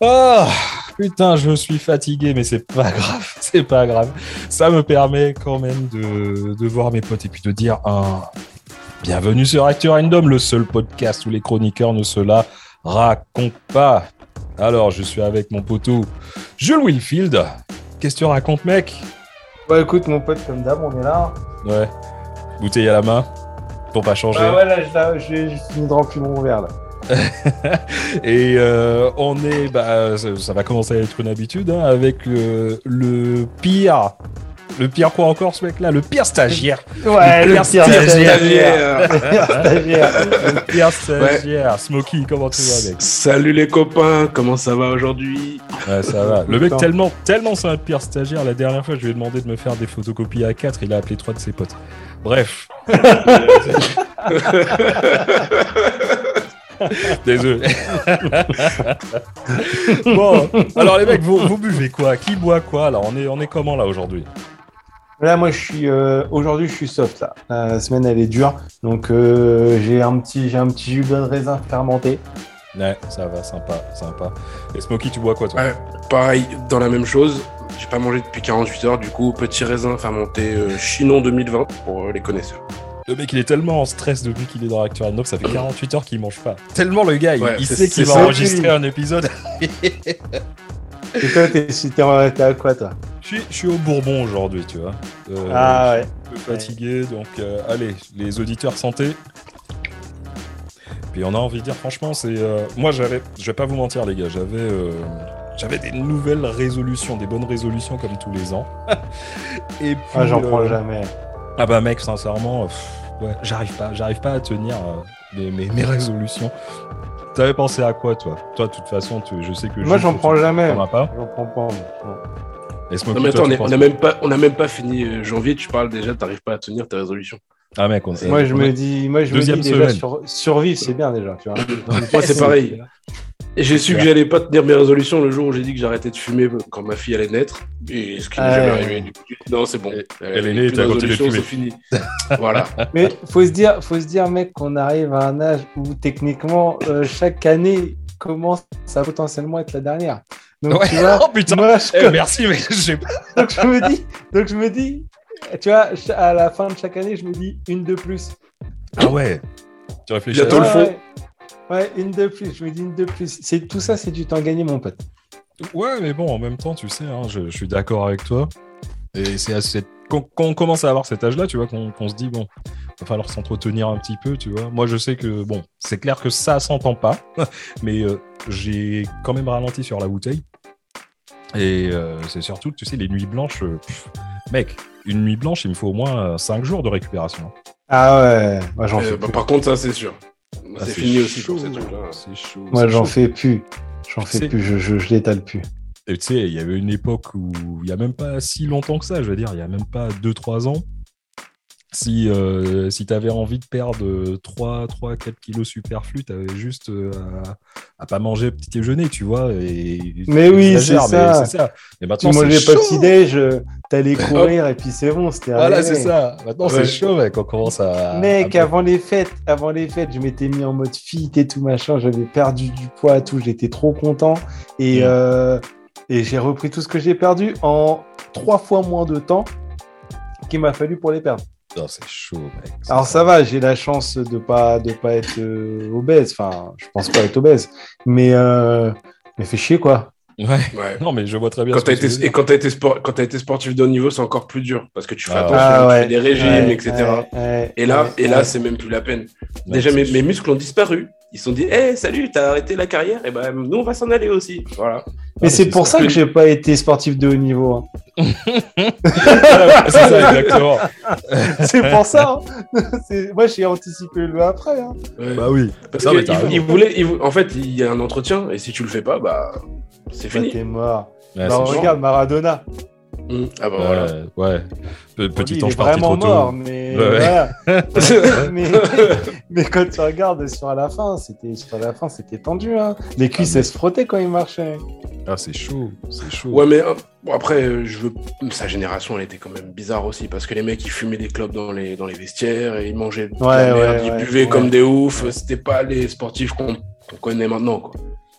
Oh putain, je suis fatigué, mais c'est pas grave, c'est pas grave. Ça me permet quand même de, de voir mes potes et puis de dire un bienvenue sur Actu Random, le seul podcast où les chroniqueurs ne se la racontent pas. Alors, je suis avec mon poteau Jules Wilfield. Qu'est-ce que tu racontes, mec? Bah écoute, mon pote, comme d'hab, on est là. Ouais. Bouteille à la main pour pas changer. Ah ouais, là, j'ai fini de remplir mon verre là. Et euh, on est, bah, ça, ça va commencer à être une habitude hein, avec le, le pire, le pire quoi encore ce mec-là, le pire stagiaire, Ouais, le le pire stagiaire. stagiaire. Le pire stagiaire. le pire stagiaire. Smokey, comment tu vas, mec? Salut les copains, comment ça va aujourd'hui? Ouais, ça va. Le mec tellement, tellement c'est un pire stagiaire. La dernière fois, je lui ai demandé de me faire des photocopies à 4 il a appelé trois de ses potes. Bref. Désolé. bon, alors les mecs, vous, vous buvez quoi? Qui boit quoi? Alors on est, on est comment là aujourd'hui? Là, moi, je suis euh, aujourd'hui, je suis soft là. La semaine, elle est dure, donc euh, j'ai un petit, j'ai un petit jus de raisin fermenté. Ouais, ça va, sympa, sympa. Et Smokey, tu bois quoi toi? Ouais, pareil, dans la même chose. J'ai pas mangé depuis 48 heures, du coup, petit raisin fermenté euh, Chinon 2020 pour euh, les connaisseurs. Le mec, il est tellement en stress depuis qu'il est dans Actu Random, ça fait 48 heures qu'il mange pas. Tellement le gars, il, Ouais, il c'est- sait qu'il va ça. enregistrer un épisode. Et toi, t'es à quoi toi? Je suis, je suis au Bourbon aujourd'hui, tu vois. Euh, Ah ouais. un peu fatigué, donc euh, allez, les auditeurs santé. Puis on a envie de dire, franchement, c'est. euh, moi, j'avais. Je vais pas vous mentir, les gars, j'avais. euh, J'avais des nouvelles résolutions, des bonnes résolutions comme tous les ans. Et puis. Ah, j'en euh, prends jamais. Ah bah mec, sincèrement, pff, ouais, j'arrive pas, j'arrive pas à tenir euh, mes, mes, mes résolutions. T'avais pensé à quoi, toi? Toi, de toute façon, tu- je sais que. Moi, j'en prends jamais. J'en prends pas. Non mais toi, attends, on, tu est- penses on a même pas, on a même pas fini euh, janvier, tu parles déjà, t'arrives pas à tenir tes résolutions. Ah mec, on Moi, je me dis, moi, je me dis déjà sur- survivre, c'est bien déjà, tu vois. Moi c'est pareil. J'ai su que j'allais pas tenir mes résolutions le jour où j'ai dit que j'arrêtais de fumer quand ma fille allait naître. Et ce qui n'est Ah jamais ouais. arrivé. Du coup, non, c'est bon. Elle- Euh, elle est née, t'as continué de c'est fini. voilà. Mais faut se dire, faut se dire, mec, qu'on arrive à un âge où techniquement euh, chaque année commence à potentiellement être la dernière. Donc Ouais. tu vois, oh putain moi, je, Eh, Merci, mais j'ai pas. donc je me dis, donc je me dis, tu vois, à la fin de chaque année, je me dis une de plus. Ah ouais Tu réfléchis Bientôt à le fond. Ouais, ouais, une de plus. Je me dis une de plus. C'est tout ça, c'est du temps gagné, mon pote. Ouais, mais bon, en même temps, tu sais, hein, je, je suis d'accord avec toi. Et c'est à cette... quand, quand on commence à avoir cet âge-là, tu vois, qu'on qu'on se dit, bon, va falloir s'entretenir un petit peu, tu vois. Moi, je sais que, bon, c'est clair que ça s'entend pas, mais euh, j'ai quand même ralenti sur la bouteille. Et euh, c'est surtout, tu sais, les nuits blanches, euh, pff, mec, une nuit blanche, il me faut au moins 5 jours de récupération. Ah ouais, moi j'en Euh, fais bah, par contre, ça c'est sûr. Ah, c'est fini aussi pour chaud, ces trucs-là. C'est chaud. Moi j'en fais plus. J'en fais plus. Je, je, je l'étale plus. Et tu sais, il y avait une époque où il n'y a même pas si longtemps que ça, je veux dire, il n'y a même pas 2-3 ans. Si, euh, si tu avais envie de perdre euh, 3, 3 4 kilos superflus, tu avais juste euh, à, à pas manger petit déjeuner, tu vois. Et, Mais oui, c'est ça. ça. Et Tu maintenant, c'est mangeais pas petit déj, t'allais courir et puis c'est bon, c'était Voilà, c'est ça. Maintenant, Ouais. c'est chaud, mec. On commence à. Mec, à- avant les fêtes, avant les fêtes, je m'étais mis en mode fit et tout machin. J'avais perdu du poids, tout. J'étais trop content et Mm. euh, et j'ai repris tout ce que j'ai perdu en trois fois moins de temps qu'il m'a fallu pour les perdre. Non, c'est chaud, mec. Alors ça va, j'ai la chance de pas de pas être euh, obèse. Enfin, je pense pas être obèse, mais euh, mais fait chier quoi. Ouais. Ouais. Non, mais je vois très bien. Quand ce t'as été, et quand t'as été, sport, quand t'as été sportif de haut niveau, c'est encore plus dur parce que tu fais Ah attention, Ah tu ouais. fais des régimes, Ouais, etc. ouais, ouais, et là, ouais, et là, ouais. c'est même plus la peine. Déjà, mes muscles ont disparu. Ils se sont dit, hé, salut, t'as arrêté la carrière, et ben nous, on va s'en aller aussi. Voilà. Mais Ah, c'est pour ça que j'ai pas été sportif de haut niveau. hein. c'est ça, exactement. C'est pour ça. hein. Moi, j'ai anticipé le après. hein. Ouais. Bah oui. Parce Non, que mais t'as il- raison. il voulait, il vou- en fait, il y a un entretien, et si tu le fais pas, bah, c'est Bah, fini. T'es mort. Ouais, Bah, regarde Maradona. Mmh. Ah bah voilà. Ouais, ouais. Pe- Petit il ange parti vraiment trop mort, tôt. mais Ouais, ouais. voilà. mais, mais quand tu regardes sur la fin, c'était sur la fin, c'était tendu. Hein. Les cuisses, mais- elles se frottaient quand il marchait. Ah, c'est chaud, c'est chaud. Ouais, mais euh, bon, après, euh, je veux... sa génération, elle était quand même bizarre aussi, parce que les mecs, ils fumaient des clopes dans les, dans les vestiaires, et ils mangeaient de Ouais, la merde, ouais, ils ouais, buvaient ouais. comme des oufs, c'était pas les sportifs qu'on qu'on connaît maintenant, quoi.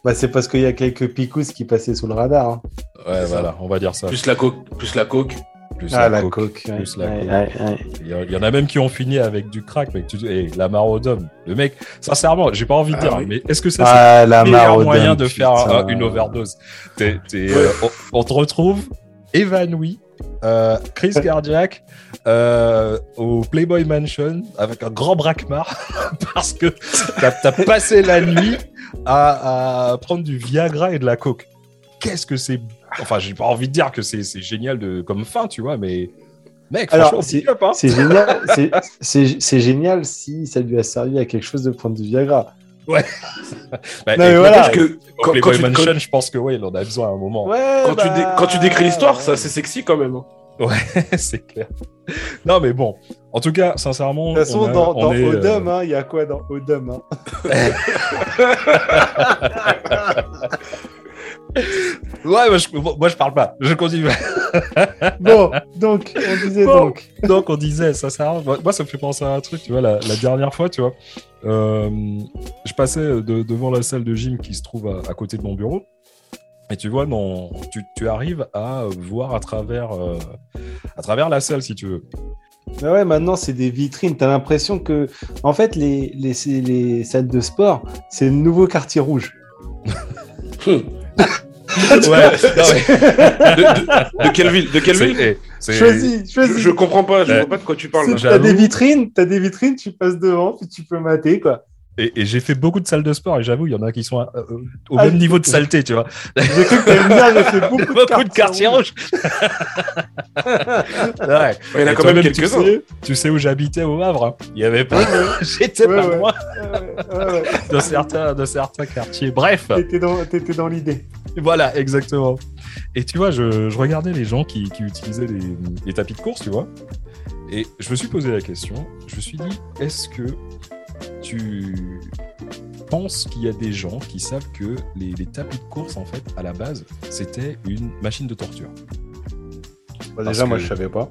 Bah, c'est parce qu'il y a quelques picous qui passaient sous le radar. hein. Ouais, ça. voilà, on va dire ça. Plus la coke. Plus la coke. Plus Ah, la la coke. ouais. plus la Ouais, coke. ouais, ouais. Il y, a- il y en a même qui ont fini avec du crack, mec. Tu, et la marodome. Le mec, sincèrement, j'ai pas envie de Ah dire, oui. mais est-ce que ça, Ah, c'est le meilleur moyen de faire putain. euh, une overdose? T'es- t'es, euh, on, on te retrouve évanoui, euh, crise cardiaque, euh, au Playboy Mansion avec un grand braquemar parce que t'as as passé la nuit à, à prendre du Viagra et de la coke. Qu'est-ce que c'est Enfin, j'ai pas envie de dire que c'est génial de, comme fin, tu vois, mais mec, Alors, hein. C'est génial, c'est génial si ça lui a servi à quelque chose de prendre du Viagra. Bah, Non, mais voilà. Que quand, quand Playboy tu, Mansion, quand- je pense que ouais, il en a besoin à un moment. Ouais, quand tu dé- bah, quand tu décris l'histoire, ça c'est sexy quand même. hein. c'est clair. Non, mais bon. En tout cas, sincèrement. De toute façon, on a- dans, on dans est, euh, Odom, hein, il y a quoi dans Odom hein Ouais, moi je, moi, je parle pas. Je continue. Bon, donc, on disait Bon. donc. Donc, on disait, sincèrement. Moi, moi, ça me fait penser à un truc, tu vois, la, la dernière fois, tu vois. euh, je passais de- devant la salle de gym qui se trouve à, à côté de mon bureau. Et tu vois, non, tu, tu arrives à voir à travers, euh, à travers la salle, si tu veux. Mais ouais, maintenant, c'est des vitrines. T'as l'impression que, en fait, les, les, les salles de sport, c'est le nouveau quartier rouge. Ouais, non. De, de- de quelle ville? De quelle ville? c'est- Choisis, je, choisis. je comprends pas. Je Ouais. vois pas de quoi tu parles. T'as des vitrines, t'as des vitrines, tu passes devant, puis tu peux mater, quoi. Et, et j'ai fait beaucoup de salles de sport et j'avoue, il y en a qui sont euh, euh, au Ah, même niveau de saleté, tu vois. J'ai cru que dire, j'ai fait beaucoup, Beaucoup de quartiers rouges. ouais. Il y en a Et quand même tu quelques-uns. sais, tu sais où j'habitais au Havre. hein. Il y avait pas. J'étais Ouais, pas ouais. loin Ouais, de certains, de certains quartiers. Bref, T'étais dans, t'étais dans l'idée. voilà, exactement. Et tu vois, je, je regardais les gens qui, qui utilisaient les, les tapis de course, tu vois. Et je me suis posé la question. Je me suis dit, est-ce que tu penses qu'il y a des gens qui savent que les, les tapis de course, en fait, à la base, c'était une machine de torture Bah, déjà, moi, je savais pas.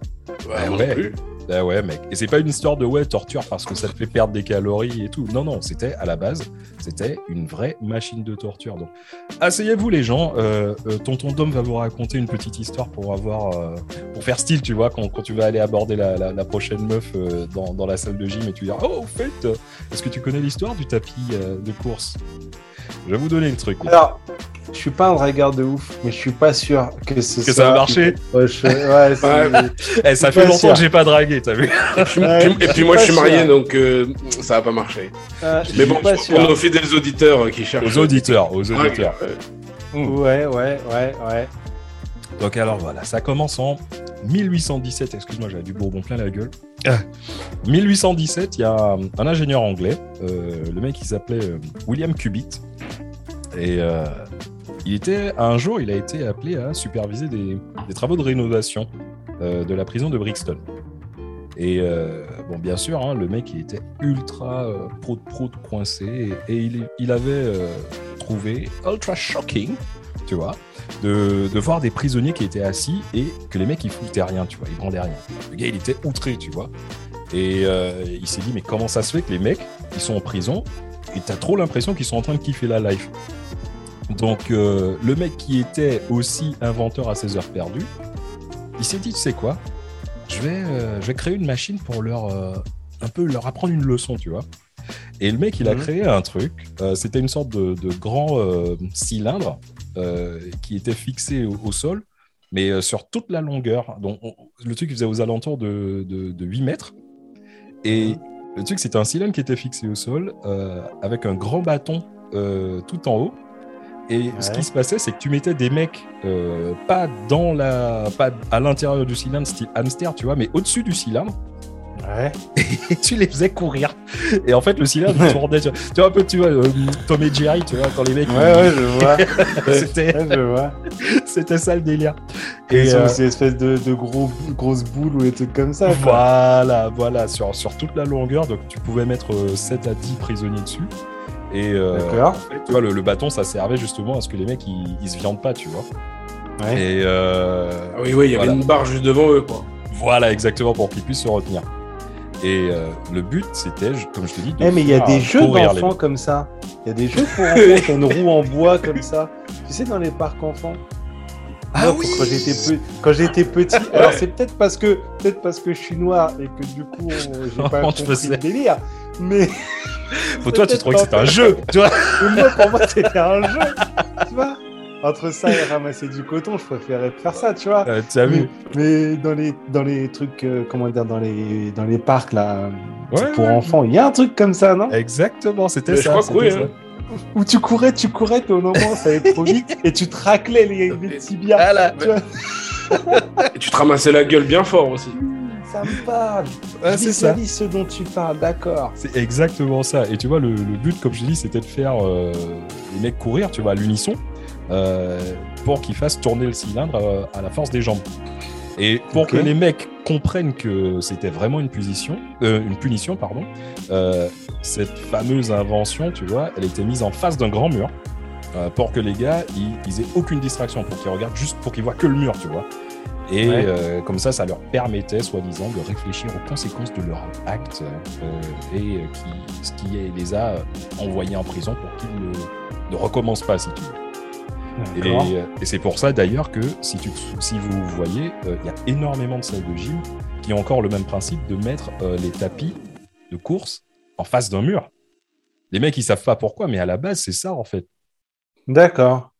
Ouais, ouais. Ah ouais, mec. Et c'est pas une histoire de ouais, torture parce que ça te fait perdre des calories et tout. Non, non, c'était à la base, c'était une vraie machine de torture. Donc, asseyez-vous les gens. Euh, euh, tonton Dom va vous raconter une petite histoire pour avoir, euh, pour faire style, tu vois, quand, tu vas aller aborder la, prochaine meuf dans, dans la salle de gym et tu dis oh, au fait, est-ce que tu connais l'histoire du tapis de course? Je vais vous donner le truc. Alors, je suis pas un dragueur de ouf, mais je suis pas sûr que ce Que soit... ça a marché Ouais, je- ouais, c'est- Eh, ça fait longtemps sûr. que j'ai pas dragué, t'as vu Et puis, Ouais, et moi, je suis marié, sûr. donc euh, ça va pas marcher. Ah, je Mais suis bon, pas pour nos fidèles auditeurs euh, qui cherchent. Aux auditeurs, aux Ouais, auditeurs. ouais. Ouais, ouais, ouais, ouais. Donc alors voilà, ça commence en 1817. Excuse-moi, j'avais du bourbon plein la gueule. Ah. 1817, il y a un, ingénieur anglais, euh, le mec il s'appelait euh, William Cubitt, et euh, il était un jour, il a été appelé à superviser des, travaux de rénovation de la prison de Brixton. Et bon, bien sûr, hein, le mec il était ultra pro pro coincé et, il, il avait trouvé ultra shocking, tu vois, de, de voir des prisonniers qui étaient assis et que les mecs ils foutaient rien, tu vois, ils brandaient rien. Le gars il était outré, tu vois. Et euh, il s'est dit mais comment ça se fait que les mecs ils sont en prison et t'as trop l'impression qu'ils sont en train de kiffer la life? Donc euh, le mec qui était aussi inventeur à ses heures perdues, il s'est dit tu sais quoi, je vais, euh, je vais créer une machine pour leur un peu leur apprendre une leçon, tu vois. Et le mec, il a Mhm. créé un truc. euh, C'était une sorte de, de grand euh, cylindre qui était fixé au, au sol, mais sur toute la longueur. Donc, on- le truc il faisait aux alentours de, de, de 8 mètres. Et le truc, c'était un cylindre qui était fixé au sol euh, avec un grand bâton euh, tout en haut. Et ce qui se passait, c'est que tu mettais des mecs euh, pas dans la, pas à l'intérieur du cylindre, style hamster, tu vois, mais au-dessus du cylindre Ouais. et tu les faisais courir. Et en fait, le cylindre il tournait. Tu vois, tu vois, un peu, tu vois, euh, Tom et Jerry, tu vois, quand les mecs. Ouais, ouais, je vois. ils- C'était, Ouais, je vois. c'était ça le délire. Et Et euh, c'est espèces de, de gros, grosses boules ou des trucs comme ça. quoi. voilà, voilà, sur, sur toute la longueur, donc tu pouvais mettre euh, 7 à 10 prisonniers dessus. Et euh, D'accord. en fait, tu vois, le, le bâton, ça servait justement à ce que les mecs ils, ils se viandent pas, tu vois. Ouais. Et euh, Ah oui, oui, il y avait une barre juste devant eux, quoi. voilà, exactement, pour qu'ils puissent se retenir. Et euh, le but, c'était, comme je te dis, de Eh, mais il y a des jeux courir les d'enfants comme ça. Il y a des jeux pour enfants, t'as une roue en bois comme ça. Tu sais, dans les parcs enfants. Ah Moi, oui Quand j'étais pe- quand j'étais petit. Alors, c'est peut-être parce que peut-être parce que je suis noir et que du coup, j'ai pas compris le délire. Mais, Pour toi, tu trouvais que c'était un jeu, tu vois moi, pour moi, c'était un jeu. Tu vois Entre ça et ramasser du coton, je préférais faire ça, tu vois. Euh, Tu as vu Mais, mais dans les dans les trucs euh, comment dire dans les dans les parcs là Ouais, pour ouais. enfants, il y a un truc comme ça, non? Exactement, c'était Mais ça. je crois que c'était oui, ça. hein. Où tu courais, tu courais, puis au moment ça allait trop vite et tu te raclais les, les tibias. Voilà. Tu vois Et tu te ramassais la gueule bien fort aussi. Ça me parle. Je c'est ça. ce dont tu parles, d'accord. C'est exactement ça. Et tu vois, le, le but, comme je dis, c'était de faire euh, les mecs courir, tu vois, à l'unisson, pour qu'ils fassent tourner le cylindre euh, à la force des jambes. Et pour que les mecs comprennent que c'était vraiment une punition, euh, une punition, pardon, euh, cette fameuse invention, tu vois, elle était mise en face d'un grand mur euh, pour que les gars, ils, ils aient aucune distraction, pour qu'ils regardent juste pour qu'ils voient que le mur, tu vois. Et Ouais. euh, comme ça, ça leur permettait, soi-disant, de réfléchir aux conséquences de leur acte euh, et euh, qui, ce qui les a euh, envoyés en prison pour qu'ils ne, ne recommencent pas, si tu veux. Et, euh, et c'est pour ça d'ailleurs que si, tu, si vous voyez, euh, il y a énormément de salles de gym qui ont encore le même principe de mettre euh, les tapis de course en face d'un mur. Les mecs, ils savent pas pourquoi, mais à la base, c'est ça en fait. D'accord.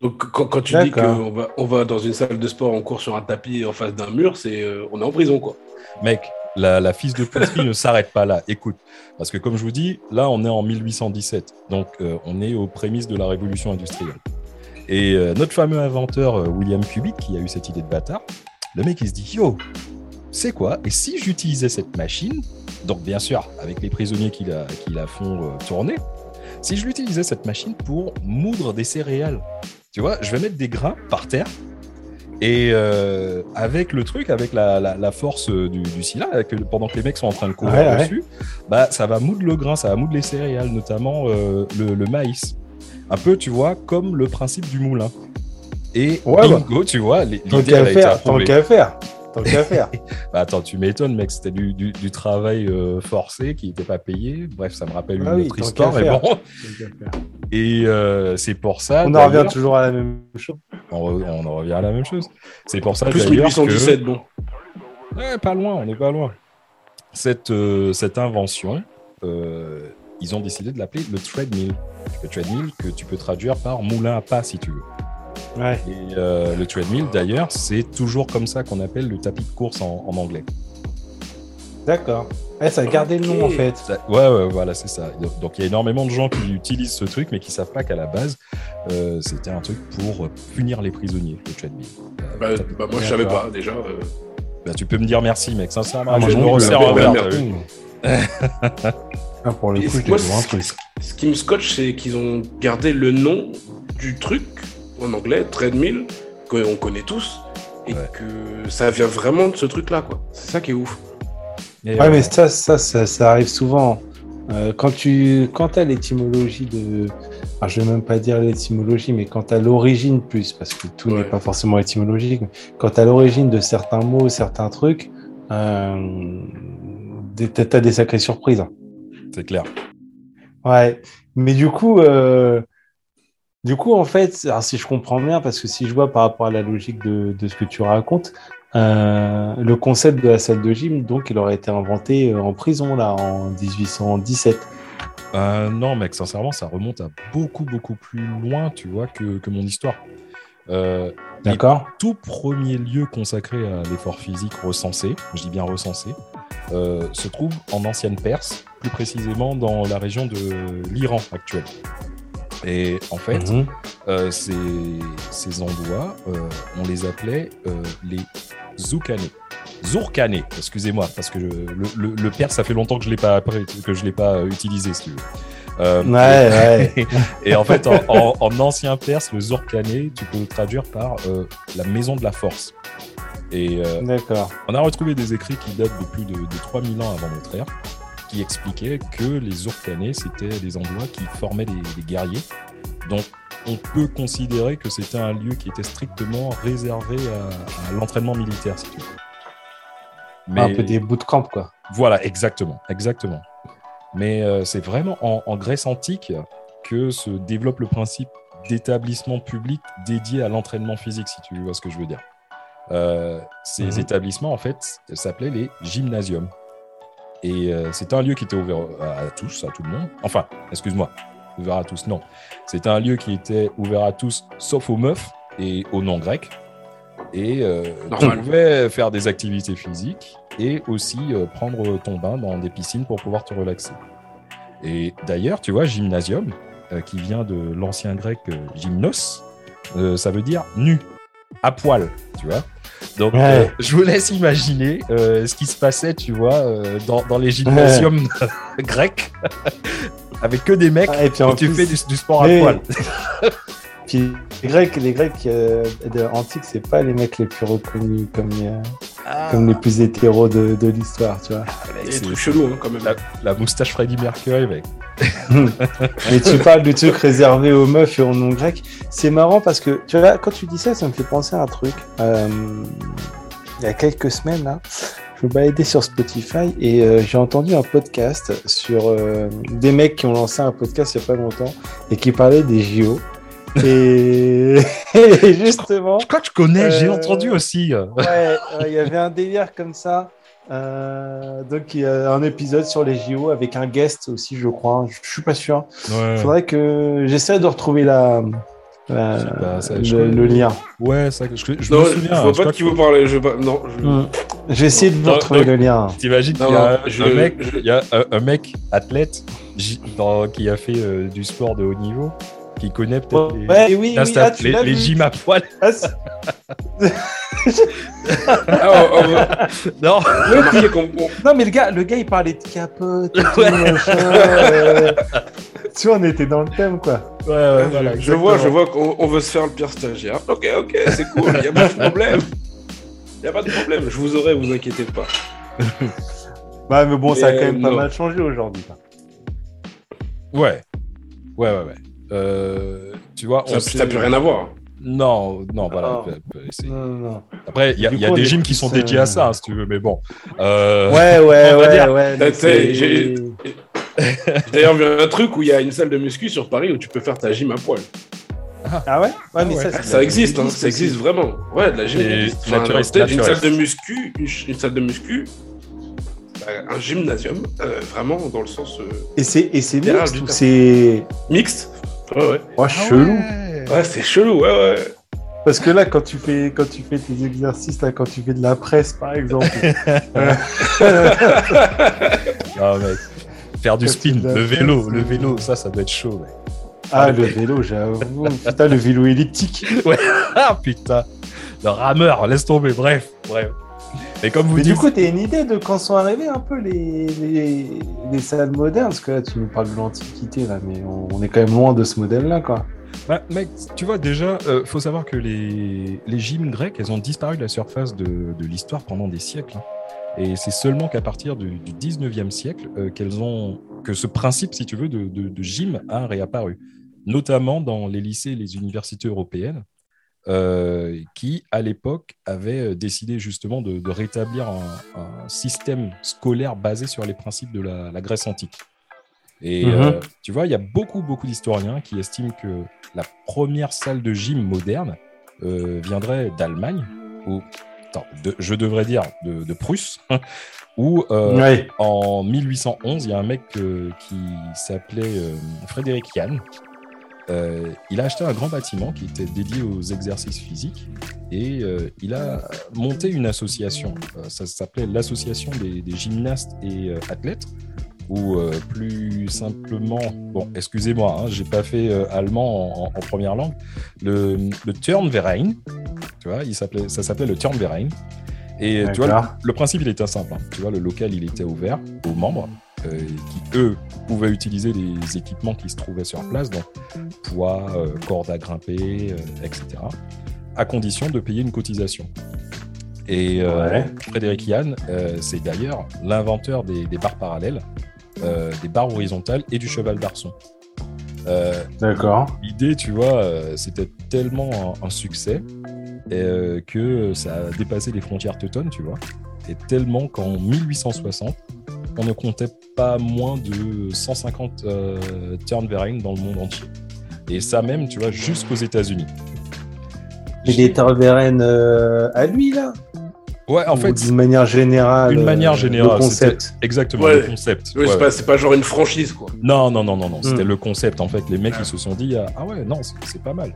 Donc quand, quand tu dis qu'on va, on va dans une salle de sport, on court sur un tapis en face d'un mur, c'est euh, on est en prison quoi. Mec, la, la fils de Potsky ne s'arrête pas là. Écoute, parce que comme je vous dis, là, on est en 1817. Donc, euh, on est aux prémices de la révolution industrielle. Et euh, notre fameux inventeur, euh, William Cubitt, qui a eu cette idée de bâtard, le mec, il se dit Yo, c'est quoi? Et si j'utilisais cette machine, donc bien sûr, avec les prisonniers qui la, qui la font euh, tourner, si je l'utilisais cette machine pour moudre des céréales, tu vois, je vais mettre des grains par terre. Et avec le truc, avec la, la- la force du, du avec pendant que les mecs sont en train de courir Ouais, ouais. dessus, bah, ça va moudre le grain, ça va moudre les céréales, notamment le, le maïs. Un peu, tu vois, comme le principe du moulin. Et Ouais, bingo, tu vois, l'idée a été faire, tant approuvée. qu'à faire, tant qu'à faire. Bah, attends, tu m'étonnes, mec, c'était du, du- du travail euh, forcé qui n'était pas payé. Bref, ça me rappelle Ah une oui, autre histoire, mais bon. Et euh, c'est pour ça. On en revient toujours à la même chose. On, re- on en revient à la même chose. C'est pour ça Plus d'ailleurs 1817, bon. que... Ouais, pas loin, on n'est pas loin. Cette, euh, cette invention, euh, ils ont décidé de l'appeler le treadmill. Le treadmill que tu peux traduire par moulin à pas si tu veux. Ouais. Et euh, le treadmill d'ailleurs, c'est toujours comme ça qu'on appelle le tapis de course en, en anglais. D'accord. Eh, ça a gardé le nom en fait. Ça- ouais, ouais, voilà, c'est ça. Donc- il y a énormément de gens qui utilisent ce truc, mais qui savent pas qu'à la base, euh, c'était un truc pour punir les prisonniers, le treadmill. Euh, Bah, bah, moi je savais pas déjà. euh. Bah, tu peux me dire merci, mec. Sincèrement, Ah, moi je me resserre un verre. Ah, pour le coup, je moi, un ce, truc. ce- qui me scotche, c'est qu'ils ont gardé le nom du truc en anglais, treadmill, qu'on connaît tous, et Ouais. que ça vient vraiment de ce truc-là, quoi. C'est ça qui est ouf. Et, Ouais, euh, mais ça, ça, ça, ça arrive souvent. Euh, quand tu quand as l'étymologie de. Alors, je vais même pas dire l'étymologie, mais quand tu as l'origine plus, parce que tout Ouais. n'est pas forcément étymologique, quand tu as l'origine de certains mots, certains trucs, euh, t'as des sacrées surprises. C'est clair. Ouais, mais du coup, euh, du coup, en fait, alors si je comprends bien, parce que si je vois par rapport à la logique de, de ce que tu racontes, euh, le concept de la salle de gym, donc, il aurait été inventé euh, en prison, là, en 1817. Euh, non, mec, sincèrement, ça remonte à beaucoup, beaucoup plus loin, tu vois, que, que mon histoire. Euh, D'accord tout premier lieu consacré à l'effort physique recensé, je dis bien recensé, euh, se trouve en ancienne Perse, plus précisément dans la région de l'Iran actuel. Et en fait, Mhm. euh, ces, ces endroits, euh, on les appelait les Zoukane. Zourkane, excusez-moi, parce que je- le, le, le perse, ça fait longtemps que je l'ai pas que je l'ai pas utilisé, si tu veux. Euh, Ouais, ouais. et en fait, en, en- en ancien perse, le Zourkane, tu peux le traduire par euh, la maison de la force. Et euh, on a retrouvé des écrits qui datent de plus de, de 3000 ans avant notre ère, qui expliquaient que les Zourkanais, c'était des endroits qui formaient des, guerriers. Donc, on peut considérer que c'était un lieu qui était strictement réservé à, à l'entraînement militaire, si tu veux. Un peu des bootcamps, quoi. Voilà, exactement, exactement. Mais euh, c'est vraiment en, en Grèce antique, que se développe le principe d'établissement public dédié à l'entraînement physique, si tu vois ce que je veux dire. Euh, ces Mhm. établissements, en fait, s'appelaient les gymnasiums. Et euh, c'était un lieu qui était ouvert à, à tous, à tout le monde. Enfin, excuse-moi, ouvert à tous, non. C'était un lieu qui était ouvert à tous, sauf aux meufs et aux non-grecs. Et euh, tu pouvais faire des activités physiques et aussi euh, prendre ton bain dans des piscines pour pouvoir te relaxer. Et d'ailleurs, tu vois, gymnasium, euh, qui vient de l'ancien grec gymnos, ça veut dire nu, à poil, tu vois. Donc, Ouais. euh, je vous laisse imaginer euh, ce qui se passait, tu vois, euh, dans, dans les gymnasiums grecs, avec que des mecs Ah, et puis où en tu plus- fais du, du sport à poil. Puis les Grecs, les Grecs euh, antiques, c'est pas les mecs les plus reconnus comme les, Ah. comme les plus hétéros de, de l'histoire, tu vois. Il y a des C'est- trucs chelous hein, quand même. La, la moustache Freddie Mercury, mec. Mais tu parles de trucs réservés aux meufs et aux non grecs. C'est marrant parce que, tu vois, quand tu dis ça, ça me fait penser à un truc. Euh, il y a quelques semaines, là, je me baladais sur Spotify et euh, j'ai entendu un podcast sur euh, des mecs qui ont lancé un podcast il n'y a pas longtemps et qui parlaient des JO. Et, et justement, Je crois que je connais, j'ai Euh, entendu aussi. ouais, euh, il y avait un délire comme ça. Euh, donc, il y a un épisode sur les JO avec un guest aussi, je crois. Je suis pas sûr. Ouais, Faudrait que j'essaie de retrouver la, pas, ça, le, lien. ouais ça, je, je non, me je vois pas de qui vous parlez. Je Non, je- Hmm. J'ai essayé de Non, retrouver le lien. T'imagines qu'il y a non, un, je- un mec, je- il y a un, un mec athlète dans- qui a fait euh, du sport de haut niveau, qui connaît peut-être les, Ouais, oui, oui, ah, les, les gyms à poil. Ah, Ah, Non, non, mais le gars, le gars, il parlait de capote. et tout, Ouais. machin, euh, Tu vois, on était dans le thème, quoi. ouais, ouais, voilà, je vois, je vois qu'on on veut se faire le pire stagiaire. Ok, ok, c'est cool, il a pas de problème. Il a pas de problème, je vous aurai, vous inquiétez pas. Bah, mais bon, ça a quand même pas mal changé aujourd'hui. Ouais, ouais, ouais, ouais. Euh, tu vois, on Ça sait- n'a plus rien à voir. Non, non, voilà. Ah. Non, non, non. Après, il y a, y coup, des gyms qui sont dédiés à euh, ça, hein, si tu veux, mais bon. Euh, Ouais, ouais, ouais, dire- ouais. d'ailleurs vu un truc où il y a une salle de muscu sur Paris où tu peux faire ta gym à poil. Ah ouais? Ouais, mais ouais. ça, existe, hein, ça existe vraiment. Ouais, de la gym. Enfin, naturiste, une salle de muscu, une, ch- une salle de muscu, euh, un gymnasium, euh, vraiment dans le sens euh, Et c'est et c'est Gérard mixte ou c'est. mixte. Ouais, ouais. Oh, Ah chelou. ouais. Ouais, c'est chelou, ouais, ouais. Parce que là, quand tu fais, quand tu fais tes exercices, là, quand tu fais de la presse, par exemple, Ah, mec. Faire du spin, le vélo, le vélo, ça, ça doit être chaud, mec. ah, le vélo, j'avoue, putain, le vélo elliptique. Ah putain, le rameur, laisse tomber, bref, bref. Et comme vous Mais dites, du coup, t'as une idée de quand sont arrivées un peu les, les, les salles modernes? Parce que là, tu nous parles de l'Antiquité, là, mais on, on est quand même loin de ce modèle-là, quoi. bah, mec, tu vois déjà, euh, faut savoir que les, les gyms grecs, elles ont disparu de la surface de, de l'histoire pendant des siècles. hein. Et c'est seulement qu'à partir du, du 19e siècle euh, qu'elles ont que ce principe, si tu veux, de, de, de gym a réapparu, notamment dans les lycées et les universités européennes. Euh, qui, à l'époque, avaient euh, décidé justement de, de rétablir un, un système scolaire basé sur les principes de la, la Grèce antique. Et Mhm. euh, tu vois, il y a beaucoup, beaucoup d'historiens qui estiment que la première salle de gym moderne euh, viendrait d'Allemagne, ou attends, de- je devrais dire de, de Prusse, où ouais. en 1811, il y a un mec qui s'appelait Frédéric Yann. Euh, il a acheté un grand bâtiment qui était dédié aux exercices physiques et euh, il a monté une association. Euh, ça s'appelait l'association des, des gymnastes et athlètes, ou plus simplement, bon, excusez-moi, hein, j'ai pas fait allemand en, première langue, le, le Turnverein, tu vois, il ça s'appelait le Turnverein. Et tu vois, le, D'accord. le principe, il était simple. hein. Tu vois, le local, il était ouvert aux membres euh, qui, eux, pouvaient utiliser les équipements qui se trouvaient sur place, donc poids, euh, cordes à grimper, euh, etc., à condition de payer une cotisation. Et euh, Ouais. Frédéric Yann, c'est d'ailleurs l'inventeur des, des barres parallèles, des barres horizontales et du cheval d'arçon. D'accord. L'idée, tu vois, c'était tellement un, un succès que ça a dépassé les frontières teutones, tu vois. Et tellement qu'en 1860, on ne comptait pas moins de 150 euh, Turnverein dans le monde entier. Et ça même, tu vois, jusqu'aux États-Unis. Mais des Turnverein euh, à lui, là Ouais, en Ou fait, d'une manière générale. d'une manière euh, générale, Le concept. exactement Ouais. le concept. Oui, Ouais, c'est pas, c'est pas genre une franchise, quoi. Non, non, non, non, non. C'était Hmm. le concept. En fait, les mecs, ils se sont dit ah, ah ouais, non, c'est pas mal.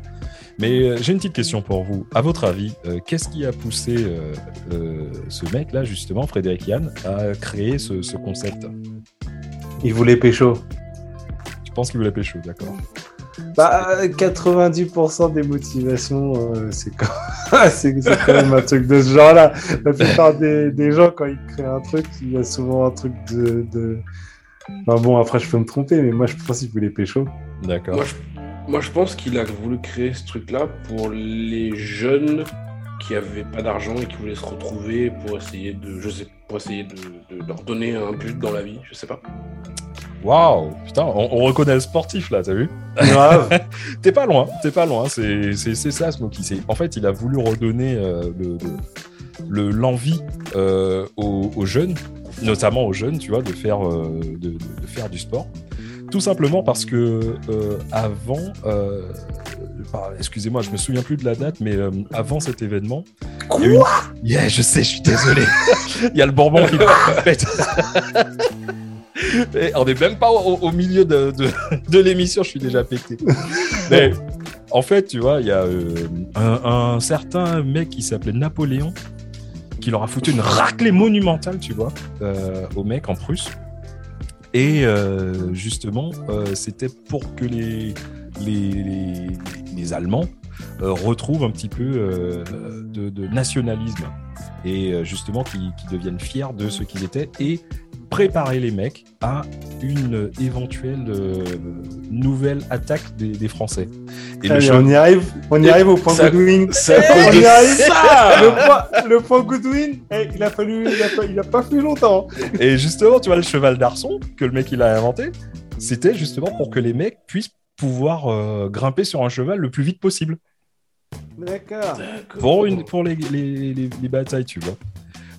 Mais euh, j'ai une petite question pour vous. À votre avis, euh, qu'est-ce qui a poussé euh, euh, ce mec-là, justement, Frédéric Yann, à créer ce, ce concept? Il voulait pécho. Tu penses qu'il voulait pécho, d'accord Bah, 90% des motivations, euh, c'est quand... c'est c'est quand même un truc de ce genre-là. La plupart des, des gens, quand ils créent un truc, il y a souvent un truc de. de... Enfin bon, après, je peux me tromper, mais moi, je pense qu'ils voulaient pécho. D'accord. Moi je, pense qu'il a voulu créer ce truc-là pour les jeunes qui avaient pas d'argent et qui voulaient se retrouver pour essayer de, je sais, pour essayer de, de leur donner un but dans la vie, je sais pas. Waouh Putain, on, on reconnaît le sportif, là, t'as vu? Grave. T'es pas loin, t'es pas loin. C'est ça, Smokey. C'est- En fait, il a voulu redonner euh, le- le- le- l'envie euh, aux, aux jeunes, notamment aux jeunes, tu vois, de faire, euh, de, de- de faire du sport. Tout simplement parce que euh, avant, euh, bah, excusez-moi, je me souviens plus de la date, mais euh, avant cet événement, il y a eu une- Yeah, je sais, je suis désolé. il y a le Bourbon qui pète. Et on n'est même pas au, au milieu de, de- de l'émission, je suis déjà pété. Mais en fait, tu vois, il y a un, un certain mec qui s'appelait Napoléon qui leur a foutu une raclée monumentale, tu vois, euh, au mec en Prusse. Et euh, justement, euh, c'était pour que les, Allemands euh, retrouvent un petit peu de, nationalisme. Et justement qu'ils qu'ils deviennent fiers de ce qu'ils étaient et préparer les mecs à une éventuelle euh, nouvelle attaque des, des Français. Et Allez, on y arrive, on y arrive au point ça- Goodwin. On y arrive. ça Le point, le point Goodwin, eh, il a fallu, il a pas, il a pas fallu longtemps. Et justement, tu vois, le cheval d'arçon que le mec il a inventé, c'était justement pour que les mecs puissent pouvoir euh, grimper sur un cheval le plus vite possible D'accord. pour, une, pour les, les, les- les batailles, tu vois.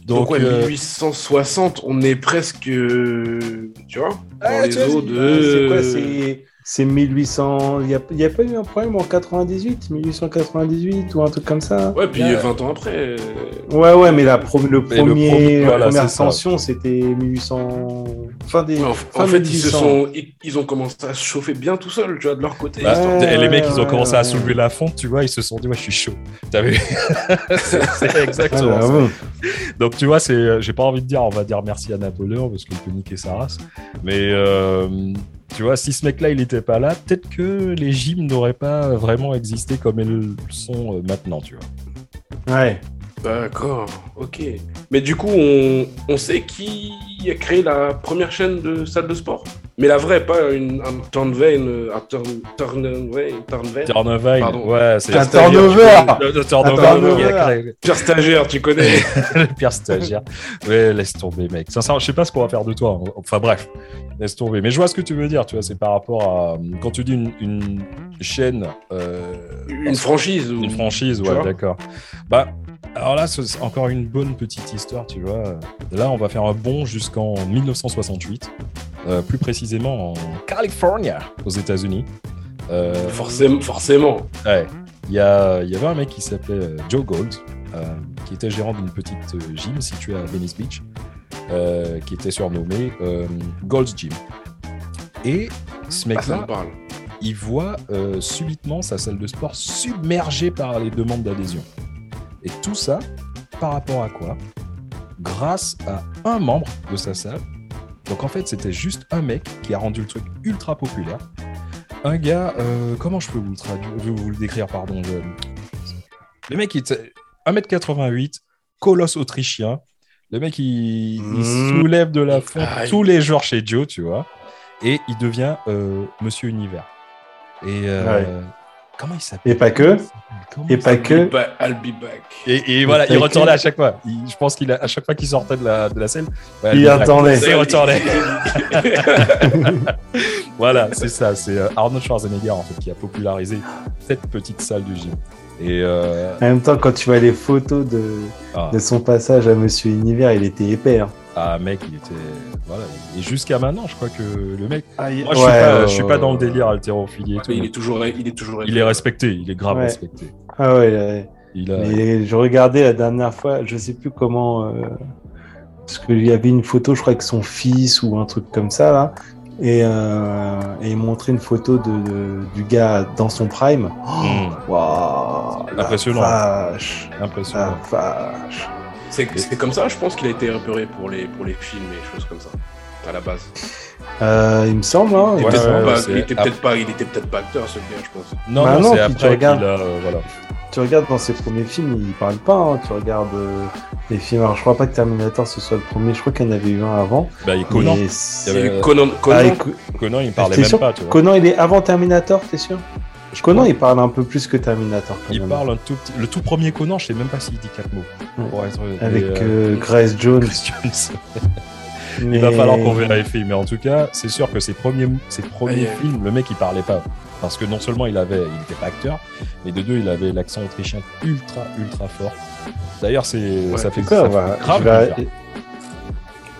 Donc, Donc, ouais, euh, 1860, on est presque, euh, tu vois, dans Ah, les tu vois, eaux c'est- de... C'est quoi C'est c'est 1800. Il n'y a, il y a pas eu un problème en 98, 1898 ou un truc comme ça Ouais, puis Ouais. 20 ans après... euh, Ouais, ouais, mais la, pro- le le premier, voilà, la première tension, c'était 1800. Fin des. ouais, en, fin en fait, ils, se 1800. sont, ils, ils ont commencé à se chauffer bien tout seuls, tu vois, de leur côté. bah, Ouais, et les mecs, ils ont ouais, commencé à ouais. soulever la fonte, tu vois, ils se sont dit, ouais, je suis chaud. T'as vu? C'est Ah, exactement bah, ça. Donc tu vois, c'est, j'ai pas envie de dire, on va dire merci à Napoléon parce qu'il peut niquer sa race. Mais euh, tu vois, si ce mec-là il était pas là, peut-être que les gyms n'auraient pas vraiment existé comme elles le sont euh, maintenant, tu vois. Ouais. D'accord, ok. Mais du coup, on, on sait qui a créé la première chaîne de salle de sport? Mais la vraie, pas une, un Turnvein, euh, un Turn, Turnvein, Turnvein. Turnover, Pardon. ouais, c'est Un turnover. Le, le turnover, Un turnover. qui a créé Pire stagiaire, tu connais? Le pire stagiaire. Ouais, laisse tomber, mec. Sincèrement, je sais pas ce qu'on va faire de toi. Enfin bref, laisse tomber. Mais je vois ce que tu veux dire, tu vois, c'est par rapport à quand tu dis une, une chaîne. euh, Une franchise ou... Une franchise, ouais, d'accord. Bah, alors là, c'est encore une bonne petite histoire, tu vois. Là, on va faire un bond jusqu'en 1968, euh, plus précisément en Californie, aux États-Unis. Euh, Forcément, forcément. ouais. Il y, a- il y avait un mec qui s'appelait euh, Joe Gold, euh, qui était gérant d'une petite gym située à Venice Beach, qui était surnommé Gold's Gym. Et ce Ah, mec-là, il voit subitement sa salle de sport submergée par les demandes d'adhésion. Et tout ça, par rapport à quoi? Grâce à un membre de sa salle. Donc en fait, c'était juste un mec qui a rendu le truc ultra populaire. Un gars, euh, comment je peux vous le traduire, vous le décrire, pardon. je- Le mec, il était 1m88, colosse autrichien. Le mec, il, il Mmh. soulève de la fonte tous les jours chez Joe, tu vois. Et il devient euh, Monsieur Univers. Et euh, Ouais. Comment il s'appelle? Et pas que. Comment Et pas que. I'll be back. et, et voilà, il que- retournait à chaque fois. Il- je pense qu'il a, à chaque fois qu'il sortait de la, de la scène, ouais, Il attendait. Il retournait. Voilà, c'est ça. C'est euh, Arnold Schwarzenegger en fait qui a popularisé cette petite salle du gym. Et euh, En même temps, quand tu vois les photos de, ah, de son passage à Monsieur Univers, il était épais. hein. Ah, mec, il était. Voilà. Et jusqu'à maintenant, je crois que le mec. Ah, il- Moi, je suis ouais, pas, ouais, je suis pas ouais, dans le ouais. délire haltérophilie et tout. Mais il est toujours, il est toujours. Il est respecté, il est grave Ouais. respecté. Ah ouais, ouais. Il a... Mais je regardais la dernière fois, je sais plus comment. euh, parce qu'il y avait une photo, je crois, avec son fils ou un truc comme ça, là. Et, euh, et il montrait une photo de, de- du gars dans son prime. Oh, Mm. waouh, la Impressionnant. Vache, Impressionnant. la vache. C'est comme ça, je pense qu'il a été repéré pour les, pour les films et choses comme ça, à la base. Euh, il me semble, hein. Il était ouais, peut-être ouais, pas- c'est- il était peut-être pas, acteur, ce gars, je pense. Non, Bah non, non, c'est puis tu après regardes. qu'il a. euh, voilà. Tu regardes dans ses premiers films, il parle pas. hein. Tu regardes euh, les films. Alors, je crois pas que Terminator ce soit le premier. Je crois qu'il y en avait eu un avant. Bah, il Conan. Il y c'est- Il y a avait- eu Conan. Conan Ah, Conan, il parlait même pas, tu vois. Conan, il est avant Terminator, t'es sûr? Conan, crois. il parle un peu plus que Terminator. Quand Il même. parle un tout petit. Le tout premier Conan, je sais même pas s'il dit quatre mots. Ouais. Être... avec et, euh, Grace Jones. Chris Jones. Mais... Il va falloir qu'on vérifie, mais en tout cas, c'est sûr que ses premiers, ses premiers films, le mec il parlait pas. Parce que non seulement il avait, il était pas acteur, mais de deux, il avait l'accent autrichien ultra, ultra fort. D'ailleurs, c'est, ça fait, Quoi, ça fait grave je, vais... plaisir.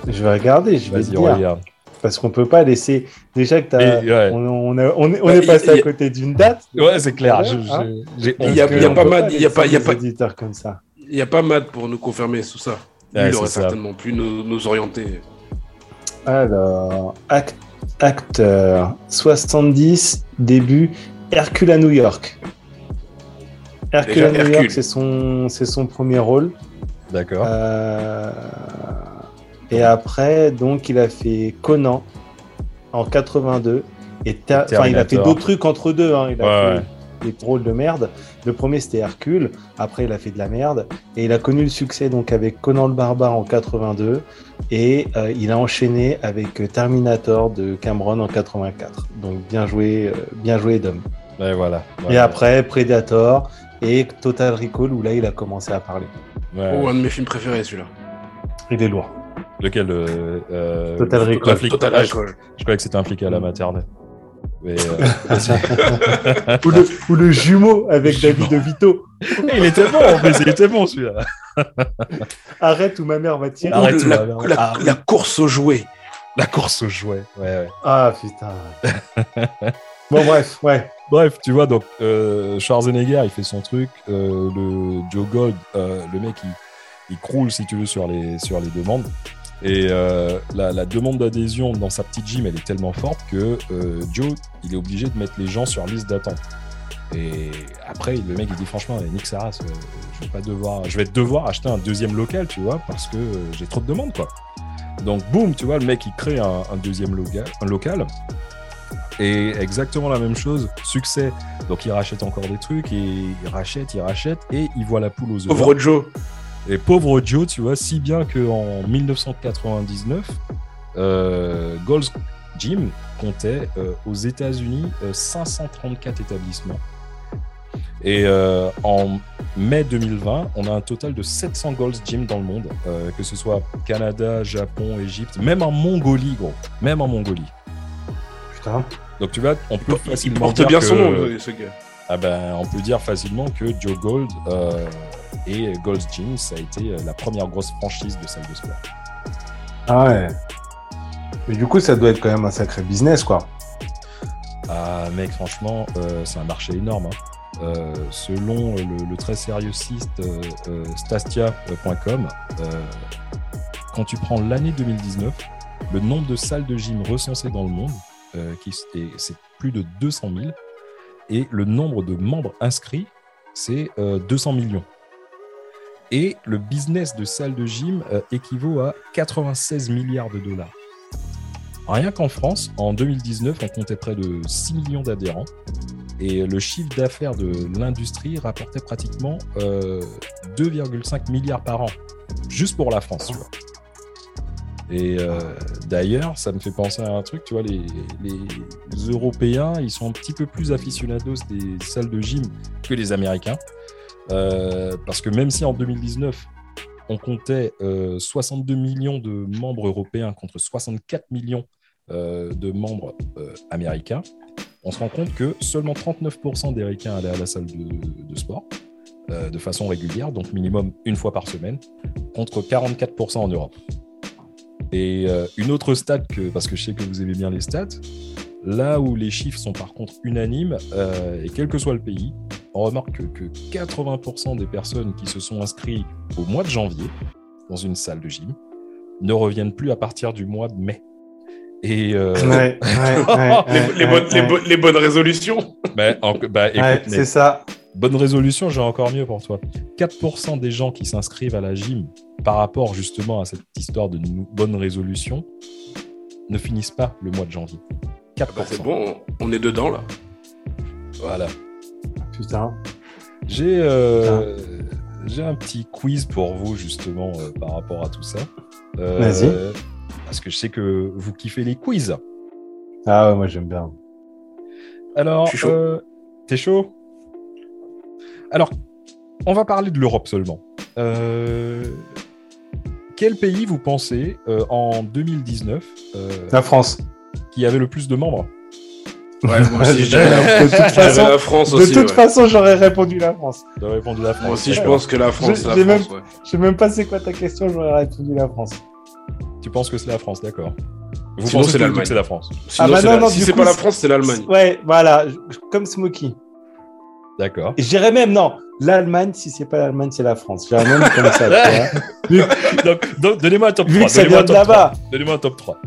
je vais regarder, je vais dire. regarde. Parce qu'on peut pas laisser. Déjà que. Mais, ouais. On, on, a- on est, on Bah, est passé y- à côté d'une date. Ouais, c'est clair. Je- hein. Il y a- il y pas Mad, il y a pas- il y a pas- auditeurs comme ça. Il n'y a pas Matt pour nous confirmer tout ça. Lui, Ouais, il aurait c'est ça. certainement pu nous, nous orienter. Alors, act- acteur 70, début, Hercule à New York. Hercule Déjà, à New York, c'est son, c'est son premier rôle. D'accord. Euh, et après, donc, il a fait Conan en 82. Et enfin, il a fait d'autres trucs entre deux. hein. Il a Ouais, fait ouais. des rôles de merde. Le premier, c'était Hercule. Après, il a fait de la merde. Et il a connu le succès donc avec Conan le Barbare en 82. Et euh, il a enchaîné avec euh, Terminator de Cameron en 84. Donc, bien joué, euh, bien joué, Dom. Ouais, voilà. Et après, Predator et Total Recall, où là, il a commencé à parler. Ouais. Oh, un de mes films préférés, celui-là. Il est lourd. Lequel euh, euh, Total Recall. un flic- Total Ah, je, Recall. je croyais que c'était un flic à la maternelle. Mais, euh, ou, le, ou le jumeau avec Jumeau. David DeVito. il était bon en plus, il était bon celui-là. Arrête ou ma mère va tirer. Arrête, la, Ah, course aux jouets. La course aux jouets. Ouais, ouais. Ah putain. bon bref, ouais. Bref, tu vois, donc euh, Schwarzenegger, il fait son truc. euh, le Joe Gold, euh, le mec, il, il croule, si tu veux, sur les, sur les demandes. Et euh, la, la demande d'adhésion dans sa petite gym, elle est tellement forte que euh, Joe, il est obligé de mettre les gens sur liste d'attente. Et après, le mec, il dit franchement, Nick Saras, euh, je vais pas devoir, je vais devoir acheter un deuxième local, tu vois, parce que euh, j'ai trop de demandes, quoi. Donc, boum, tu vois, le mec, il crée un, un deuxième local, un local. Et exactement la même chose, succès. Donc, il rachète encore des trucs, et il rachète, il rachète, et il voit la poule aux œufs. Pauvre Joe. Et pauvre Joe, tu vois, si bien qu'en 1999, euh, Gold's Gym comptait euh, aux États-Unis euh, 534 établissements. Et euh, en mai 2020, on a un total de 700 Gold's Gym dans le monde, euh, que ce soit Canada, Japon, Égypte, même en Mongolie, gros, même en Mongolie. Putain. Donc tu vois, on peut Il facilement porte dire bien que- son nom, ce gars. ah ben, on peut dire facilement que Joe Gold euh, et Gold's Gym, ça a été euh, la première grosse franchise de salle de sport. Ah ouais. Mais du coup, ça doit être quand même un sacré business, quoi. Ah mec, franchement, euh, c'est un marché énorme. hein. Euh, selon le, le très sérieux site euh, stastia.com, quand tu prends l'année 2019, le nombre de salles de gym recensées dans le monde, qui c'est plus de 200 000, et le nombre de membres inscrits, c'est euh, 200 millions. Et le business de salles de gym euh, équivaut à 96 milliards de dollars. Rien qu'en France, en 2019, on comptait près de 6 millions d'adhérents. Et le chiffre d'affaires de l'industrie rapportait pratiquement euh, 2,5 milliards par an, juste pour la France. Et euh, d'ailleurs, ça me fait penser à un truc, tu vois, les, les Européens, ils sont un petit peu plus aficionados des salles de gym que les Américains. Euh, parce que même si en 2019, on comptait euh, 62 millions de membres européens contre 64 millions euh, de membres euh, américains, on se rend compte que seulement 39% des Ricains allaient à la salle de, de sport euh, de façon régulière, donc minimum une fois par semaine, contre 44% en Europe. Et euh, une autre stat, que, parce que je sais que vous aimez bien les stats, là où les chiffres sont par contre unanimes, euh, et quel que soit le pays, on remarque que, que 80% des personnes qui se sont inscrites au mois de janvier dans une salle de gym ne reviennent plus à partir du mois de mai. Et euh, Ouais, ouais, ouais, les, bonnes, les ouais. bonnes- les bonnes résolutions. bah, en- bah, écoute, Ouais, mais c'est ça. bonne résolution, j'ai encore mieux pour toi. 4% des gens qui s'inscrivent à la gym par rapport justement à cette histoire de bonne résolution ne finissent pas le mois de janvier. 4%. Bah, c'est bon, on est dedans là. Voilà. Putain. J'ai euh, j'ai un petit quiz pour vous justement euh, par rapport à tout ça. Euh, Vas-y. Parce que je sais que vous kiffez les quiz. Ah ouais, moi j'aime bien. Alors, Je suis chaud. euh, t'es chaud? Alors, on va parler de l'Europe seulement. Euh, quel pays vous pensez euh, en 2019 euh, La France. Qui avait le plus de membres Ouais, moi aussi, je dirais la, de toute façon, la France de aussi. toute ouais. façon, j'aurais répondu la France. T'as répondu la France. Moi aussi, je pense que la France, Je- c'est la j'ai même- France. ouais. Je sais même pas c'est quoi ta question, j'aurais répondu la France. Tu penses que c'est la France, d'accord. Vous Sinon, pensez que c'est la France. Sinon, bah non, la- non, si c'est pas la France, c'est l'Allemagne. Ouais, voilà, comme Smokey. D'accord. Dirais même, non, l'Allemagne, si c'est pas l'Allemagne, c'est la France. J'irais même comme ça. donnez-moi un top Vu 3. que ça Donnez-moi un top 3. là-bas. Donnez-moi un top 3.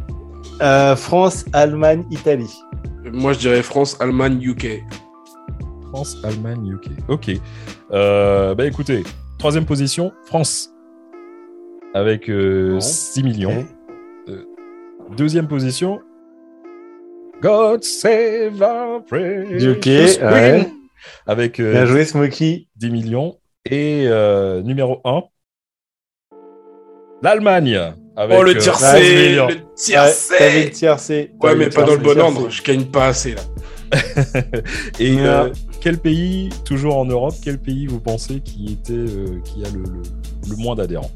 Euh, France, Allemagne, Italie. Moi, je dirais France, Allemagne, UK. France, Allemagne, UK. Ok. Euh, bah écoutez, troisième position, France. Avec euh, Bon. 6 millions. Ok. Deuxième position, God Save Our UK, ouais. Avec euh, Bien joué, Smokey. 10 millions. Et euh, numéro 1, l'Allemagne. Avec, Oh, le euh, 10 tiercé. Le Ouais, tiercé t'avais le tiercé. Ouais, mais le pas dans le bon tiercé. ordre. Je gagne pas assez, là. Et Ouais. euh, quel pays, toujours en Europe, quel pays vous pensez qui, était, euh, qui a le, le- le moins d'adhérents?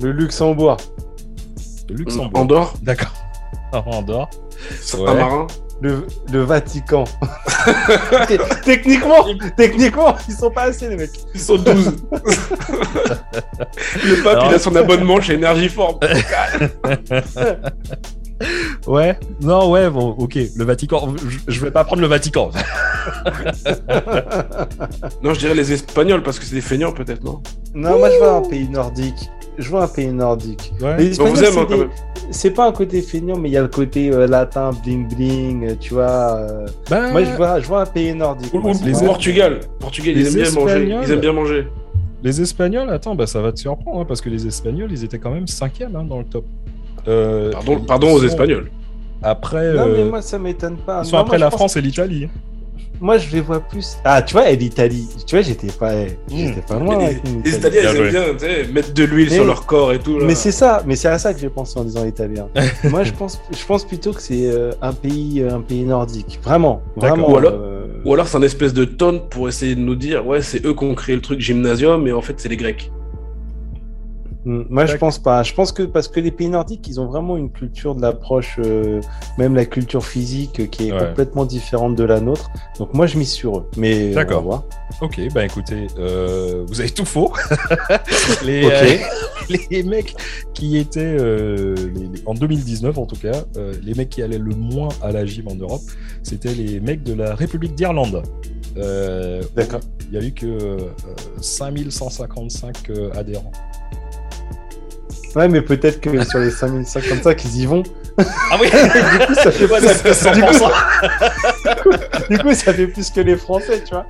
Le Luxembourg. Le Luxembourg. Andorre D'accord. Andorre. Saint-Marin Le, le Vatican. Techniquement, techniquement, ils sont pas assez, les mecs. Ils sont 12. le pape, Alors- il a son abonnement chez Energiform. Ouais. Non, ouais, bon, ok. Le Vatican. Je, je vais pas prendre le Vatican. non, je dirais les Espagnols, parce que c'est des feignants, peut-être, non? Non, moi je vois un pays nordique. Je vois un pays nordique. Ouais. Les vous aime, c'est hein, quand des- même. c'est pas un côté feignant, mais il y a le côté euh, latin, bling bling, euh, tu vois. euh. Bah, Moi je vois, je vois un pays nordique. Ou- les Portugal. Portugal, ils les aiment bien manger. Espagnols. Ils aiment bien manger. Les Espagnols, attends, bah, ça va te surprendre, hein, parce que les Espagnols, ils étaient quand même cinquième hein, dans le top. Euh, Pardon, ils pardon aux Espagnols. Après, Non, mais moi ça m'étonne pas. ils sont Non, après moi, la France et l'Italie. Moi je les vois plus. Ah, tu vois, et l'Italie. Tu vois, j'étais pas, j'étais pas loin. Les. Italiens, ils aiment bien tu sais, mettre de l'huile sur leur corps et tout. Là. Mais c'est ça, mais c'est à ça que j'ai pensé en disant italien. Moi, je pense, je pense plutôt que c'est euh, un pays, euh, un pays nordique. Vraiment, vraiment. Ou alors- euh, Ou alors c'est un espèce de tonne pour essayer de nous dire ouais, c'est eux qui ont créé le truc gymnasium, mais en fait, c'est les Grecs. Mm, Moi, je D'accord. pense pas. Je pense que parce que les pays nordiques, ils ont vraiment une culture de l'approche, euh, même la culture physique, euh, qui est Ouais. complètement différente de la nôtre. Donc moi, je mise sur eux. Mais D'accord. on va voir. Ok, bah écoutez, euh, vous avez tout faux. les, Ok. euh, les mecs qui étaient, euh, les- les- en 2019 en tout cas, euh, les mecs qui allaient le moins à la gym en Europe, c'était les mecs de la République d'Irlande. Euh, D'accord. Il y a eu que euh, 5155 euh, adhérents. Ouais, mais peut-être que sur les 5055, ils y vont. Ah oui du coup, ça fait Ouais, ça fait du, coup, 100%. du coup, ça fait plus que les Français, tu vois.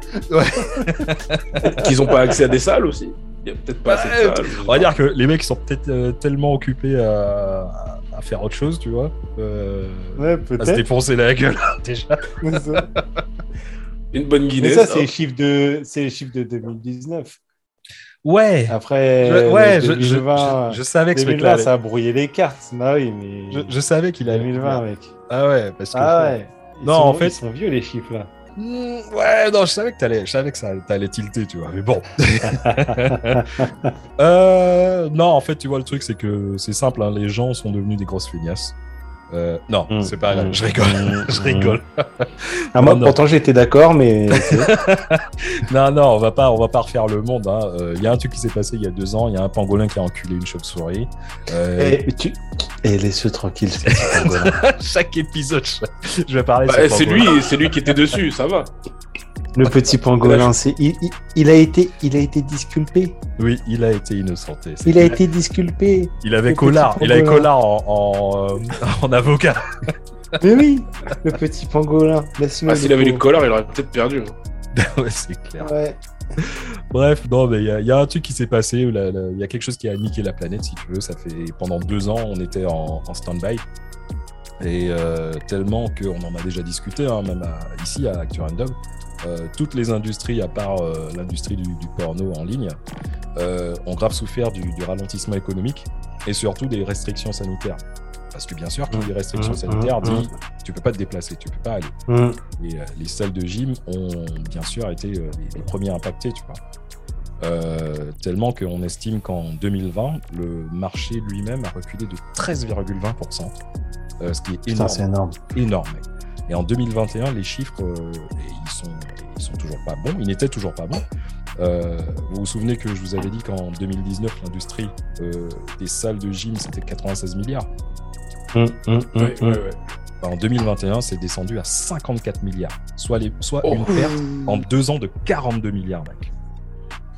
Qu'ils ont pas accès à des salles aussi. Il y a peut-être pas assez de Ouais, salles. On va dire que les mecs sont peut-être euh, tellement occupés à, à faire autre chose, tu vois, euh, Ouais, à se peut-être. défoncer la gueule déjà. Mais ça- Une bonne Mais Guinness. ça, c'est hein. les chiffres de, c'est les chiffres de 2019. Ouais, Après, Je- ouais, je, je- 2020, je- je savais que ce 2020, mec-là allait- ça a brouillé les cartes. Bah oui, mais je, je savais qu'il allait 2020, mec. Ah ouais, parce que. Ah ouais. Ils Non, sont- en fait- ils sont vieux les chiffres là. Hmm, ouais, non, je savais que t'allais, je savais que ça t'allais tilter, tu vois. Mais bon. euh, non, en fait, tu vois, le truc, c'est que c'est simple. hein, les gens sont devenus des grosses feignasses. Euh, non, Mm. c'est pas grave, je rigole, Mm. je rigole. Ah, moi, Non, pourtant, j'étais d'accord, mais. Non, non, on va pas, on va pas refaire le monde. hein. Euh, Il y a un truc qui s'est passé il y a deux ans. Il y a un pangolin qui a enculé une chauve-souris. Euh, Eh, tu... eh, laisse-le tranquille, chaque épisode, je, vais parler. de Bah, ce c'est lui, c'est lui qui était dessus, ça va. Le petit pangolin, c'est... Il, il- il a été... il a été disculpé. Oui, il a été innocenté. Il a été disculpé. Il avait collard. Il avait collard en, en, euh, en avocat. Mais oui, le petit pangolin. Ah, s'il avait du pauvre. colère, il aurait peut-être perdu. hein. ouais, c'est clair. Ouais. Bref, non, mais il y, a- il y a un truc qui s'est passé. Il y a quelque chose qui a niqué la planète, si tu veux. Ça fait pendant deux ans, on était en, en stand-by. Et euh, tellement qu'on en a déjà discuté, hein, même à- ici à Actu Random, euh, toutes les industries, à part euh, l'industrie du, du porno en ligne, euh, ont grave souffert du, du ralentissement économique et surtout des restrictions sanitaires. Parce que bien sûr, qui dit restrictions Mmh, sanitaires mmh, dit tu peux pas te déplacer, tu peux pas aller. Et euh, les salles de gym ont bien sûr été euh, les, les premiers impactés, tu vois. Euh, tellement qu'on estime qu'en 2020, le marché lui-même a reculé de 13,20%, euh, ce qui est énorme, c'est énorme. énorme. mec. Et en 2021, les chiffres, euh, ils sont, ils sont toujours pas bons. Ils n'étaient toujours pas bons. Euh, vous vous souvenez que je vous avais dit qu'en 2019, l'industrie euh, des salles de gym, c'était 96 milliards. Ouais, hum. ouais, ouais. En 2021, c'est descendu à 54 milliards, soit, les, soit Oh. une perte en deux ans de 42 milliards, mec.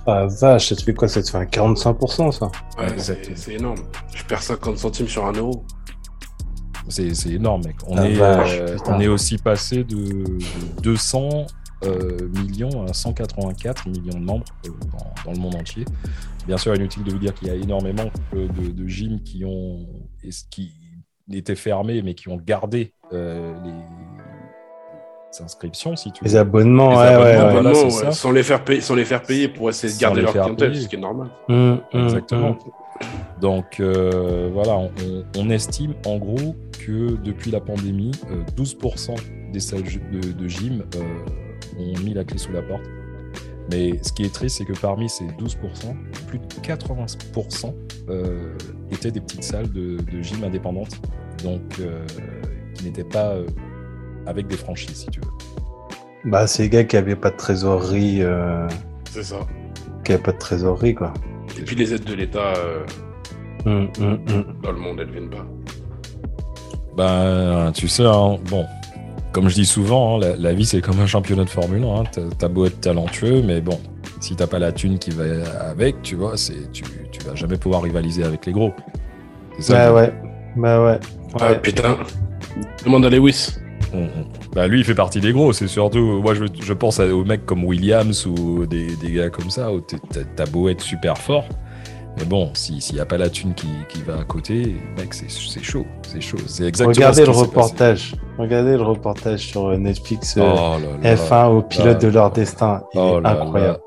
Ah vache, ça te fait quoi Ça te fait un 45%, ça? Ouais, c'est énorme. Je perds 50 centimes sur un euro. C'est c'est énorme, mec. On, La est, vache, euh, on est aussi passé de, de 200 euh, millions à 184 millions de membres euh, dans, dans le monde entier. Bien sûr, inutile de vous dire qu'il y a énormément de, de gyms qui ont qui étaient fermés, mais qui ont gardé euh, les inscriptions, si tu Les veux. abonnements, Les ouais, abonnements, ouais, voilà, sans, les faire payer, sans les faire payer pour essayer de garder les leur clientèle, payer. ce qui est normal. Hum, hum, Exactement. hum. Donc euh, voilà, on, estime en gros que depuis la pandémie, euh, 12% des salles de, de gym euh, ont mis la clé sous la porte. Mais ce qui est triste, c'est que parmi ces 12%, plus de 80% euh, étaient des petites salles de, de gym indépendantes, donc euh, qui n'étaient pas euh, avec des franchises, si tu veux. Bah, c'est les gars qui avaient pas de trésorerie, euh, C'est ça. qui avaient pas de trésorerie, quoi. Et puis les aides de l'État euh, Hum, hum, hum. dans le monde, elles viennent pas. Ben, tu sais, hein, bon, comme je dis souvent, hein, la, la vie c'est comme un championnat de Formule 1. Hein, t'as, beau être talentueux, mais bon, si t'as pas la thune qui va avec, tu vois, c'est, tu, tu vas jamais pouvoir rivaliser avec les gros. C'est ça, Bah ouais, bah ouais. Ah Ouais. putain. Demande à Lewis. Bah, lui, il fait partie des gros. C'est surtout, moi, je, je pense à- aux mecs comme Williams ou des, des gars comme ça t'as, beau être super fort. Mais bon, si- s'il n'y a pas la thune qui, qui va à côté, mec, c'est, chaud. C'est chaud. C'est exactement Regardez ce le passé. reportage. Regardez le reportage sur euh, Netflix euh, Oh là là. F1 au pilote là de leur destin. Il Oh est incroyable.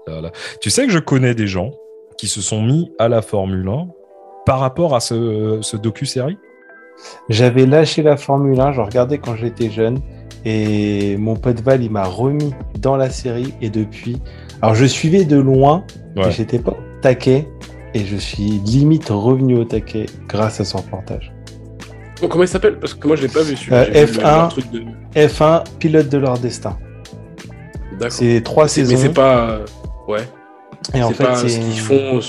Tu sais que je connais des gens qui se sont mis à la Formule 1 par rapport à ce, ce docu-série? J'avais lâché la Formule 1, je regardais quand j'étais jeune. Et mon pote Val, il m'a remis dans la série. Et depuis. Alors, je suivais de loin. Ouais. Et j'étais pas au taquet. Et je suis limite revenu au taquet grâce à son reportage. Bon, comment il s'appelle? Parce que moi, je l'ai pas vu. Euh, J'ai vu le- F1. le truc de... F1, pilote de leur destin. D'accord. C'est trois saisons. Mais c'est pas. euh, Ouais. Et en C'est fait, pas c'est ce qu'ils font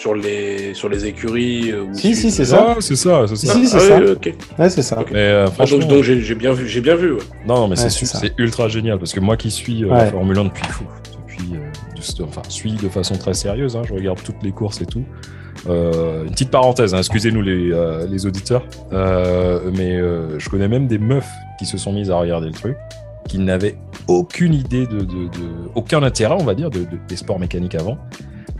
sur les, sur les écuries. euh, ou Si, si, c'est ça. Ah, c'est ça, c'est ça. Si, c'est Ah, ça. ouais, ok. Ouais, c'est ça. Mais euh, Ah, franchement, donc donc j'ai bien vu. J'ai bien vu. ouais. non, mais c'est Ouais, c'est ultra génial parce que moi qui suis euh. Formule 1 depuis fou, depuis, euh, de- enfin, suis de façon très sérieuse. hein, je regarde toutes les courses et tout. Euh, une petite parenthèse, hein, excusez-nous les, euh, les auditeurs, euh, mais euh, je connais même des meufs qui se sont mises à regarder le truc, qui n'avaient aucune idée de, de- de- aucun intérêt, on va dire, de, de- des sports mécaniques avant,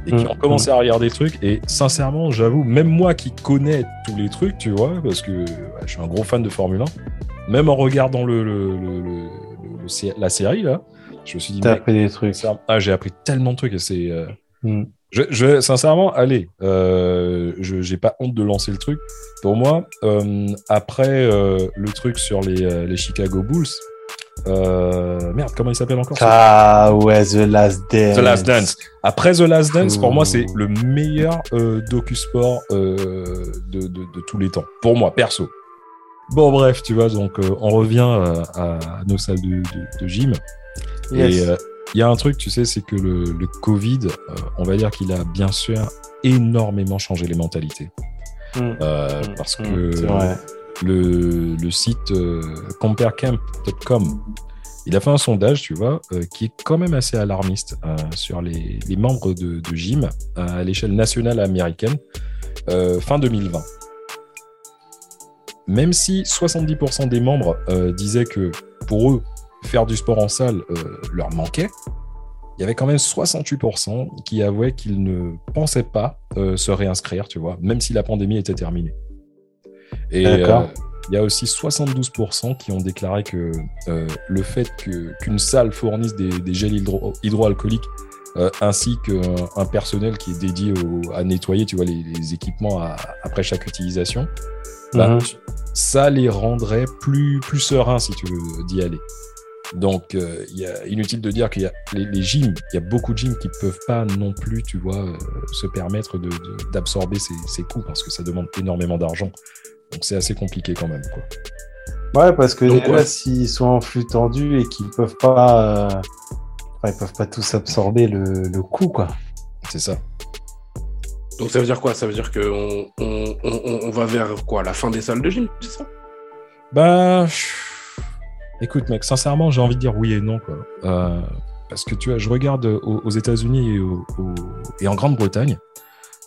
et qui Mm, ont commencé à regarder le truc. Et sincèrement, j'avoue, même moi qui connais tous les trucs, tu vois, parce que je suis un gros fan de Formule 1, même en regardant le, le- le- le- le- sé- la série là, je me suis dit, T'as appris des trucs. ah, j'ai appris tellement de trucs et c'est. euh, Mm. je, je- sincèrement, allez, euh, je j'ai pas honte de lancer le truc. Pour moi, euh, après le truc sur les, les Chicago Bulls, euh, merde, comment il s'appelle encore Ah ouais, The Last Dance. The Last Dance. Après The Last Dance, pour moi, c'est le meilleur euh, docu-sport euh, de, de- de tous les temps. Pour moi, perso. Bon, bref, tu vois, donc euh, on revient euh, à, nos salles de, de, gym. Yes. Et euh, il y a un truc, tu sais, c'est que le, le Covid, euh, on va dire qu'il a bien sûr énormément changé les mentalités. Mm. Euh, Mm, parce mm, que c'est vrai. Le, site euh, comparecamp.com, il a fait un sondage, tu vois, euh, qui est quand même assez alarmiste euh, sur les, membres de, de gym à l'échelle nationale américaine fin 2020. Même si 70% des membres disaient que pour eux, faire du sport en salle leur manquait, il y avait quand même 68% qui avouaient qu'ils ne pensaient pas se réinscrire, tu vois, même si la pandémie était terminée. Et euh, il y a aussi 72% qui ont déclaré que euh, le fait qu'une salle fournisse des, des gels hydro- hydroalcooliques euh, ainsi qu'un un personnel qui est dédié au- à nettoyer tu vois, les, les équipements à- après chaque utilisation, bah, Mhm. ça les rendrait plus, plus sereins si tu veux d'y aller. Donc, euh, il y a inutile de dire qu'il y a les, les gyms, il y a beaucoup de gyms qui peuvent pas non plus, tu vois, euh, se permettre de- de- d'absorber ces, ces coûts parce que ça demande énormément d'argent. Donc, c'est assez compliqué quand même. Quoi. Ouais, parce que Donc, déjà, ouais. s'ils sont en flux tendu et qu'ils peuvent pas, euh, enfin, ils peuvent pas tous absorber le, le coût, quoi. C'est ça. Donc ça veut dire quoi? Ça veut dire qu'on on, on, on va vers quoi? La fin des salles de gym, c'est ça? Ben, écoute, mec, sincèrement, j'ai envie de dire oui et non, quoi. Euh, parce que tu vois, je regarde aux, aux États-Unis et en Grande-Bretagne,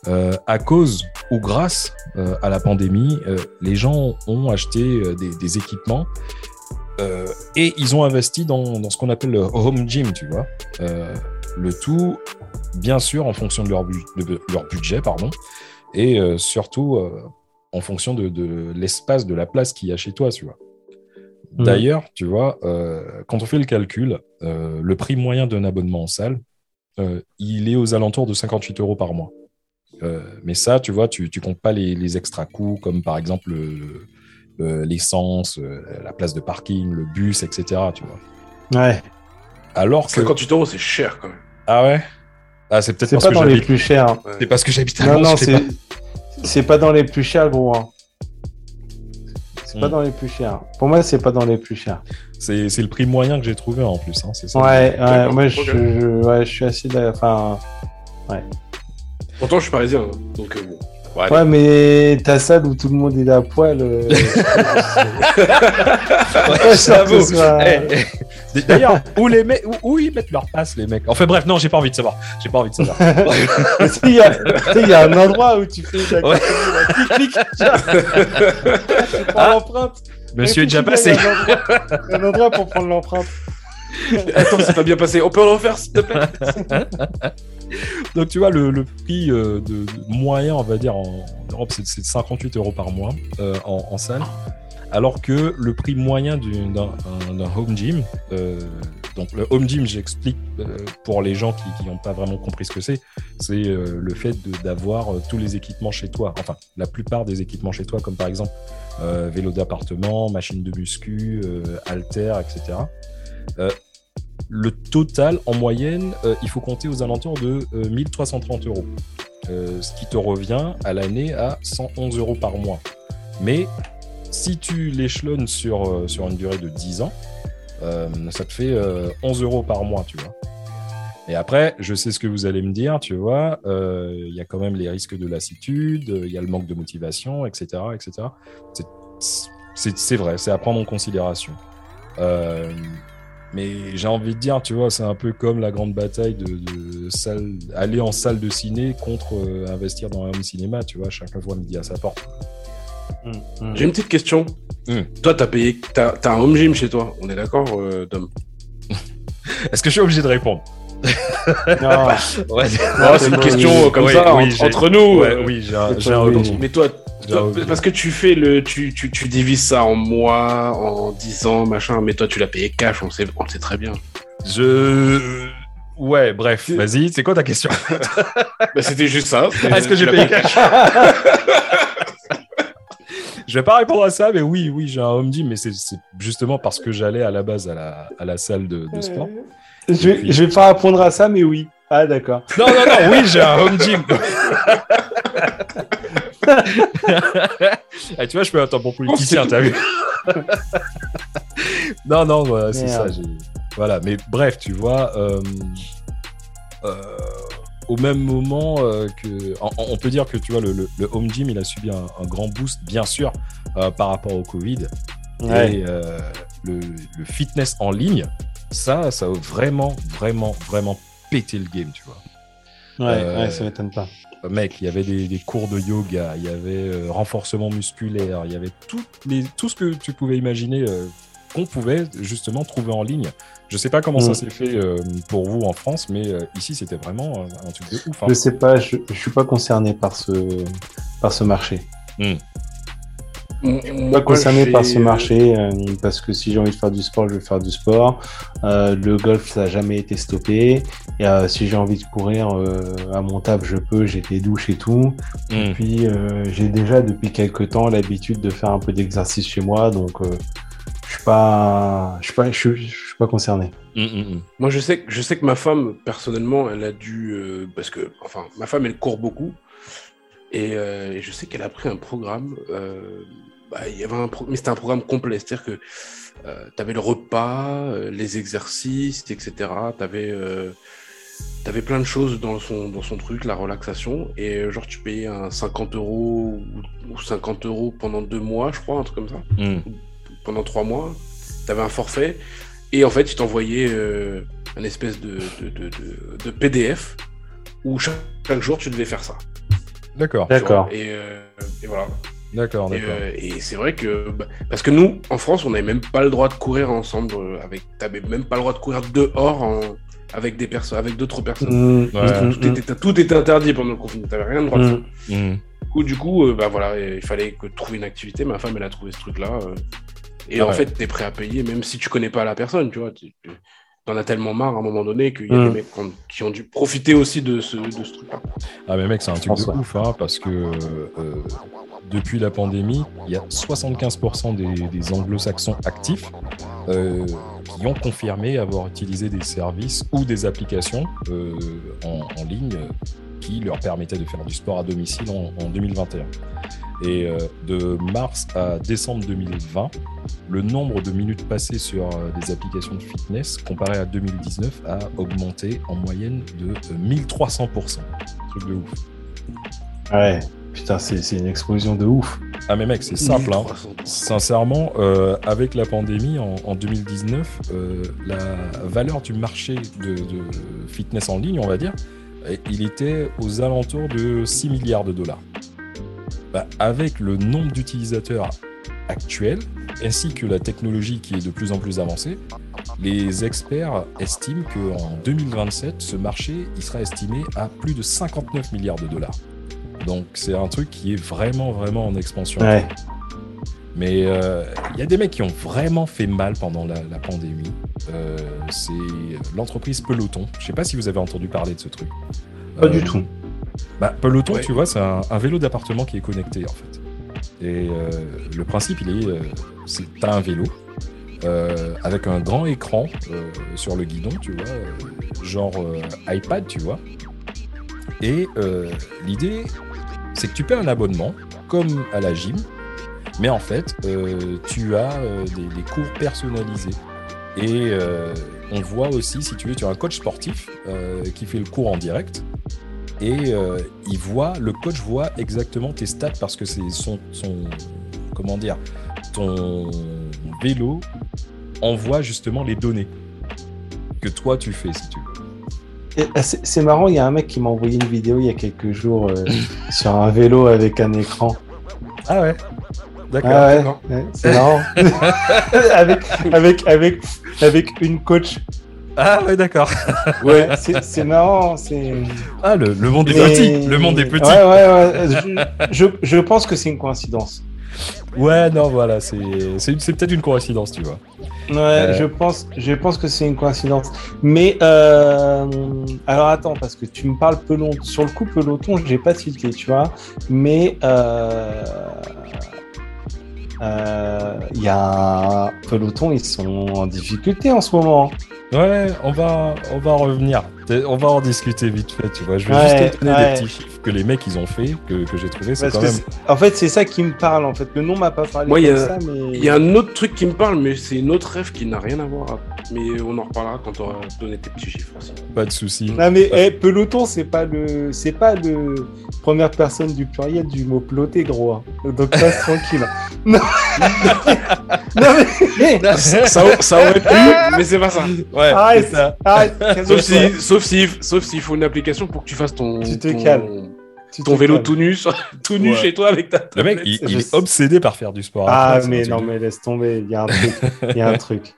euh, à cause ou grâce euh, à la pandémie, euh, les gens ont acheté euh, des, des équipements et ils ont investi dans, dans ce qu'on appelle le home gym, tu vois. Le tout, bien sûr, en fonction de leur, bu- de leur budget, pardon, et surtout en fonction de, de l'espace, de la place qu'il y a chez toi, tu vois. Mhm. D'ailleurs, tu vois, quand on fait le calcul, le prix moyen d'un abonnement en salle, il est aux alentours de 58 euros par mois. Euh, mais ça, tu vois, tu, tu comptes pas les, les extra coûts, comme par exemple le- le- l'essence, euh, la place de parking, le bus, etc. Tu vois. Ouais. Alors que 58 euros, c'est cher quand même. ah ouais, ah c'est peut-être C'est parce pas que dans les plus chers. hein. C'est parce que j'habite à Non, non, je sais c'est, c'est pas dans les plus chers, gros. hein. C'est pas Hmm. dans les plus chers. Pour moi, c'est pas dans les plus chers. C'est c'est le prix moyen que j'ai trouvé en plus. Hein, c'est ça. Ouais, ouais, moi, je, je- ouais, je suis assez. Enfin, Pourtant, je suis parisien, hein, donc euh, bon. Ouais, mais ta salle où tout le monde est à poil. euh, Ouais, j'avoue. Eh, eh. D'ailleurs, où, les mecs, où, où ils mettent leur passe, les mecs? Enfin bref, non, j'ai pas envie de savoir. J'ai pas envie de savoir. Tu sais, Il y, a- y un endroit où tu fais la Ouais. clic, clic, tu prends Ah. l'empreinte. Monsieur est déjà passé. un endroit- il y a un endroit pour prendre l'empreinte. Attends, c'est pas bien passé. On peut en refaire, s'il te plaît Donc tu vois, le, le prix euh, de, moyen, on va dire, en, en Europe, c'est c'est 58 euros par mois euh, en, en salle. Alors que le prix moyen d'un un- d'un home gym, euh, donc le home gym, j'explique pour les gens qui n'ont pas vraiment compris ce que c'est, c'est le fait de- d'avoir tous les équipements chez toi, enfin la plupart des équipements chez toi, comme par exemple vélo d'appartement, machine de muscu, haltères, etc. Euh, le total, en moyenne, euh, il faut compter aux alentours de euh, 1330 euros. Euh, ce qui te revient à l'année à 111 euros par mois. Mais si tu l'échelonnes sur, euh, sur une durée de 10 ans, euh, ça te fait euh, 11 euros par mois, tu vois. Et après, je sais ce que vous allez me dire, tu vois, euh, il y a quand même les risques de lassitude, euh, il y a le manque de motivation, etc. etc. C'est- vrai, c'est à prendre en considération. Euh, mais j'ai envie de dire, tu vois, c'est un peu comme la grande bataille de, de salle, aller en salle de ciné contre euh, investir dans un home cinéma, tu vois, chacun voit midi à sa porte. J'ai une petite question. Hmm. Toi, t'as payé. T'as t'as un home gym chez toi. On est d'accord, euh, Dom Est-ce que je suis obligé de répondre? Non, Ouais, C'est une question euh, comme Oui, ça, oui, entre, nous. ouais, euh, oui, j'ai un, home gym. Mais toi, Parce que tu fais le. Tu, tu, tu divises ça en mois, en 10 ans, machin. Mais toi, tu l'as payé cash, on sait, on le sait très bien. Je. Ouais, bref, vas-y, c'est quoi ta question? Bah, C'était juste ça. Ah, Est-ce que j'ai payé cash? Je vais pas répondre à ça, mais oui, oui, j'ai un home gym, mais c'est justement parce que j'allais à la base à la, à la salle de, de sport. je, vais, je vais pas répondre à ça, mais oui. Ah, d'accord. Non, non, non, oui, j'ai un home gym. ah, tu vois, je peux attendre pour politicien, t'as vu Non, non, voilà, c'est ça. Voilà, mais bref, tu vois, euh, euh, au même moment euh, que. On, peut dire que, tu vois, le, home gym, il a subi un, grand boost, bien sûr, par rapport au Covid. Et le, fitness en ligne, ça, ça a vraiment, vraiment, vraiment pété le game, tu vois. Ouais, ouais ça m'étonne pas mec, il y avait des, cours de yoga, il y avait euh, renforcement musculaire, il y avait tout, les, tout ce que tu pouvais imaginer euh, qu'on pouvait justement trouver en ligne. Je sais pas comment ça mm. s'est fait euh, pour vous en France, mais ici c'était vraiment un, truc de ouf. Hein. Je sais pas, je, je suis pas concerné par ce, par ce marché. Mm pas concerné par ce marché euh, parce que si j'ai envie de faire du sport, je vais faire du sport. Euh, le golf, ça n'a jamais été stoppé. Et euh, si j'ai envie de courir à mon table, je peux. J'ai des douches et tout. Et hmm. puis j'ai déjà depuis quelques temps l'habitude de faire un peu d'exercice chez moi, donc je suis pas, je suis pas, je suis, pas concerné. Hmm, hmm, moi, je sais, je sais que ma femme, personnellement, elle a dû, parce que, enfin, ma femme, elle court beaucoup. Et, je sais qu'elle a pris un programme bah, y avait un mais c'était un programme complet, c'est-à-dire que euh, tu avais le repas, euh, les exercices, etc. Tu avais, euh, plein de choses dans son, dans son truc, la relaxation, et genre tu payais un 50 euros ou, 50 euros pendant deux mois, je crois, un truc comme ça, hmm. pendant trois mois. Tu avais un forfait, et en fait, il t'envoyait un espèce de, de, PDF où chaque, chaque, jour tu devais faire ça. D'accord. D'accord. Et, et voilà. D'accord, d'accord. Euh, et, c'est vrai que. Bah, parce que nous, en France, on n'avait même pas le droit de courir ensemble. Euh, avec T'avais même pas le droit de courir dehors avec des personnes, avec d'autres personnes. Mmh, tout, était, interdit pendant le confinement. T'avais rien de droit de faire. Mmh. Mmh. Du coup, du coup euh, bah, voilà, il fallait que trouver une activité. Ma femme, elle a trouvé ce truc-là. et ah en fait, t'es prêt à payer, même si tu connais pas la personne, tu vois. T'en as tellement marre à un moment donné qu'il y a des mecs qui ont dû profiter aussi de ce, de ce truc-là. Ah, mais mec, c'est un truc de ouf, hein, parce que depuis la pandémie, il y a 75% des, anglo-saxons actifs euh, qui ont confirmé avoir utilisé des services ou des applications euh, en, ligne qui leur permettaient de faire du sport à domicile en, 2021. Et euh, de mars à décembre 2020, le nombre de minutes passées sur des applications de fitness comparé à 2019 a augmenté en moyenne de 1300%. Truc de ouf. Ouais. Putain, c'est une explosion de ouf. Ah mais mec, c'est simple. Hein. Sincèrement, euh, avec la pandémie en, 2019, euh, la valeur du marché de, fitness en ligne, on va dire, il était aux alentours de 6 milliards de dollars. Bah, avec le nombre d'utilisateurs actuels, ainsi que la technologie qui est de plus en plus avancée, les experts estiment qu'en 2027, ce marché il sera estimé à plus de 59 milliards de dollars. Donc c'est un truc qui est vraiment, vraiment en expansion. Mais il euh, y a des mecs qui ont vraiment fait mal pendant la, pandémie. Euh, c'est l'entreprise Peloton. Je sais pas si vous avez entendu parler de ce truc. Pas du euh, tout. Bah, Peloton, tu vois, c'est un, vélo d'appartement qui est connecté en fait. Et le principe, il est, c'est t'as un vélo avec un grand écran sur le guidon, tu vois, genre iPad, tu vois. Et l'idée, c'est que tu paies un abonnement, comme à la gym, mais en fait, euh, tu as euh, des, cours personnalisés. Et euh, on voit aussi, si tu veux, tu as un coach sportif qui fait le cours en direct. Et il voit, le coach voit exactement tes stats parce que c'est son, son, comment dire, ton vélo envoie justement les données que toi tu fais, si tu veux. Euh, c'est marrant, il y a un mec qui m'a envoyé une vidéo il y a quelques jours euh, sur un vélo avec un écran. Ah ouais D'accord. Ah ouais, c'est marrant. avec, avec, avec, avec une coach. Ah ouais, d'accord. ouais, c'est marrant. Ah, le, le, monde est petit. Le monde est petit. Ouais, ouais, ouais. Je, je pense que c'est une coïncidence. Ouais, non, voilà, c'est peut-être une coïncidence, tu vois. Ouais, euh. je, pense, je pense que c'est une coïncidence. Mais, euh... alors attends, parce que tu me parles peloton. Sur le coup, peloton, je n'ai pas cité, tu vois. Mais, euh... Euh... il y a peloton, ils sont en difficulté en ce moment. Ouais, on va, on va revenir. On va en discuter vite fait, tu vois. Je vais Ouais, juste te donner ouais. des petits chiffres que les mecs ils ont fait, que, que j'ai trouvé. C'est quand même. en fait, c'est ça qui me parle. En fait, le nom m'a pas parlé comme a- ça, mais Il y a un autre truc qui me parle, mais c'est une autre rêve qui n'a rien à voir. Mais on en reparlera quand tu auras donné tes petits chiffres aussi. Pas de soucis. Non mais eh, peloton, c'est pas le, c'est pas le première personne du pluriel du mot peloter, gros. hein. Donc reste tranquille. Non, non mais ça, ça aurait pu, mais c'est pas ça. Ouais, arrête, ça. arrête. Sauf si, sauf si, sauf s'il faut une application pour que tu fasses ton, Tu te ton, calmes. Tu ton te vélo calmes. tout nu, tout nu Ouais. chez toi avec ta Le mec, il, Je il est obsédé par faire du sport. Ah mais non mais laisse tomber. Il y a un truc. Il y a un truc.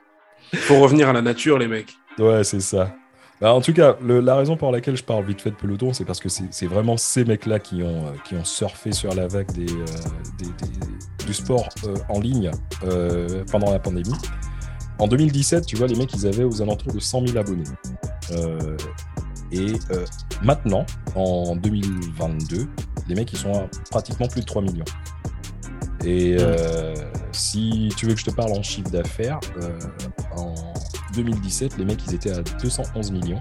Faut revenir à la nature, les mecs. Ouais, c'est ça. Bah, en tout cas, la raison pour laquelle je parle vite fait de peloton, c'est parce que c'est vraiment ces mecs-là qui ont, euh, qui ont surfé sur la vague euh, du sport euh, en ligne pendant la pandémie. En 2017, tu vois, les mecs, ils avaient aux alentours de 100 000 abonnés. Et maintenant, en 2022, les mecs, ils sont à pratiquement plus de 3 millions. Et euh, si tu veux que je te parle en chiffre d'affaires, euh, en 2017, les mecs, ils étaient à 211 millions.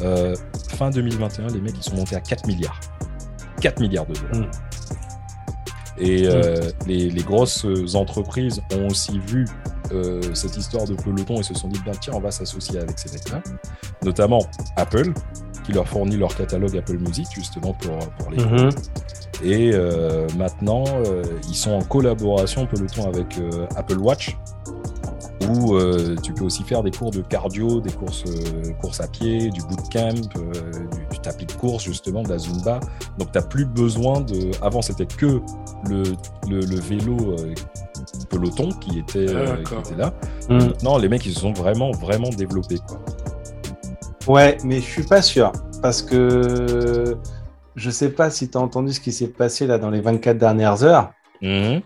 Euh, fin 2021, les mecs, ils sont montés à 4 milliards. 4 milliards de dollars. Mm. Et les, les grosses entreprises ont aussi vu euh, cette histoire de peloton et se sont dit, ben, tiens, on va s'associer avec ces mecs-là. Notamment Apple, qui leur fournit leur catalogue Apple Music, justement, pour, pour les Mhm. et euh, maintenant, euh, ils sont en collaboration peloton avec Apple Watch, où euh, tu peux aussi faire des cours de cardio, des courses, euh, courses à pied, du bootcamp, euh, du, du tapis de course, justement, de la Zumba. Donc, tu n'as plus besoin de. Avant, c'était que le, le, le vélo euh, peloton qui était, euh, qui D'accord. était là. Mm. Maintenant, les mecs, ils se sont vraiment, vraiment développés. Quoi. Ouais, mais je suis pas sûr parce que je sais pas si tu as entendu ce qui s'est passé là dans les 24 dernières heures,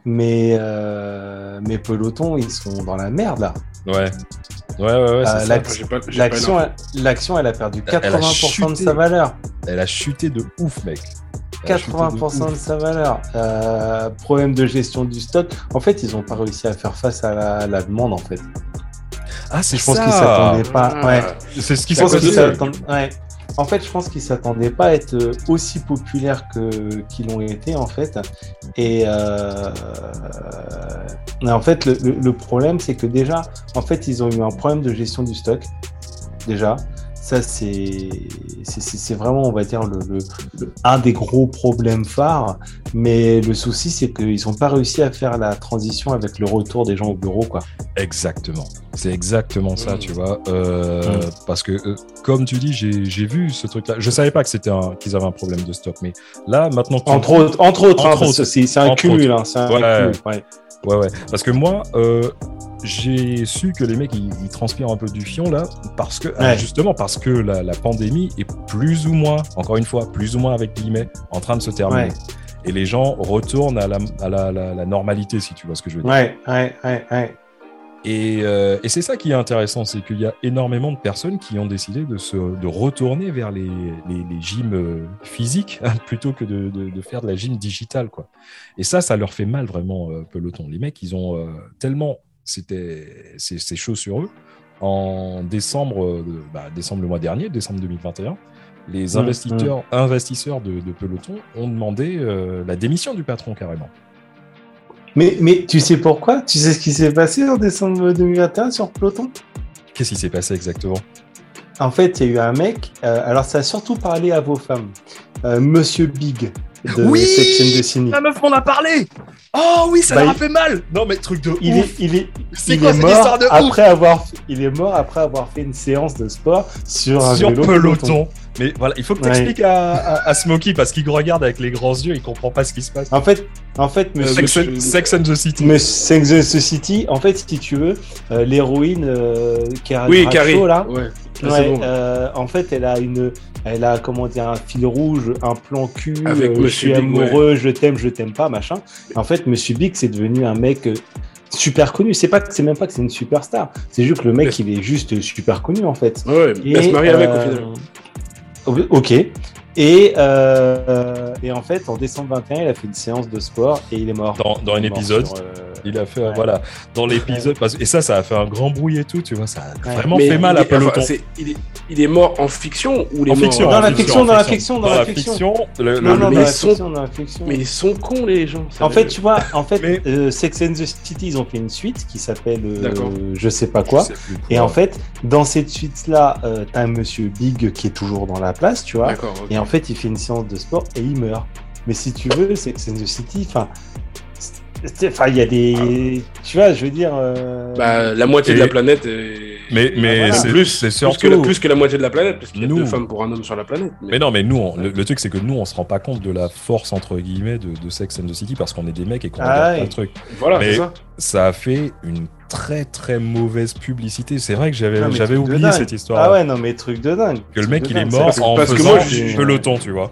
mais euh, mes pelotons ils sont dans la merde là. Ouais. Ouais, ouais, ouais. Euh, l'action- elle- a perdu Elle a 80% de sa valeur. Elle a chuté de ouf, mec. Elle a chuté de 80% de, sa valeur. Euh, problème de gestion du stock. En fait, ils n'ont pas réussi à faire face à la, la demande en fait. Ah, c'est Je pense qu'ils s'attendaient pas. Ah. Ouais. C'est ce qui Je pense s'est qu'ils ouais. En fait, je pense qu'ils s'attendaient pas à être euh, aussi populaires que qu'ils l'ont été en fait. Et, euh, en fait, le, le- le problème, c'est que déjà, en fait, ils ont eu un problème de gestion du stock. Déjà, ça c'est c'est- c'est c'est vraiment, on va dire, le, le- le- un des gros problèmes phares. Mais le souci, c'est qu'ils n'ont pas réussi à faire la transition avec le retour des gens au bureau, quoi. Exactement. C'est exactement ça, Mm. tu vois. Euh, Mm. Parce que, euh, comme tu dis, j'ai j'ai vu ce truc-là. Je savais pas que c'était un- qu'ils avaient un problème de stock, mais là, maintenant, Entre autres, entre autres, hein, c'est un Entre cumul, hein, c'est un Ouais. cumul. ouais. Ouais, ouais. Parce que moi, euh, j'ai su que les mecs, ils, ils transpirent un peu du fion là, parce que, ah, Ouais. justement, parce que la, la pandémie est plus ou moins, encore une fois, plus ou moins avec guillemets, en train de se terminer. Ouais. Et les gens retournent à la, à la, la- la normalité, si tu vois ce que je veux dire. Ouais, ouais, ouais, ouais. Et, euh, et c'est ça qui est intéressant, c'est qu'il y a énormément de personnes qui ont décidé de, se, de retourner vers les, les, les gyms euh, physiques hein, plutôt que de, de, de faire de la gym digitale. Quoi. Et ça, ça leur fait mal vraiment, euh, peloton. Les mecs, ils ont euh, tellement. C'était c'est chaud sur eux. En décembre, euh, bah, décembre le mois dernier, décembre 2021, les Mmh, investisseurs, investisseurs de, de peloton ont demandé euh, la démission du patron carrément. Mais, mais tu sais pourquoi? Tu sais ce qui s'est passé en décembre 2021 sur Peloton? Qu'est-ce qui s'est passé exactement? En fait, il y a eu un mec, euh, alors ça a surtout parlé à vos femmes, euh, Monsieur Big de Oui Section de Cynie. La meuf m'en a parlé Oh oui, ça Bah, leur a il- fait mal Non mais truc de Il est, ouf il est, C'est il quoi est cette mort histoire de ouf après avoir, il est mort après avoir fait une séance de sport sur un Sur vélo peloton. Mais voilà, il faut que tu Ouais. expliques à, à, à Smokey parce qu'il regarde avec les grands yeux, il comprend pas ce qui se passe. En fait, en fait, Monsieur, Sex, and- Sex and the City. Monsieur Sex and the City, en fait, si tu veux, euh, l'héroïne euh, Carrie Oui, Bradshaw, Carrie. là, Ouais. Là, Ouais, c'est bon. euh, en fait, elle a une, elle a comment dire un fil rouge, un plan cul. Avec euh, je Monsieur suis Big, amoureux, je t'aime, je t'aime pas, machin. En fait, Monsieur Big, c'est devenu un mec euh, super connu. C'est pas, que- c'est même pas que c'est une superstar. C'est juste que le mec, Mais- il est juste super connu en fait. Ouais, Et, elle se marie avec au euh, final. Ok. Et, euh, et en fait, en décembre 21, il a fait une séance de sport et il est mort. Dans, dans un Il épisode. sur, euh, Il a fait, Ouais. voilà, dans l'épisode. Et ça, ça a fait un grand bruit et tout, tu vois. Ça a Ouais. vraiment Mais fait mal à enfin, Peloton. c'est- il, est, il est mort en fiction ou il est En mort fiction, Dans la fiction, dans la fiction, dans la fiction. Non, non, dans ils la sont- fiction, dans la fiction. Mais ils sont cons, les gens. En fait, tu vois, en fait, Mais- euh, Sex and the City, ils ont fait une suite qui s'appelle euh, je sais pas quoi. sais Et en fait, dans cette suite-là, euh, t'as un monsieur Big qui est toujours dans la place, tu vois. Et en fait, il fait une séance de sport et il meurt. Mais si tu veux, Sex and the City, enfin, enfin, il y a des, tu vois, je veux dire. euh, Bah, la moitié Et- de la planète est. Mais, mais voilà. c'est plus, c'est plus, surtout. que la, plus que la moitié de la planète, parce qu'il y a Nous. deux femmes pour un homme sur la planète. Mais non, mais nous, on- le, le truc, c'est que nous, on se rend pas compte de la force, entre guillemets, de, de Sex and the City parce qu'on est des mecs et qu'on Ah regarde ouais. pas le truc. Voilà, Mais- c'est ça. Ça a fait une très très mauvaise publicité. C'est vrai que j'avais mais j'avais oublié cette histoire. Ah ouais, non, mais truc de dingue. Que le mec, il est mort parce que- en parce que faisant moi, du je- peloton, tu vois.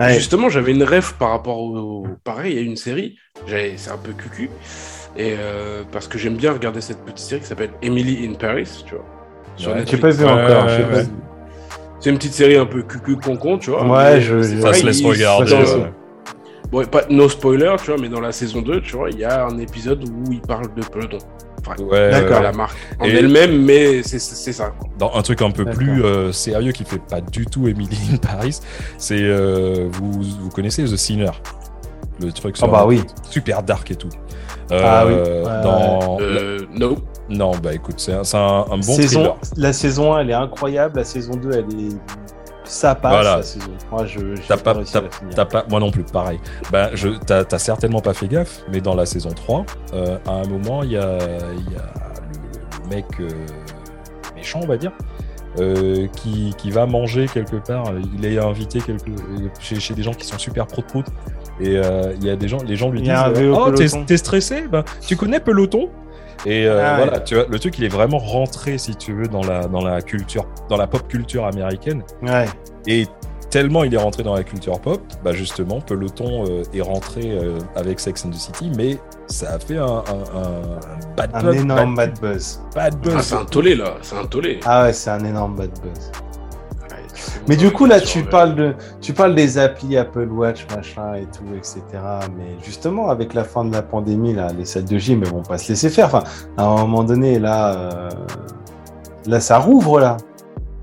Ouais. Justement, j'avais une rêve par rapport au. Pareil, il y a une série, c'est un peu cucu. Et euh, parce que j'aime bien regarder cette petite série qui s'appelle Emily in Paris, tu vois. Sur Ouais. Pas vu encore. C'est une petite série un peu cucu concon, tu vois. Ouais, je- Ça pareil, se laisse regarder. dans- ouais. Bon, pas no spoiler, tu vois, mais dans la saison 2, tu vois, il y a un épisode où il parle de peloton. Enfin, Ouais, D'accord. ouais. la marque en Et- elle-même, mais c'est ça. Dans un truc un peu plus euh, sérieux qui fait pas du tout Emily in Paris, c'est euh, vous, vous connaissez The Sinner, le truc sur- bah oui. super dark et tout. Ah oui. Euh, dans Euh, no. non bah écoute c'est un, c'est un, un bon saison, thriller. la saison 1, elle est incroyable. La saison 2, elle est. Ça passe. Voilà. La saison 3, je. T'as pas, la moi non plus, pareil. Ben, je, t'as, certainement pas fait gaffe, mais dans la saison 3, euh, à un moment, il y a, il y a le, mec euh, méchant, on va dire, euh, qui, qui va manger quelque part. Il est invité quelque, chez, chez des gens qui sont super prout-prout. Et euh, il y a des gens, les gens lui disent Oh, t'es stressé? Ben, Tu connais Peloton? Et euh, Ah ouais. voilà, tu vois, le truc, il est vraiment rentré, si tu veux, dans la, dans la culture, dans la pop culture américaine. Ouais. Et tellement il est rentré dans la culture pop, bah justement, Peloton euh, est rentré euh, avec Sex and the City, mais ça a fait un, un, un- un bad Un buzz. énorme bad, bad buzz. bad buzz. Ah, c'est un tollé là, c'est un tollé. Ah ouais, c'est un énorme bad buzz. Mais du coup, là, tu le- parles de, tu parles des applis Apple Watch, machin et tout, etc. Mais justement, avec la fin de la pandémie, là, les salles de gym, elles vont pas se laisser faire. Enfin, à un moment donné, là, euh, là, ça rouvre, là.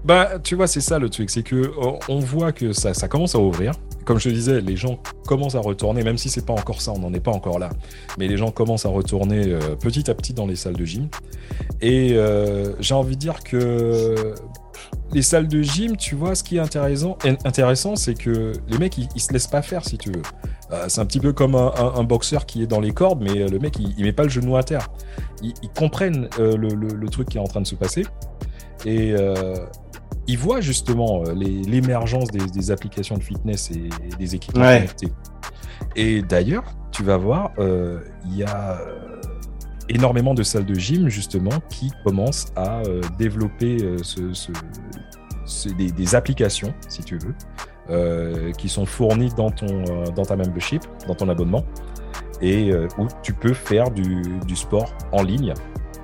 Bah, tu vois, c'est ça le truc, c'est que on- on voit que ça, ça commence à ouvrir. Comme je te disais, les gens commencent à retourner, même si c'est pas encore ça, on n'en est pas encore là. Mais les gens commencent à retourner euh, petit à petit dans les salles de gym. Et euh, j'ai envie de dire que les salles de gym, tu vois, ce qui est intéressant, intéressant c'est que les mecs, ils, ils se laissent pas faire, si tu veux. Euh, c'est un petit peu comme un, un- un boxeur qui est dans les cordes, mais euh, le mec, il, il met pas le genou à terre. Ils, ils comprennent euh, le, le- le truc qui est en train de se passer. Et euh, ils voient justement l'émergence des, des applications de fitness et, et des équipements Ouais. connectés. Et d'ailleurs, tu vas voir, il y a énormément de salles de gym justement qui commencent à euh, développer euh, des, applications, si tu veux, euh, qui sont fournies dans, ton, dans ta membership, dans ton abonnement, et où tu peux faire du sport en ligne.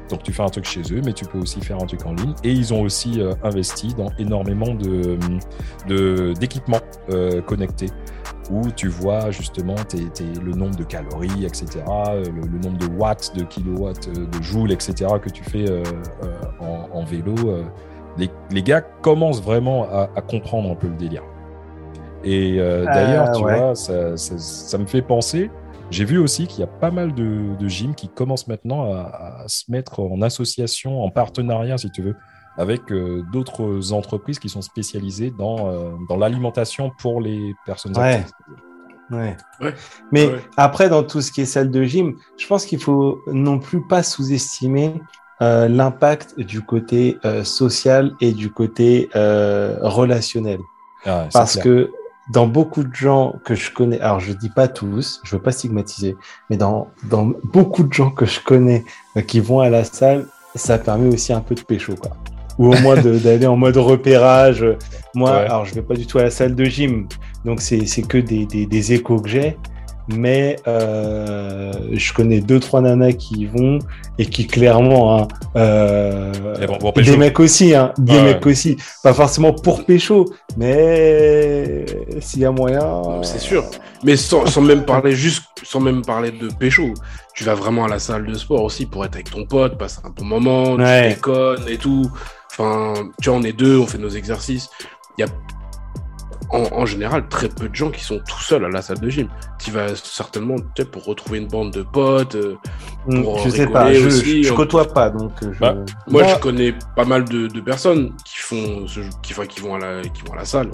Donc tu fais un truc chez eux, mais tu peux aussi faire un truc en ligne. Et ils ont aussi euh, investi dans énormément de, de- d'équipements euh, connectés où tu vois justement le nombre de calories, etc., euh, le, le nombre de watts, de kilowatts, de joules, etc., que tu fais euh, en, en vélo. Les, les gars commencent vraiment à, à comprendre un peu le délire. Et d'ailleurs, tu ouais. vois, ça, ça- ça me fait penser. J'ai vu aussi qu'il y a pas mal de, de gyms qui commencent maintenant à, à se mettre en association, en partenariat, si tu veux, avec euh, d'autres entreprises qui sont spécialisées dans, euh, dans l'alimentation pour les personnes Ouais. actives. Ouais. Ouais. Mais Ouais. après, dans tout ce qui est salle de gym, je pense qu'il faut non plus pas sous-estimer euh, l'impact du côté euh, social et du côté euh, relationnel. Ah, Parce clair. que dans beaucoup de gens que je connais, alors je dis pas tous, je veux pas stigmatiser, mais dans, dans beaucoup de gens que je connais euh, qui vont à la salle, ça permet aussi un peu de pécho, quoi. Ou au moins d'aller en mode repérage. Moi, Ouais. alors je vais pas du tout à la salle de gym, donc c'est c'est que des, des, des échos que j'ai. Mais euh, je connais deux trois nanas qui y vont et qui clairement hein, euh, des mecs aussi hein, des Ouais, mecs aussi pas forcément pour pécho mais s'il y a moyen C'est sûr. Mais sans, sans même parler juste, sans même parler de pécho. Tu vas vraiment à la salle de sport aussi pour être avec ton pote, passer un bon moment, Ouais. tu déconnes et tout. Enfin, tu vois, on est deux, on fait nos exercices. Il y a en, en général très peu de gens qui sont tout seuls à la salle de gym. Tu vas certainement peut-être pour retrouver une bande de potes. euh, Hmm, pour je sais pas je, aussi, je on- côtoie pas donc euh, je... Bah, Moi, Moi- je connais pas mal de, de personnes qui font ce, qui, enfin, qui vont à la, qui vont à la salle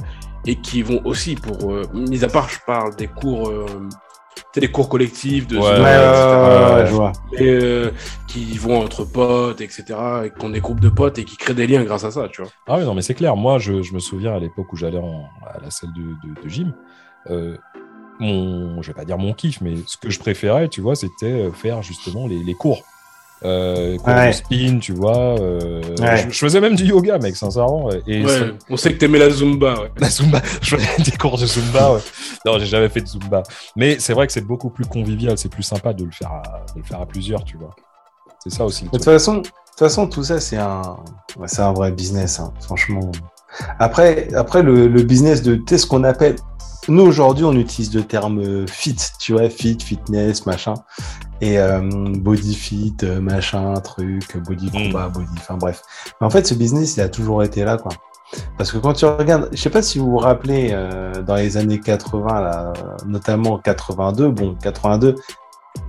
et qui vont aussi pour, euh, mis à part, je parle des cours, euh, tu sais, des cours collectifs de Ouais, etc., et, euh, qui vont entre potes, etc., et qui ont des groupes de potes et qui créent des liens grâce à ça, tu vois. Ah oui, non, mais c'est clair. Moi, je, je me souviens à l'époque où j'allais à la salle de, de- de gym, euh, mon, je vais pas dire mon kiff, mais ce que je préférais, tu vois, c'était euh, faire justement les, les cours. Euh, Ouais. de spin, tu vois. euh, Ouais. je, je faisais même du yoga, mec, sincèrement. Et Ouais, ça- on sait que t'aimais la Zumba, ouais. la Zumba, je faisais des cours de Zumba. ouais. Non, j'ai jamais fait de Zumba. Mais c'est vrai que c'est beaucoup plus convivial, c'est plus sympa de le faire à, de le faire à plusieurs, tu vois. C'est ça aussi. De toute façon, de toute façon, tout ça, c'est un, ouais, c'est un vrai business, hein, franchement. Après, après le, le business de, tu sais, ce qu'on appelle, nous aujourd'hui, on utilise le terme euh, fit, tu vois, fit, fitness, machin, et euh, body fit, euh, machin, truc, body Mm. combat, body, enfin bref. Mais en fait, ce business, il a toujours été là, quoi. Parce que quand tu regardes, je sais pas si vous vous rappelez, euh, dans les années 80, là, notamment 82, bon, 82,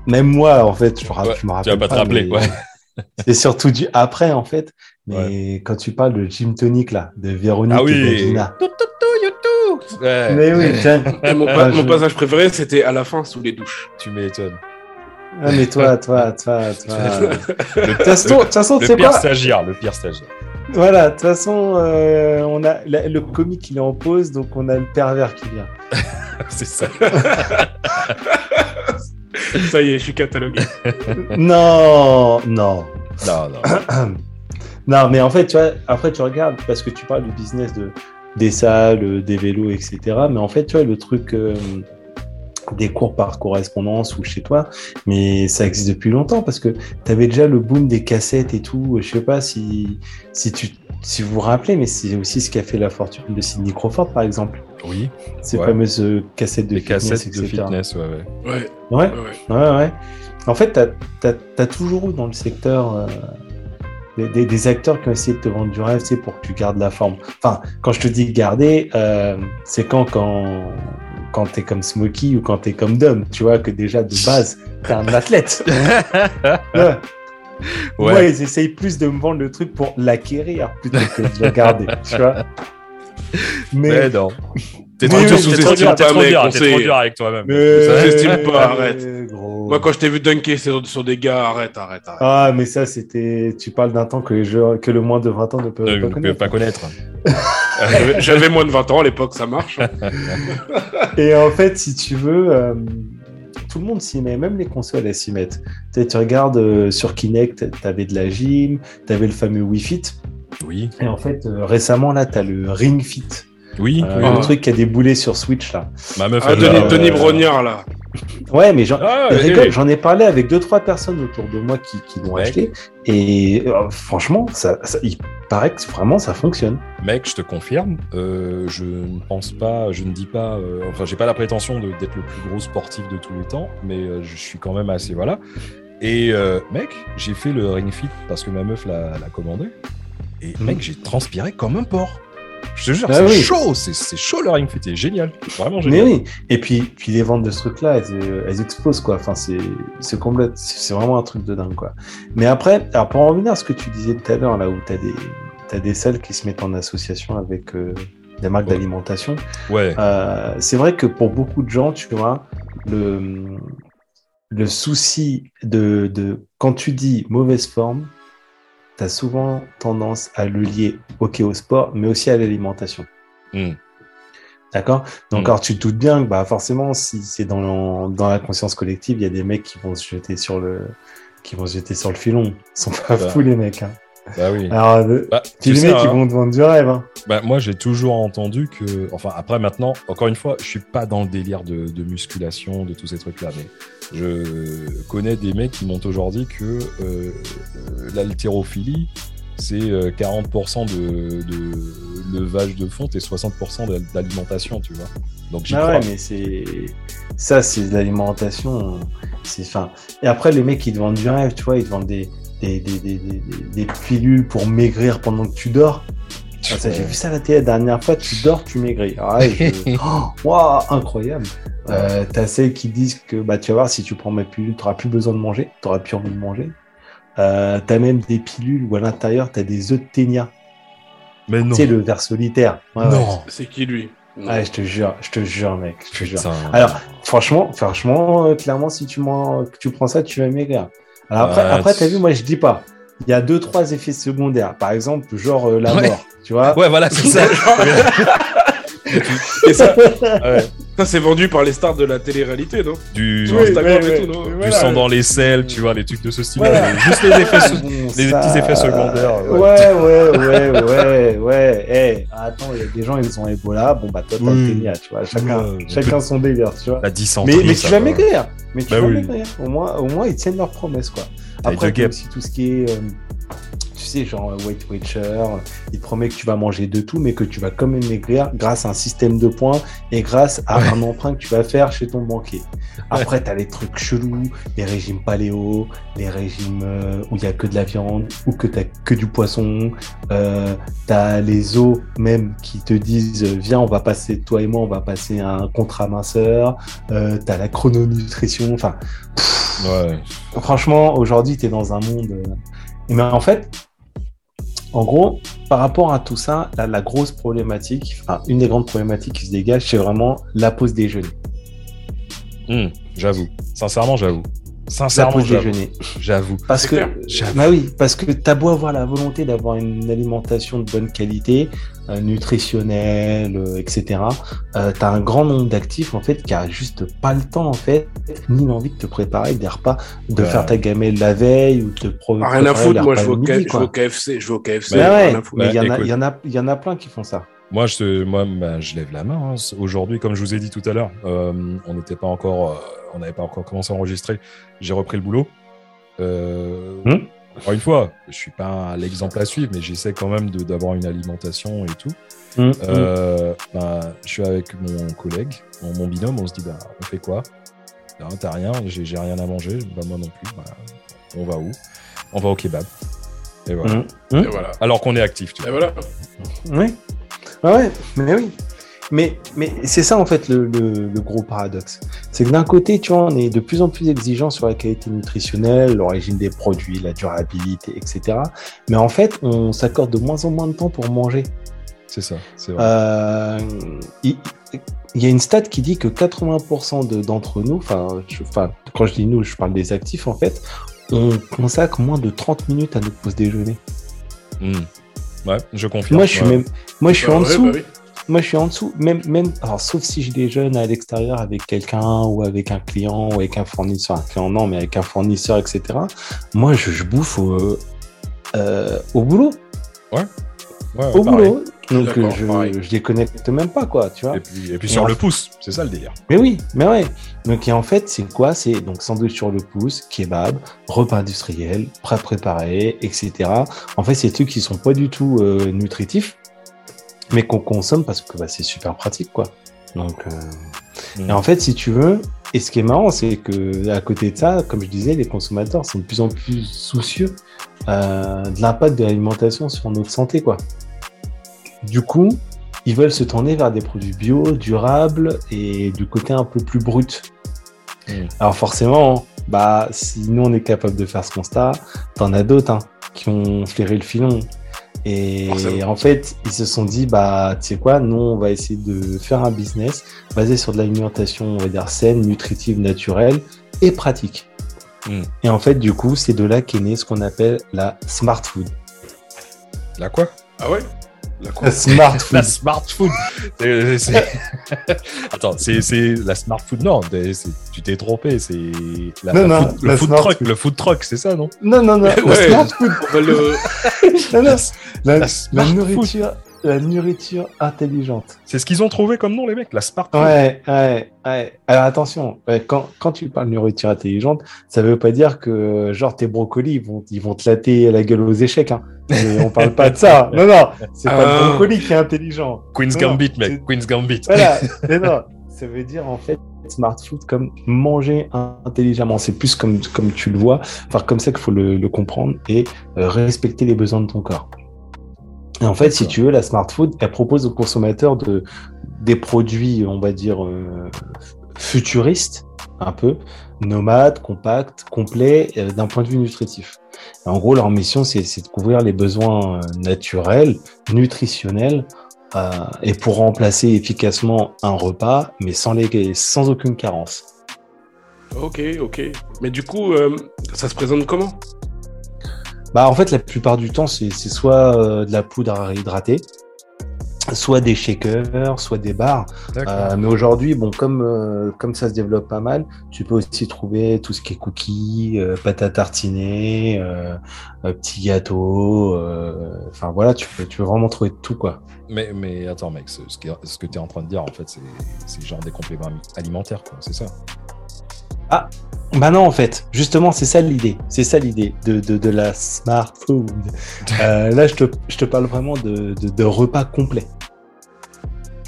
même moi, en fait, je, me rappelle- Ouais, je me tu vas pas te rappeler, mais- ouais. c'est surtout du après, en fait. Mais quand tu parles de Gym Tonic, là, de Véronique Ah et oui. d'Alina. Tout, tout, tout, YouTube. Ouais. Mais oui, tiens. Et mon, pa- je- mon passage préféré, c'était à la fin, sous les douches. Tu m'étonnes. Ah, mais toi, toi, toi, toi. Le, De toute façon, le sais pire stagiaire, le pire stagiaire. Voilà, de toute façon, euh, on a la- le comique il est en pause, donc on a le pervers qui vient. C'est ça. Ça y est, je suis catalogué. non, non. Non, non. non, mais en fait, tu vois, après tu regardes, parce que tu parles du business de, des salles, euh, des vélos, etc. Mais en fait, tu vois, le truc euh, des cours par correspondance ou chez toi, mais ça existe depuis longtemps parce que tu avais déjà le boom des cassettes et tout. Je sais pas si, si, tu, si vous vous rappelez, mais c'est aussi ce qui a fait la fortune de Sidney Crawford, par exemple. Oui, Ces Ouais. fameuses euh, cassettes de les fitness, cassettes de fitness, ouais, ouais. Ouais, Ouais, ouais, ouais. Ouais, ouais. En fait, tu as, toujours eu dans le secteur euh, des, des- des acteurs qui ont essayé de te vendre du rêve, c'est pour que tu gardes la forme. Enfin, quand je te dis garder, euh, c'est quand, quand, quand tu es comme Smokey ou quand tu es comme Dom, tu vois, que déjà de base, tu es un athlète. ouais. Ouais. Moi, ils essayent plus de me vendre le truc pour l'acquérir plutôt que de le garder, tu vois. Mais, Mais non. T'es trop, oui, dur, t'es trop dur, t'es trop dur, on t'es sait. trop dur avec toi-même. mais- Ça s'estime pas, arrête. gros. Moi, quand je t'ai vu dunker sur, sur des gars, arrête, arrête, arrête. Ah, mais ça, c'était. Tu parles d'un temps que, les jeux... que le moins de 20 ans ne peuvent Ne pas ne connaître. peux pas connaître. J'avais- moins de 20 ans à l'époque, ça marche. Et en fait, si tu veux, euh, tout le monde s'y met, même les consoles, elles s'y mettent. Tu, sais, tu regardes euh, sur Kinect, tu avais de la gym, tu avais le fameux Wii Fit. Oui, Et en fait, euh, récemment, là, tu as le Ring Fit. oui. Euh, oui, le oui. truc qui a déboulé sur Switch, là. Ma meuf, Ah, Denis, Brognard, là. Ouais, mais j'en Ah, oui, j'en ai parlé avec deux, trois personnes autour de moi qui, qui l'ont acheté. Et euh, franchement, ça, ça- il paraît que vraiment ça fonctionne. Mec, je te confirme, euh, je ne pense pas, je ne dis pas, euh, enfin, j'ai pas la prétention d'être le plus gros sportif de tous les temps, mais je suis quand même assez, voilà. Et mec, j'ai fait le Ring Fit parce que ma meuf l'a l'a commandé. Et Mhm. mec, j'ai transpiré comme un porc. Je te jure, Ah c'est oui. chaud, c'est chaud le Ring Fit, c'est génial, vraiment Mais génial. oui, et puis, puis les ventes de ce truc-là, elles, euh, elles explosent, quoi. Enfin, c'est c'est complète, c'est vraiment un truc de dingue, quoi. Mais après, alors pour en revenir à ce que tu disais tout à l'heure, là où tu as des, t'as des salles qui se mettent en association avec euh, des marques Ouais. d'alimentation, Ouais, euh, c'est vrai que pour beaucoup de gens, tu vois, le, le souci de, de quand tu dis mauvaise forme, tu as souvent tendance à le lier ok au sport, mais aussi à l'alimentation. Mm. D'accord? Donc, Mm. alors, tu te doutes bien que bah, forcément, si c'est dans, dans la conscience collective, il y a des mecs qui vont se jeter sur le, qui vont se jeter sur le filon. Ils sont pas Bah. fous, les mecs. Hein. Bah oui. Alors, euh, Bah, tu les mecs qui hein, vont te vendre du rêve. Hein. bah, moi, j'ai toujours entendu que. Enfin, après, maintenant, encore une fois, je suis pas dans le délire de, de musculation, de tous ces trucs-là, mais je connais des mecs qui m'ont aujourd'hui que euh, euh, l'haltérophilie, c'est euh, 40% de, de levage de fonte et 60% de- d'alimentation, tu vois. Donc j'y Ah crois. ouais, mais c'est ça, c'est de l'alimentation. C'est enfin. Et après, les mecs, ils te vendent du rêve, tu vois, ils te vendent des des, des, des, des, pilules pour maigrir pendant que tu dors. Ah, ça, J'ai vu ça à la télé la dernière fois, tu dors, tu maigris. Ah je- Oh, waouh, incroyable. Euh, T'as celles qui disent que bah, tu vas voir, si tu prends ma pilule, tu n'auras plus besoin de manger, tu n'auras plus envie de manger. Euh, t'as même des pilules où à l'intérieur, tu as des œufs de ténia. Mais non. Sais, le ver solitaire. Ouais, ouais. non. C'est qui lui? Non. Ouais, je te jure, je te jure, mec. Je te jure. Alors, franchement, franchement, euh, clairement, si tu, tu prends ça, tu vas maigrir. Alors après, t'as vu, moi, je dis pas. Il y a deux, trois effets secondaires. Par exemple, genre euh, la Ouais. mort. Tu vois Ouais, voilà, c'est ça. Et ça, Ouais. Ça c'est vendu par les stars de la télé-réalité, non? Du, Oui, Instagram ouais, et ouais. tout, non? Du voilà. sang dans les selles, tu vois, les trucs de ce style. Voilà. Juste les effets, se- Bon, les ça, petits effets secondaires. Ouais, ouais, ouais, ouais, ouais. Eh, attends, il y a des gens, ils ont Ebola. Bon, bah, toi, t'as le ténia, tu vois. Chacun, Ouais, chacun son délire, tu vois. La dysenterie. Mais, mais ça tu vas va. maigrir. Mais tu Bah vas oui. maigrir. Au moins, au moins, ils tiennent leurs promesses, quoi. Après, aussi tout ce qui est, euh, tu sais, genre euh, Weight Watcher. Il te promet que tu vas manger de tout, mais que tu vas quand même maigrir grâce à un système de points et grâce à Ouais. un emprunt que tu vas faire chez ton banquier. Après, t'as les trucs chelous, les régimes paléo, les régimes euh, où il y a que de la viande ou que t'as que du poisson. Euh, t'as les os même qui te disent euh, viens, on va passer toi et moi, on va passer un contrat minceur. Euh, t'as la chrononutrition. Enfin, Ouais. franchement, aujourd'hui, tu es dans un monde. euh, Mais en fait, en gros, par rapport à tout ça, la, grosse problématique, enfin, une des grandes problématiques qui se dégage, c'est vraiment la pause déjeuner. Hum, j'avoue. Sincèrement, j'avoue. Sincèrement, j'avoue. déjeuner. J'avoue. Parce que, bah oui, parce que t'as beau avoir la volonté d'avoir une alimentation de bonne qualité, euh, nutritionnelle, euh, etc. Euh, t'as un grand nombre d'actifs en fait qui a juste pas le temps en fait, ni l'envie de te préparer des repas, de Ouais. faire ta gamelle la veille ou de te Ah, rien à préparer foutre, moi je vais, au KFC, je vais au KFC, Bah ouais, mais il y, y, a- il y en a plein qui font ça. Moi, je, moi bah, je lève la main. hein. Aujourd'hui, comme je vous ai dit tout à l'heure, euh, on n'était pas encore, euh, on n'avait pas encore commencé à enregistrer. J'ai repris le boulot. Euh, Hmm. Encore une fois, je suis pas l'exemple à suivre, mais j'essaie quand même de- d'avoir une alimentation et tout. Hum, Euh, bah, je suis avec mon collègue, mon, mon binôme, on se dit bah, on fait quoi? T'as rien, j'ai rien à manger, bah, moi non plus. Bah, on va où? On va au kebab. Et voilà. hum, Et voilà. Alors qu'on est actif, tu Et vois. voilà. Oui. Ouais, ouais, mais oui. Mais, mais c'est ça en fait le, le- le gros paradoxe. C'est que d'un côté, tu vois, on est de plus en plus exigeant sur la qualité nutritionnelle, l'origine des produits, la durabilité, etc. Mais en fait, on s'accorde de moins en moins de temps pour manger. C'est ça, c'est vrai. Euh, il, il y a une stat qui dit que 80% de- d'entre nous, enfin, quand je dis nous, je parle des actifs en fait, on consacre moins de 30 minutes à notre pause déjeuner. Hmm. Ouais, je confirme. Moi, je suis ouais. même, moi, je suis en ouais, dessous. bah oui. Moi, je suis en dessous, même, même, alors, sauf si je déjeune à l'extérieur avec quelqu'un ou avec un client ou avec un fournisseur, un client non, mais avec un fournisseur, etc. Moi, je, je bouffe au, euh, au boulot, Ouais, au pareil. boulot. Donc, euh, je, pareil. je déconnecte même pas, quoi, tu vois. Et puis, et puis Et sur en le fait- pouce, c'est ça le délire. Mais oui, mais ouais. Donc, et en fait, c'est quoi? C'est donc sandwich sur le pouce, kebab, repas industriel, prêt préparé, etc. En fait, c'est des trucs qui sont pas du tout euh, nutritifs, mais qu'on consomme parce que bah, c'est super pratique, quoi. Donc, euh, Mm. et en fait, si tu veux, et ce qui est marrant, c'est que à côté de ça, comme je disais, les consommateurs sont de plus en plus soucieux euh, de l'impact de l'alimentation sur notre santé, quoi. Du coup, ils veulent se tourner vers des produits bio, durables et du côté un peu plus brut. Mm. Alors forcément, bah si nous on est capable de faire ce constat, t'en as d'autres hein, qui ont flairé le filon. Et Forcément. en fait, ils se sont dit, bah, tu sais quoi, nous, on va essayer de faire un business basé sur de l'alimentation, on va dire, saine, nutritive, naturelle et pratique. Et en fait, du coup, c'est de là qu'est né ce qu'on appelle la smart food. La quoi? Ah ouais? La smart food. La smart food. C'est- c'est- Attends, c'est c'est la smart food. Non, tu t'es trompé. C'est la, Non, la non, food, la le food smart truck. food. Le food truck, c'est ça, non? Non, non, non. La smart food. On va le- Non, non. La, La la smart food. La nourriture intelligente. C'est ce qu'ils ont trouvé comme nom, les mecs, la smart food. Ouais, ouais, ouais. Alors attention, ouais, quand, quand tu parles nourriture intelligente, ça veut pas dire que genre tes brocolis ils vont, ils vont te latter la gueule aux échecs. Hein. Mais on parle pas de ça. Non, non, c'est pas le brocoli qui est intelligent. Queen's Non, Gambit, mec. Queen's Gambit. Voilà, mais non, ça veut dire en fait smart food comme manger intelligemment. C'est plus comme, comme tu le vois, enfin comme ça qu'il faut le, le comprendre et euh, respecter les besoins de ton corps. En fait, si tu veux, la smart food, elle propose aux consommateurs de, des produits, on va dire, euh, futuristes, un peu, nomades, compacts, complets, euh, d'un point de vue nutritif. En gros, leur mission, c'est de couvrir les besoins euh, naturels, nutritionnels, et pour remplacer efficacement un repas, mais sans, les, sans aucune carence. Ok, ok. Mais du coup, ça se présente comment? Bah, en fait, la plupart du temps, c'est soit euh, de la poudre à réhydrater, soit des shakers, soit des bars. Euh, mais aujourd'hui, bon, comme, euh, comme ça se développe pas mal, tu peux aussi trouver tout ce qui est cookies, euh, pâte à tartiner, petits gâteaux. Enfin voilà, tu peux, tu peux vraiment trouver tout quoi. Mais, mais attends, mec, ce, ce que tu es en train de dire, en fait, c'est- genre des compléments alimentaires, quoi. C'est ça? Bah non, en fait, justement, c'est ça l'idée. C'est ça l'idée de, de, de la smart food. Euh, là, je te, je te parle vraiment de, repas complets.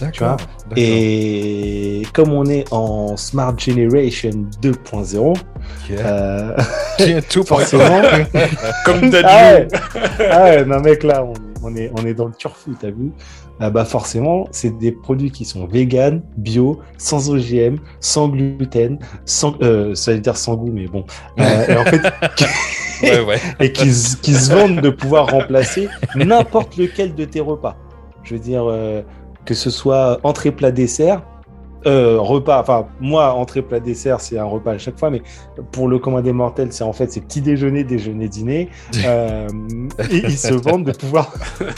D'accord. Et comme on est en Smart Generation 2.0, euh, tout forcément. Comme t'as ah, dit. ouais. Ah ouais, non mec, là, on, on est, on est dans le turfu, t'as vu Ah bah forcément, c'est des produits qui sont vegan, bio, sans OGM, sans gluten, sans, euh, ça veut dire sans goût, mais bon. Euh, et en fait, Ouais, ouais. et qui, se- qui se vendent de pouvoir remplacer n'importe lequel de tes repas. Je veux dire, euh, que ce soit entrée, plat, dessert, euh, repas, enfin, moi, entrée, plat, dessert, c'est un repas à chaque fois, mais pour le commun des mortels, c'est en fait, c'est petit déjeuner, déjeuner, dîner. Euh, et ils se vendent de pouvoir.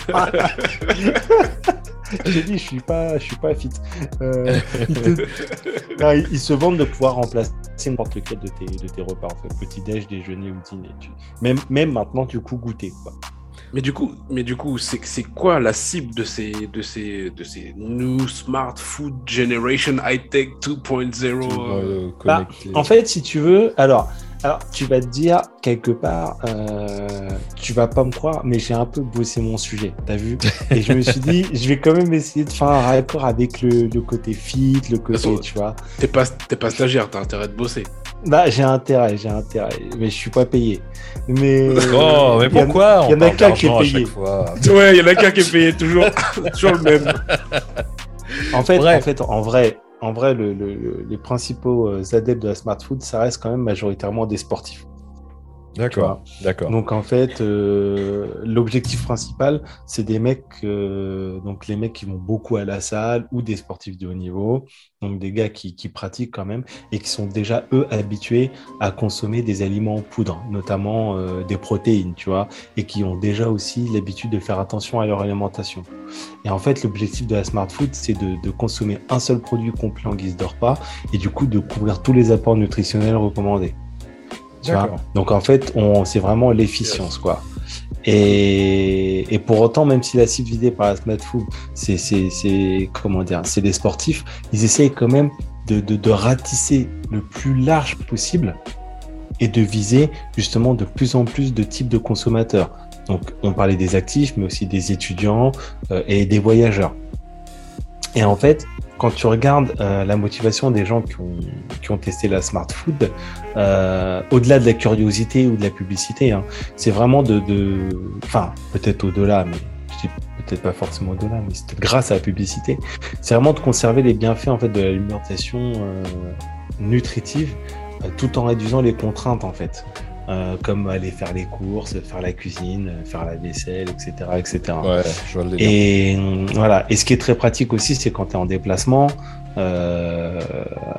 J'ai dit, je suis pas, je suis pas fit. Euh, ils, te- Non, ils- ils se vendent de pouvoir remplacer n'importe lequel de tes, de tes repas, en fait, petit déj, déjeuner ou dîner. Tu- Même, même maintenant, du coup, goûter. Quoi. Mais du coup, mais du coup, c'est c'est quoi la cible de ces de ces de ces new smart food generation high tech 2.0 euh, Bah, En fait, si tu veux, alors, alors tu vas te dire quelque part, euh, tu vas pas me croire, mais j'ai un peu bossé mon sujet, t'as vu Et je me suis dit, je vais quand même essayer de faire un raccord avec le, le côté fit, le côté, façon, tu vois. T'es pas t'es pas stagiaire, t'as intérêt de bosser. Bah, j'ai intérêt, j'ai intérêt, mais je suis pas payé. Mais Oh, mais pourquoi il y en a qu'un qui est payé. Ouais, il y en a qu'un qui est payé toujours toujours le même. En fait, Bref. en fait, en vrai, en vrai, le- le- le- les principaux euh, adeptes de la smart food, ça reste quand même majoritairement des sportifs. D'accord, d'accord. Donc en fait, euh, l'objectif principal, c'est des mecs, euh, donc les mecs qui vont beaucoup à la salle ou des sportifs de haut niveau, donc des gars qui, qui pratiquent quand même et qui sont déjà eux habitués à consommer des aliments en poudre, notamment euh, des protéines, tu vois, et qui ont déjà aussi l'habitude de faire attention à leur alimentation. Et en fait, l'objectif de la smart food, c'est de, de consommer un seul produit complet en guise de repas et du coup de couvrir tous les apports nutritionnels recommandés. Tu vois D'accord. Donc en fait, on, c'est vraiment l'efficience, quoi. Et, et pour autant, même si la cible visée par la Smart Food, c'est, c'est, c'est comment dire, c'est des sportifs, ils essayent quand même de, de, de ratisser le plus large possible et de viser justement de plus en plus de types de consommateurs. Donc on parlait des actifs, mais aussi des étudiants euh, et des voyageurs. Et en fait, quand tu regardes euh, la motivation des gens qui ont, qui ont testé la smart food, euh, au-delà de la curiosité ou de la publicité, hein, c'est vraiment de, enfin peut-être au-delà, mais je dis peut-être pas forcément au-delà, mais c'est grâce à la publicité, c'est vraiment de conserver les bienfaits en fait de l'alimentation euh, nutritive, tout en réduisant les contraintes en fait. Euh, comme aller faire les courses, faire la cuisine, faire la vaisselle, etc., etc. Ouais, je vois le délire. Et euh, voilà. Et ce qui est très pratique aussi, c'est quand tu es en déplacement, euh,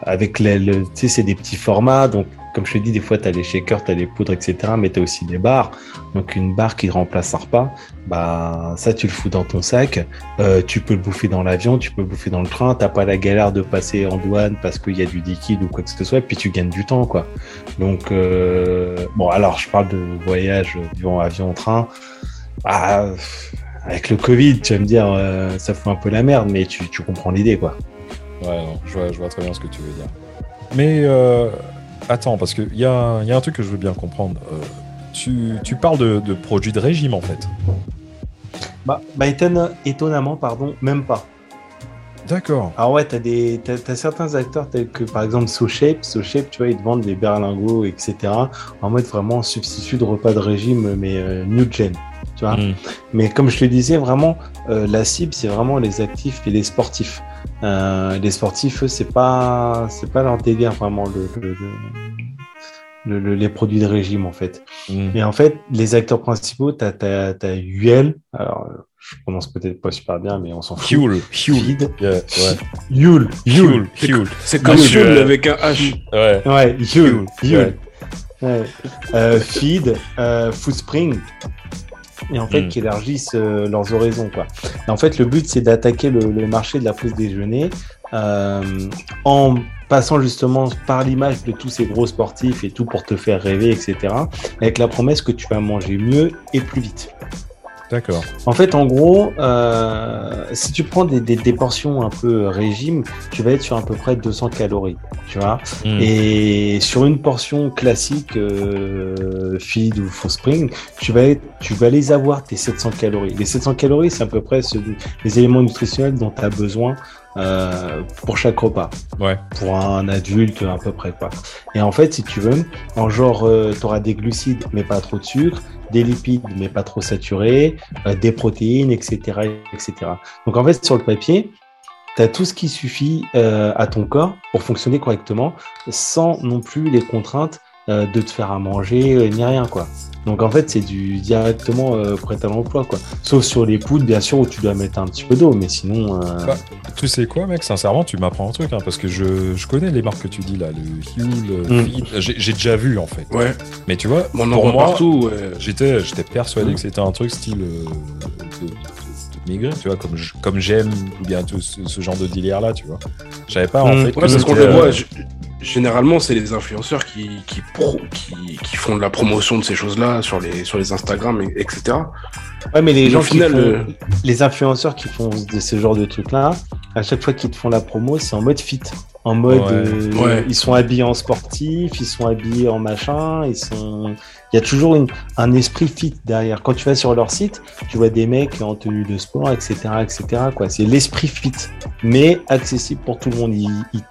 avec les, le, tu sais, c'est des petits formats, donc comme je te dis, des fois, tu as les shakers, tu as les poudres, etc. Mais tu as aussi des barres. Donc, une barre qui remplace un repas, bah, ça, tu le fous dans ton sac. Euh, tu peux le bouffer dans l'avion, tu peux le bouffer dans le train. Tu pas la galère de passer en douane parce qu'il y a du liquide ou quoi que ce soit. Et puis, tu gagnes du temps, quoi. Donc, euh, bon, alors, je parle de voyage, avion, avion, train. Ah, avec le Covid, tu vas me dire, euh, ça fout un peu la merde, mais tu, comprends l'idée, quoi. Ouais, non, je vois, très bien ce que tu veux dire. Mais euh, attends, parce qu'il y a, y a un truc que je veux bien comprendre. Euh, tu, tu parles de, de produits de régime en fait. Bah, bah étonne- étonnamment, pardon, même pas. D'accord. Alors ouais, t'as des, certains acteurs tels que par exemple SoShape, SoShape, tu vois, ils te vendent des berlingots, etc. En mode vraiment substitut de repas de régime, mais euh, new gen, tu vois. Mm. Mais comme je te disais, vraiment, euh, la cible, c'est vraiment les actifs et les sportifs. Euh, les sportifs, eux, c'est pas, c'est pas leur délire vraiment le, le- le- le- le- les produits de régime en fait. Mm. Et en fait, les acteurs principaux, t'as, t'as, t'as UL. Alors, je prononce peut-être pas super bien, mais on s'en fout. Fuel. Fuel. Feed. Yeah, ouais. C'est comme Yule. Yule avec un H. Ouais. Ouais, Yule. Yule, Yule. Ouais. Euh, feed, euh, Foodspring. Et en fait, Mm. qui élargissent euh, leurs horizons. Quoi. Et en fait, le but, c'est d'attaquer le, le marché de la pause déjeuner euh, en passant justement par l'image de tous ces gros sportifs et tout pour te faire rêver, etc. Avec la promesse que tu vas manger mieux et plus vite. D'accord. En fait, en gros, euh, si tu prends des, des, des portions un peu régime, tu vas être sur à peu près 200 calories, tu vois. Mm. Et sur une portion classique, euh, feed ou full spring, tu vas, être, tu vas les avoir, tes 700 calories. Les 700 calories, c'est à peu près ce- les éléments nutritionnels dont tu as besoin euh, pour chaque repas. Ouais. Pour un adulte, à peu près. Quoi. Et en fait, si tu veux, en genre, tu auras des glucides, mais pas trop de sucre, des lipides, mais pas trop saturés, euh, des protéines, etc., etc. Donc en fait, sur le papier, tu as tout ce qui suffit euh, à ton corps pour fonctionner correctement, sans non plus les contraintes euh, de te faire à manger, euh, ni rien, quoi. Donc en fait, c'est du directement euh, prêt à l'emploi, quoi. Sauf sur les poudres, bien sûr, où tu dois mettre un petit peu d'eau, mais sinon. euh, Bah, Tu sais quoi, mec? Sincèrement, tu m'apprends un truc, hein, parce que je, je connais les marques que tu dis là, le Huel, le Mm. J'ai déjà vu en fait. Ouais, Mais tu vois, on en pour moi, partout. ouais. j'étais j'étais persuadé Mm. que c'était un truc style euh, de, maigrir, tu vois, comme je- comme j'aime ou bien tout ce, ce genre de délire là, tu vois. Je savais pas en Mm. fait. Ouais, parce qu'on le voit, généralement, c'est les influenceurs qui, qui, pro- qui, qui font de la promotion de ces choses-là sur les, sur les Instagram, et- etc. Ouais, mais les Mais gens au final, qui font, euh, les influenceurs qui font de ce genre de trucs-là, à chaque fois qu'ils te font la promo, c'est en mode fit. En mode, Ouais. euh, Ouais. ils sont habillés en sportif, ils sont habillés en machin, ils sont. Il y a toujours une, un esprit fit derrière. Quand tu vas sur leur site, tu vois des mecs en tenue de sport, etc., etc. Quoi, c'est l'esprit fit, mais accessible pour tout le monde. Ils- ils-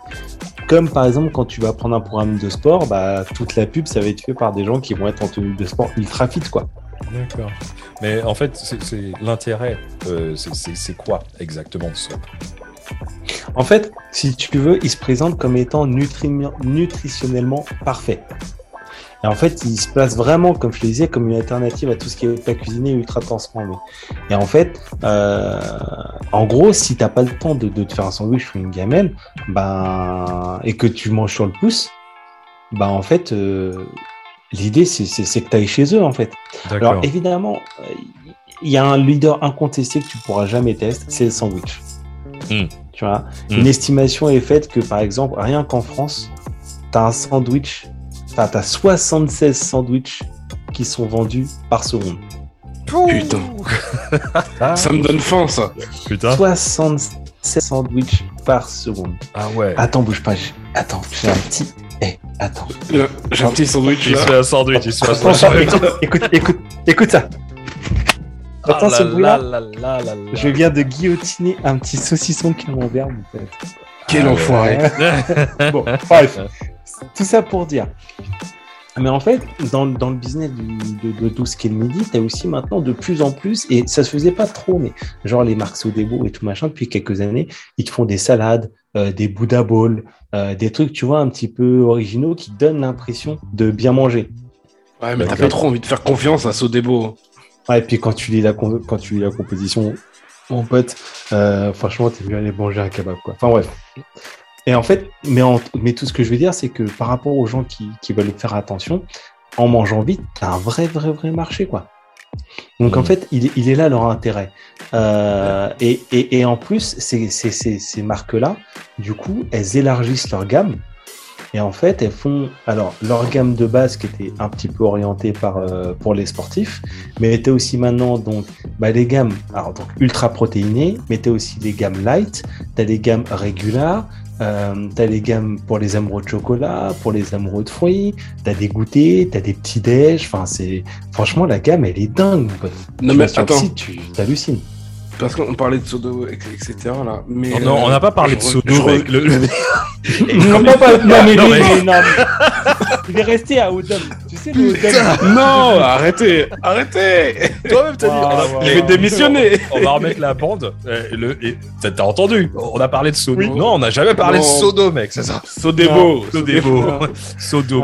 Comme par exemple, quand tu vas prendre un programme de sport, bah toute la pub, ça va être fait par des gens qui vont être en tenue de sport ultra fit, quoi. D'accord. Mais en fait, c'est l'intérêt, euh, c'est- quoi exactement ça En fait, si tu veux, il se présente comme étant nutri- nutritionnellement parfait. Et en fait, il se place vraiment, comme je le disais, comme une alternative à tout ce qui est pas cuisiné ultra transformé. Et en fait, euh, en gros, si t'as pas le temps de, de te faire un sandwich ou une gamelle, ben, et que tu manges sur le pouce, ben en fait, euh, l'idée c'est que tu ailles chez eux en fait. Alors évidemment, il y a un leader incontesté que tu pourras jamais tester, c'est le sandwich. Mm. Tu vois, Mm. une estimation est faite que par exemple, rien qu'en France, tu as un sandwich, enfin tu as 76 sandwichs qui sont vendus par seconde. Putain. Ah, Ça me donne faim, ça. Putain. 76 sandwichs par seconde. Ah ouais. Attends, bouge pas. j'ai- Attends, j'ai un petit. Eh, attends. J'ai un petit sandwich Il se fait un sandwich, il se fait un sandwich. écoute, écoute, écoute, écoute ça. Attends Ah ce là bruit-là. là là là là là. Je viens de guillotiner un petit saucisson camembert, en fait. Quel Ah enfoiré. bon, bref, tout ça pour dire. Mais en fait, dans, dans le business du- de, de tout ce qui est le midi, tu as aussi maintenant de plus en plus, et ça se faisait pas trop, mais genre les marques Sodebo et tout machin, depuis quelques années, ils te font des salades, euh, des Buddha Bowls, euh, des trucs, tu vois, un petit peu originaux qui donnent l'impression de bien manger. Ouais, mais t'as pas trop envie de faire confiance à Sodebo. Ouais, et puis quand tu lis la, quand tu lis la composition, mon pote, euh, franchement, t'es mieux aller manger un kebab, quoi. Enfin bref. Et en fait, mais, en- mais tout ce que je veux dire, c'est que par rapport aux gens qui, qui veulent faire attention, en mangeant vite, t'as un vrai, vrai, vrai marché, quoi. Donc en Mhm. fait, il, est- il est là leur intérêt. Euh, et, et, et en plus, ces, ces, ces, ces marques-là, du coup, elles élargissent leur gamme. Et en fait, elles font alors leur gamme de base qui était un petit peu orientée par euh, pour les sportifs, mais était aussi maintenant donc bah, les gammes alors donc ultra protéinées, mais t'as aussi les gammes light, t'as les gammes régulières, euh, t'as les gammes pour les amoureux de chocolat, pour les amoureux de fruits, t'as des goûters, t'as des petits déj, enfin c'est franchement la gamme elle est dingue. mon pote. Non, Tu mais attends. site, tu t'hallucines. Parce qu'on parlait de Sodo, etc. Là. Mais, Non, non, euh, on n'a pas parlé de Sodo, re- mec. Le- Non, non, pas- non, mais, Non, lui, mais- mais non, mais- il est resté à Odom. Tu sais le Odom. Non, arrêtez, arrêtez Toi-même, t'as dit. Wow, on a- wow, Je vais wow. démissionner On va remettre la bande. Et le- et t'as t'as entendu On a parlé de Sodo. Oui. Non, on n'a jamais parlé Non. de Sodo, mec. C'est ça. Sodebo Sodebo. D'accord. Sodebo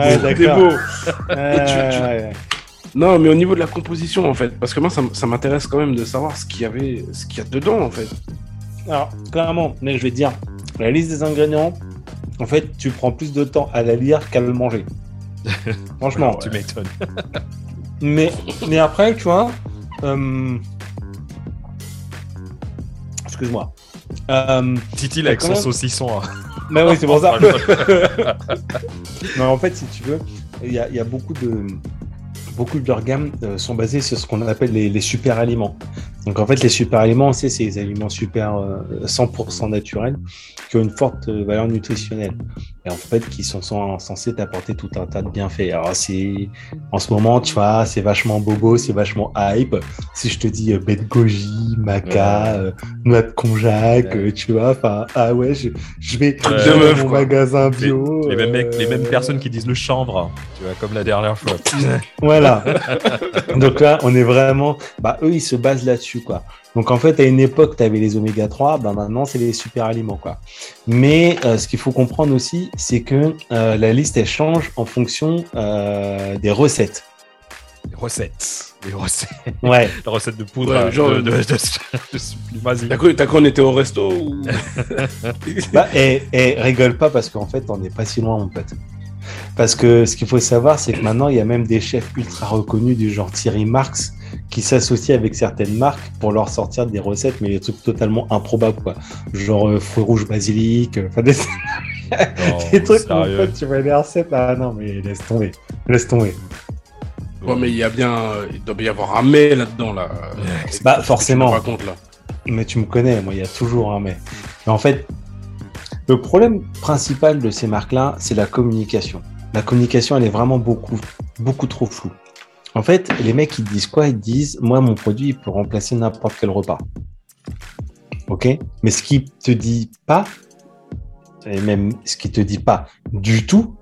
Non, mais au niveau de la composition, en fait, parce que moi, ça, m'intéresse quand même de savoir ce qu'il y avait, ce qu'il y a dedans, en fait. Alors, clairement, mais je vais te dire, la liste des ingrédients, en fait, tu prends plus de temps à la lire qu'à le manger. Franchement. Tu m'étonnes. Mais, mais après, tu vois, euh, excuse-moi. Euh, Titi avec son même. saucisson. hein. bah oui, c'est pour ça. Non, en fait, si tu veux, il y a, il y a beaucoup de beaucoup de leurs gammes euh, sont basées sur ce qu'on appelle les, les super aliments. Donc en fait, les super aliments, c'est des aliments super euh, 100% naturels qui ont une forte euh, valeur nutritionnelle et en fait qui sont, censés t'apporter tout un tas de bienfaits. Alors c'est en ce moment, tu vois, c'est vachement bobo, c'est vachement hype. Si je te dis euh, de goji, maca, euh, noix de konjac, Ouais. euh, tu vois, enfin ah ouais, je, je vais dans mon quoi. magasin bio. Les mêmes mecs, les mêmes euh, personnes qui disent le chanvre. Tu vois, comme la dernière fois. Voilà. Donc là, on est vraiment. Bah, eux, ils se basent là-dessus, quoi. Donc en fait, à une époque, tu avais les oméga 3, bah maintenant, c'est les super aliments, quoi. Mais euh, ce qu'il faut comprendre aussi, c'est que euh, la liste, elle change en fonction euh, des recettes. Les recettes. Les recettes. Ouais. Les recettes de poudre. Ouais, de- genre- de, de, de- de- Vas-y. T'as cru, cru on était au resto ou... bah, et, et rigole pas parce qu'en fait, on n'est pas si loin, mon pote. Parce que ce qu'il faut savoir, c'est que maintenant, il y a même des chefs ultra reconnus du genre Thierry Marx qui s'associent avec certaines marques pour leur sortir des recettes, mais des trucs totalement improbables, quoi. Genre euh, fruits rouges basilic, euh, enfin des, Non, des trucs, sérieux. pote, tu vois les recettes. Ah non, mais laisse tomber. Laisse tomber. Ouais, mais il y a bien... euh, Il doit bien y avoir un mais là-dedans, là. Bah, Tu forcément. racontes, là. Mais tu me connais, moi, il y a toujours un mais. Mais en fait, le problème principal de ces marques-là, c'est la communication. La communication, elle est vraiment beaucoup, beaucoup trop floue. En fait, les mecs, ils disent quoi? Ils disent, moi, mon produit, il peut remplacer n'importe quel repas. Ok? Mais ce qui te dit pas, et même ce qui te dit pas du tout,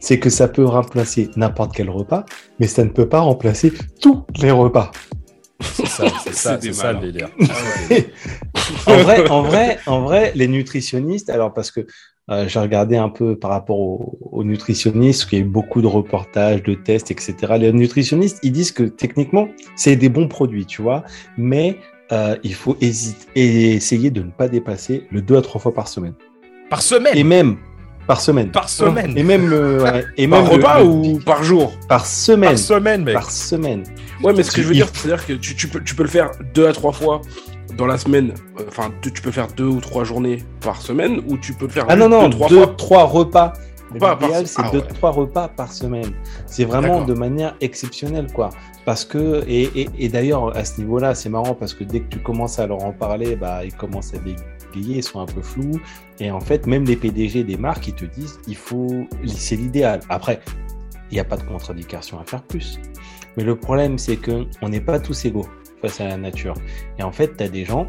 c'est que ça peut remplacer n'importe quel repas, mais ça ne peut pas remplacer tous les repas. C'est ça, c'est ça, C'est ça le délire. en vrai, en vrai, en vrai, les nutritionnistes, alors parce que euh, j'ai regardé un peu par rapport aux, nutritionnistes, parce qu'il y a eu beaucoup de reportages, de tests, etc. Les nutritionnistes, ils disent que techniquement, c'est des bons produits, tu vois, mais euh, il faut hésiter et essayer de ne pas dépasser le 2 à 3 fois par semaine. Par semaine? Et même par semaine. Par semaine Et même le, ouais, et Par même le- repas le ou par jour? Par semaine. Par semaine, mec. Par semaine. Ouais, mais ce que je veux dire, c'est-à-dire que tu, tu peux, tu peux le faire deux à trois fois dans la semaine. Enfin, tu, peux faire deux ou trois journées par semaine, ou tu peux faire Ah non, non, deux, trois deux, fois. trois repas. L'idéal, c'est ah deux, ouais. trois repas par semaine. C'est vraiment de manière exceptionnelle, quoi. Parce que, et, et, et d'ailleurs, à ce niveau-là, c'est marrant parce que dès que tu commences à leur en parler, bah, ils commencent à bégayer, ils sont un peu flous. Et en fait, même les PDG des marques, ils te disent, il faut, c'est l'idéal. Après, il n'y a pas de contre-indication à faire plus. Mais le problème, c'est que on n'est pas tous égaux face à la nature. Et en fait, tu as des gens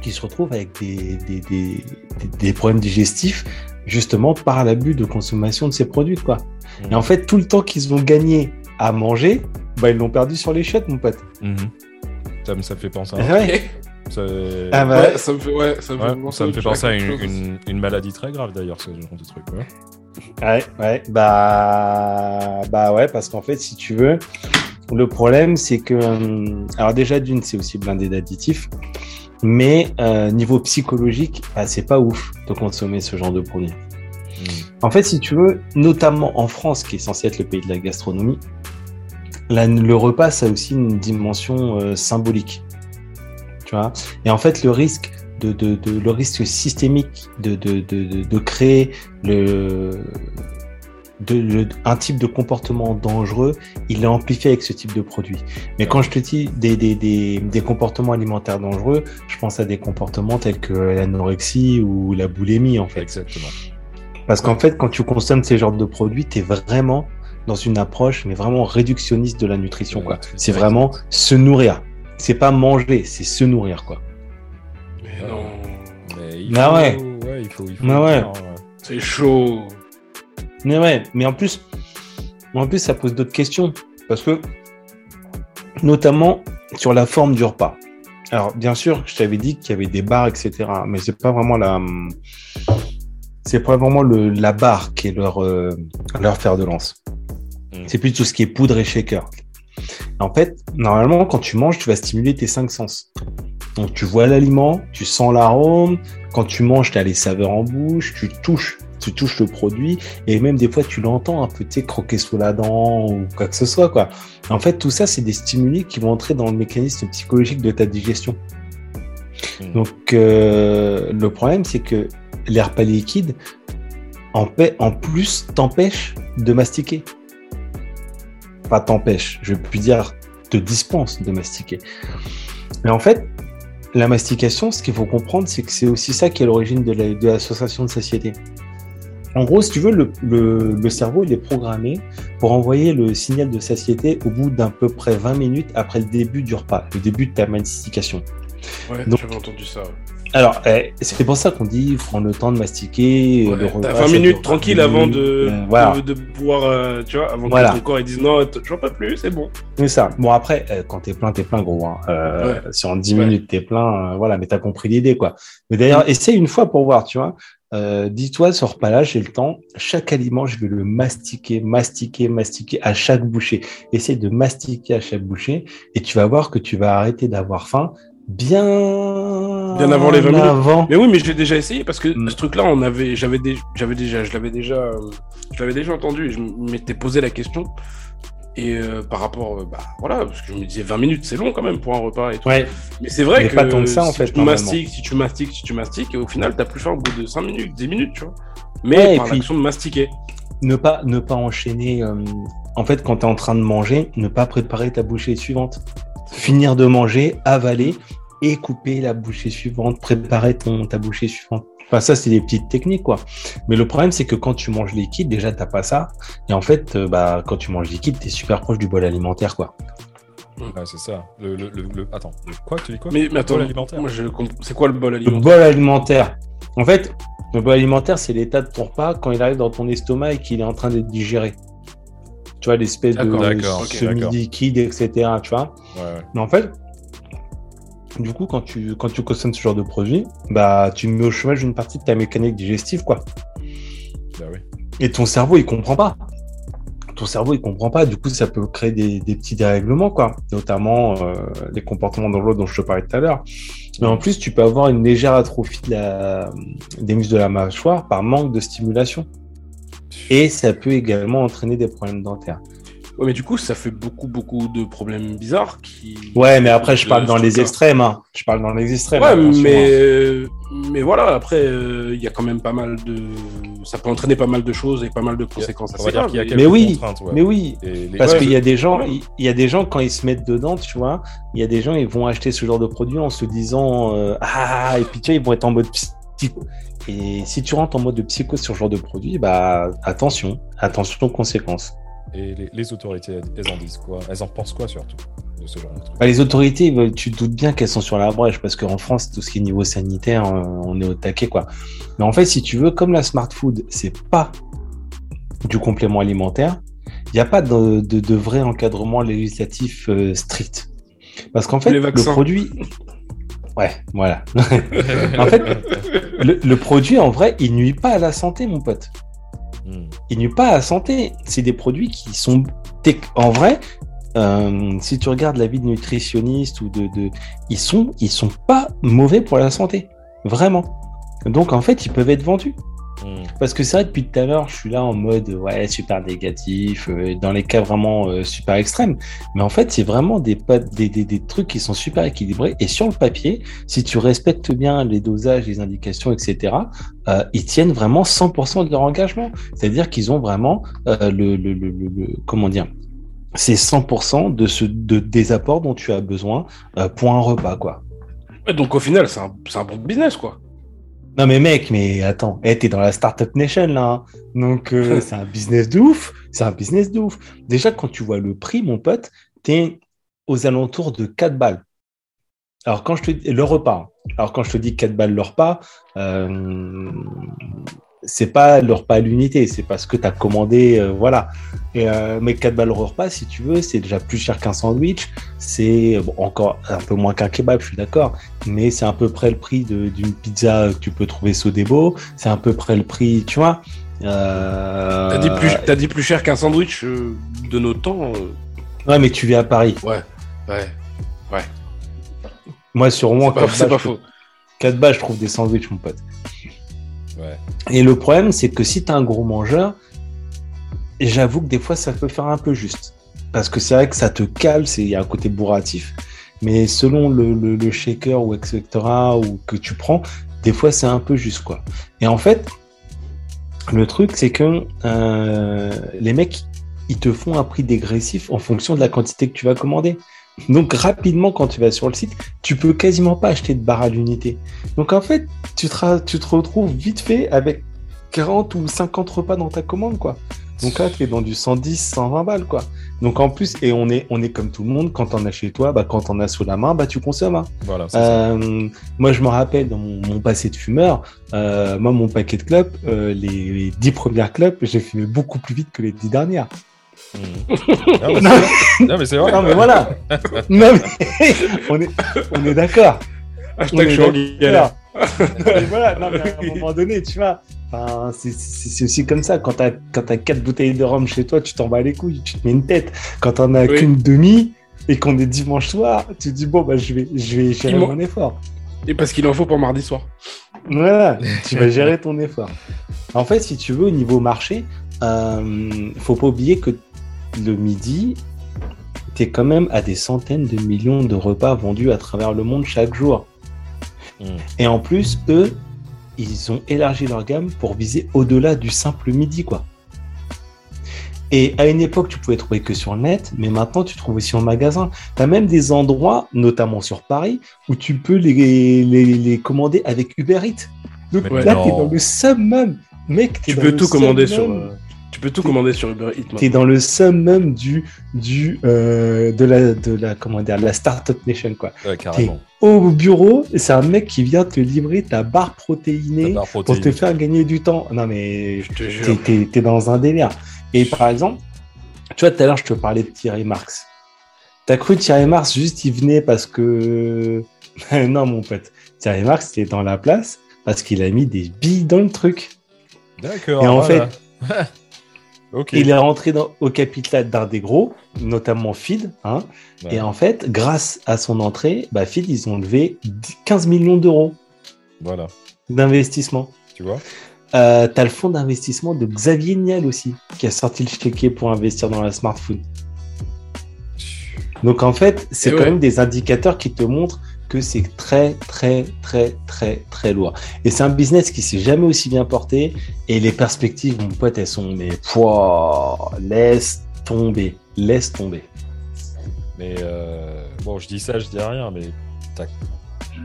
qui se retrouvent avec des, des, des, des- des problèmes digestifs justement par l'abus de consommation de ces produits quoi. Et en fait tout le temps qu'ils ont gagné à manger, bah ils l'ont perdu sur les chiottes mon pote. Mhm. Ça, me- ça me fait penser à... Ouais. Ça, Ah bah, Ouais, ça me fait, ouais, ça me ouais, fait penser, ça me fait penser à une, une maladie très grave d'ailleurs, ce genre de truc. Ouais. Ouais, ouais, bah, bah ouais, parce qu'en fait, si tu veux, le problème, c'est que, hum, alors déjà d'une, c'est aussi blindé d'additifs, mais euh, niveau psychologique, bah, c'est pas ouf de consommer ce genre de produit. Hmm. En fait, si tu veux, notamment en France, qui est censé être le pays de la gastronomie, la- le repas, ça a aussi une dimension euh, symbolique. Tu vois? Et en fait, le risque, de, de- de- le risque systémique de, de, de, de- de créer le, de, le- un type de comportement dangereux, il est amplifié avec ce type de produit. Mais quand je te dis des, des, des, des comportements alimentaires dangereux, je pense à des comportements tels que l'anorexie ou la boulimie, en fait. Exactement. Parce qu'en fait, quand tu consommes ces genres de produits, tu es vraiment dans une approche, mais vraiment réductionniste de la nutrition. Quoi. C'est vraiment se nourrir. C'est pas manger, c'est se nourrir. quoi. Mais Ah. non, Mais il Ah faut, ouais. ouais, il faut, il Ah dire, ouais. c'est chaud. Mais ouais, mais en plus, en plus, ça pose d'autres questions. Parce que, notamment sur la forme du repas. Alors, bien sûr, je t'avais dit qu'il y avait des bars, etc. Mais c'est pas vraiment la. C'est pas vraiment le, la barre qui est leur, euh, leur fer de lance. Mm. C'est plus tout ce qui est poudre et shaker. En fait, normalement, quand tu manges, tu vas stimuler tes cinq sens. Donc, tu vois l'aliment, tu sens l'arôme. Quand tu manges, tu as les saveurs en bouche, tu touches, tu touches le produit. Et même des fois, tu l'entends un peu, tu sais, croquer sous la dent ou quoi que ce soit, quoi. En fait, tout ça, c'est des stimuli qui vont entrer dans le mécanisme psychologique de ta digestion. Mm. Donc, euh, le problème, c'est que les repas liquides, en, plus, t'empêchent de mastiquer. Pas t'empêche, je peux dire te dispense de mastiquer. Mais en fait, la mastication, ce qu'il faut comprendre, c'est que c'est aussi ça qui est l'origine de la- de l'association de satiété. En gros, si tu veux, le, le- le cerveau, il est programmé pour envoyer le signal de satiété au bout d'à peu près 20 minutes après le début du repas, le début de ta mastication. Ouais, Donc- j'avais entendu ça. ouais. Alors, eh, c'est pour ça qu'on dit prendre le temps de mastiquer. Ouais, le T'as repas, 20 ça minutes tranquille 20 avant de, Euh, voilà. de, de pouvoir, euh, tu vois, avant Voilà. que ton corps il dise non, j'en peux plus, c'est bon. C'est ça. Bon, après, euh, quand t'es plein, t'es plein, gros. hein. Euh, Si en 10 Ouais. minutes t'es plein, euh, voilà, mais t'as compris l'idée, quoi. Mais d'ailleurs, essaye une fois pour voir, tu vois. Euh, Dis-toi, ce repas-là, j'ai le temps. Chaque aliment, je vais le mastiquer, mastiquer, mastiquer à chaque bouchée. Essaye de mastiquer à chaque bouchée et tu vas voir que tu vas arrêter d'avoir faim bien, Bien avant les 20 minutes. avant. Mais oui, mais je l'ai déjà essayé parce que Mm. ce truc-là, on avait, j'avais des, j'avais déjà, je l'avais déjà, euh, je l'avais déjà entendu et je m'étais posé la question. Et euh, par rapport, euh, bah voilà, parce que je me disais 20 minutes, c'est long quand même pour un repas et tout. Ouais. Mais c'est vrai Mais que pas tant que ça, en si fait, tu mastiques, si tu mastiques, si tu mastiques, et au final, t'as plus faim au bout de 5 minutes, 10 minutes, tu vois. Mais Ouais, par l'action de mastiquer. ne pas ne pas enchaîner euh, en fait quand tu es en train de manger ne pas préparer ta bouchée suivante finir de manger avaler et couper la bouchée suivante préparer ton ta bouchée suivante. Enfin ça c'est des petites techniques quoi. Mais le problème c'est que quand tu manges liquide déjà t'as pas ça. Et en fait euh, bah quand tu manges liquide t'es super proche du bol alimentaire quoi. C'est ça. Le, le, le, le- Attends, le- quoi Tu dis quoi? Mais, mais attends, Bol alimentaire. moi je comp- c'est quoi le bol le alimentaire? bol alimentaire. En fait le bol alimentaire c'est l'état de ton repas quand il arrive dans ton estomac et qu'il est en train d'être digéré. Tu vois l'espèce de semi-liquide etc tu vois. Ouais, ouais. Mais en fait, du coup, quand tu, quand tu consommes ce genre de produit, bah, tu mets au chômage une partie de ta mécanique digestive, quoi. Bah oui. Et ton cerveau, il comprend pas. Ton cerveau, il comprend pas. Du coup, ça peut créer des, des petits dérèglements, quoi. Notamment euh, les comportements dans l'eau dont je te parlais tout à l'heure. Mais en plus, tu peux avoir une légère atrophie de la, des muscles de la mâchoire par manque de stimulation. Et ça peut également entraîner des problèmes dentaires. Ouais, mais du coup, ça fait beaucoup, beaucoup de problèmes bizarres qui. Ouais, mais après, je de parle dans les extrêmes. Hein. Je parle dans les extrêmes. Ouais, attention, mais, hein. euh, mais voilà, après, euh, il y a quand même pas mal de. Ça peut entraîner pas mal de choses et pas mal de conséquences On va dire qu'il y a quelques Mais oui, contraintes. ouais. Mais oui, les- Parce Ouais, qu'il y a des gens, il y a des gens quand ils se mettent dedans, tu vois, il y a des gens ils vont acheter ce genre de produit en se disant euh, ah et puis tu vois ils vont être en mode psycho. Et si tu rentres en mode de psycho sur ce genre de produit, bah attention, attention aux conséquences. Et les, les autorités, elles en disent quoi? Elles en pensent quoi surtout de ce genre de truc? Bah, les autorités, bah, tu te doutes bien qu'elles sont sur la brèche parce qu'en France, tout ce qui est niveau sanitaire, euh, on est au taquet quoi. Mais en fait, si tu veux, comme la smart food, c'est pas du complément alimentaire, il n'y a pas de, de, de vrai encadrement législatif euh, strict. Parce qu'en fait, le produit. Ouais, voilà. en fait, le, le produit, en vrai, il nuit pas à la santé, mon pote. Il nuit pas à santé. C'est des produits qui sont. En vrai, euh, si tu regardes la vie de nutritionniste ou de, de, ils sont, ils sont pas mauvais pour la santé, vraiment. Donc en fait, ils peuvent être vendus. Hmm. Parce que c'est vrai, depuis tout à l'heure, je suis là en mode ouais, super négatif, euh, dans les cas vraiment euh, super extrêmes. Mais en fait, c'est vraiment des, pa- des, des, des trucs qui sont super équilibrés. Et sur le papier, si tu respectes bien les dosages, les indications, etc., euh, ils tiennent vraiment 100% de leur engagement. C'est-à-dire qu'ils ont vraiment le, le, le, le- le- Comment dire c'est 100% de ce, de, des apports dont tu as besoin euh, pour un repas, quoi. Ouais, donc au final, c'est un, c'est un bon business, quoi. Non mais mec, mais attends, eh, t'es dans la startup nation là, hein. donc euh, c'est un business de ouf, c'est un business de ouf. Déjà quand tu vois le prix, mon pote, t'es aux alentours de 4 balles. Alors quand je te dis le repas, hein. alors quand je te dis 4 balles le repas, euh, c'est pas le repas à l'unité, c'est parce que tu as commandé, euh, voilà. Et, euh, mais 4 balles le repas, si tu veux, c'est déjà plus cher qu'un sandwich, c'est bon, encore un peu moins qu'un kebab, je suis d'accord, mais c'est à peu près le prix d'une pizza que tu peux trouver Sodebo, c'est à peu près le prix, tu vois. Euh, T'as dit, plus, dit plus cher qu'un sandwich euh, de nos temps Ouais, mais tu vis à Paris. Ouais, ouais. Moi, sur moi, C'est pas, 4 c'est balles, pas je- faux. 4 balles, je trouve des sandwichs, mon pote. Ouais. Et le problème, c'est que si tu un gros mangeur, j'avoue que des fois, ça peut faire un peu juste. Parce que c'est vrai que ça te cale, c'est- il y a un côté bourratif. Mais selon le shaker ou etc. ou que tu prends, des fois, c'est un peu juste, quoi. Et en fait, le truc, c'est que euh, les mecs, ils te font un prix dégressif en fonction de la quantité que tu vas commander. Donc, rapidement, quand tu vas sur le site, tu peux quasiment pas acheter de barre à l'unité. Donc, en fait, tu te, ra- tu te retrouves vite fait avec 40 ou 50 repas dans ta commande, quoi. Donc là, tu es dans du 110, 120 balles, quoi. Donc en plus, et on est, on est comme tout le monde, quand on a chez toi, bah, quand on a sous la main, bah, tu consommes. hein. Voilà, c'est ça. Euh, moi, je me rappelle dans mon, mon passé de fumeur, euh, moi, mon paquet de clopes, euh, les, les 10 premières clopes, j'ai fumé beaucoup plus vite que les 10 dernières. Hmm. Non, mais c'est vrai. Non, mais c'est vrai. Non, mais voilà. non, mais on est, on est d'accord. Hashtag je suis en d'accord. galère. Non, mais voilà, non, mais à un moment donné, tu vois, enfin, c'est- aussi comme ça. Quand t'as quand t'as quatre bouteilles de rhum chez toi, tu t'en bats les couilles, tu te mets une tête. Quand t'en as Oui. qu'une demi et qu'on est dimanche soir, tu te dis bon bah je vais je vais gérer mon effort. Et parce qu'il en faut pour mardi soir. Voilà, tu vas gérer ton effort. En fait, si tu veux, au niveau marché, euh, faut pas oublier que le midi, tu es quand même à des centaines de millions de repas vendus à travers le monde chaque jour. Hmm. Et en plus, eux, ils ont élargi leur gamme pour viser au-delà du simple midi, quoi. Et à une époque, tu pouvais trouver que sur le net, mais maintenant, tu trouves aussi en magasin. Tu as même des endroits, notamment sur Paris, où tu peux les, les, les commander avec Uber Eats. Donc Mais là, tu es dans le summum. Mec, Tu peux tout commander sur. euh, Tu peux tout commander sur Uber Eats. T'es dans le summum du, du, euh, de la, de la, comment dire, de la startup nation, quoi. Ouais, carrément. Au bureau, c'est un mec qui vient te livrer ta barre Ta protéinée pour te faire gagner du temps. Non, mais Je te t'es, jure. t'es- t'es dans un délire. Et par exemple, tu vois, tout à l'heure, je te parlais de Thierry Marx. T'as cru Thierry Marx juste il venait parce que. non, mon pote. Thierry Marx, il est dans la place parce qu'il a mis des billes dans le truc. D'accord. Et en voilà. Il est rentré dans- au capital d'un des gros, notamment Feed. Hein, Ouais. Et en fait, grâce à son entrée, bah, Feed, ils ont levé 10 15 millions d'euros Voilà. d'investissement. Tu vois? Euh, T'as le fonds d'investissement de Xavier Niel aussi, qui a sorti le chéquier pour investir dans la smartphone. Donc en fait, c'est quand ouais. même des indicateurs qui te montrent que c'est très, très, très, très, très lourd. Et c'est un business qui s'est jamais aussi bien porté. Et les perspectives, mon pote, elles sont, mais, pouah, laisse tomber, laisse tomber. Mais euh, bon, je dis ça, je dis rien, mais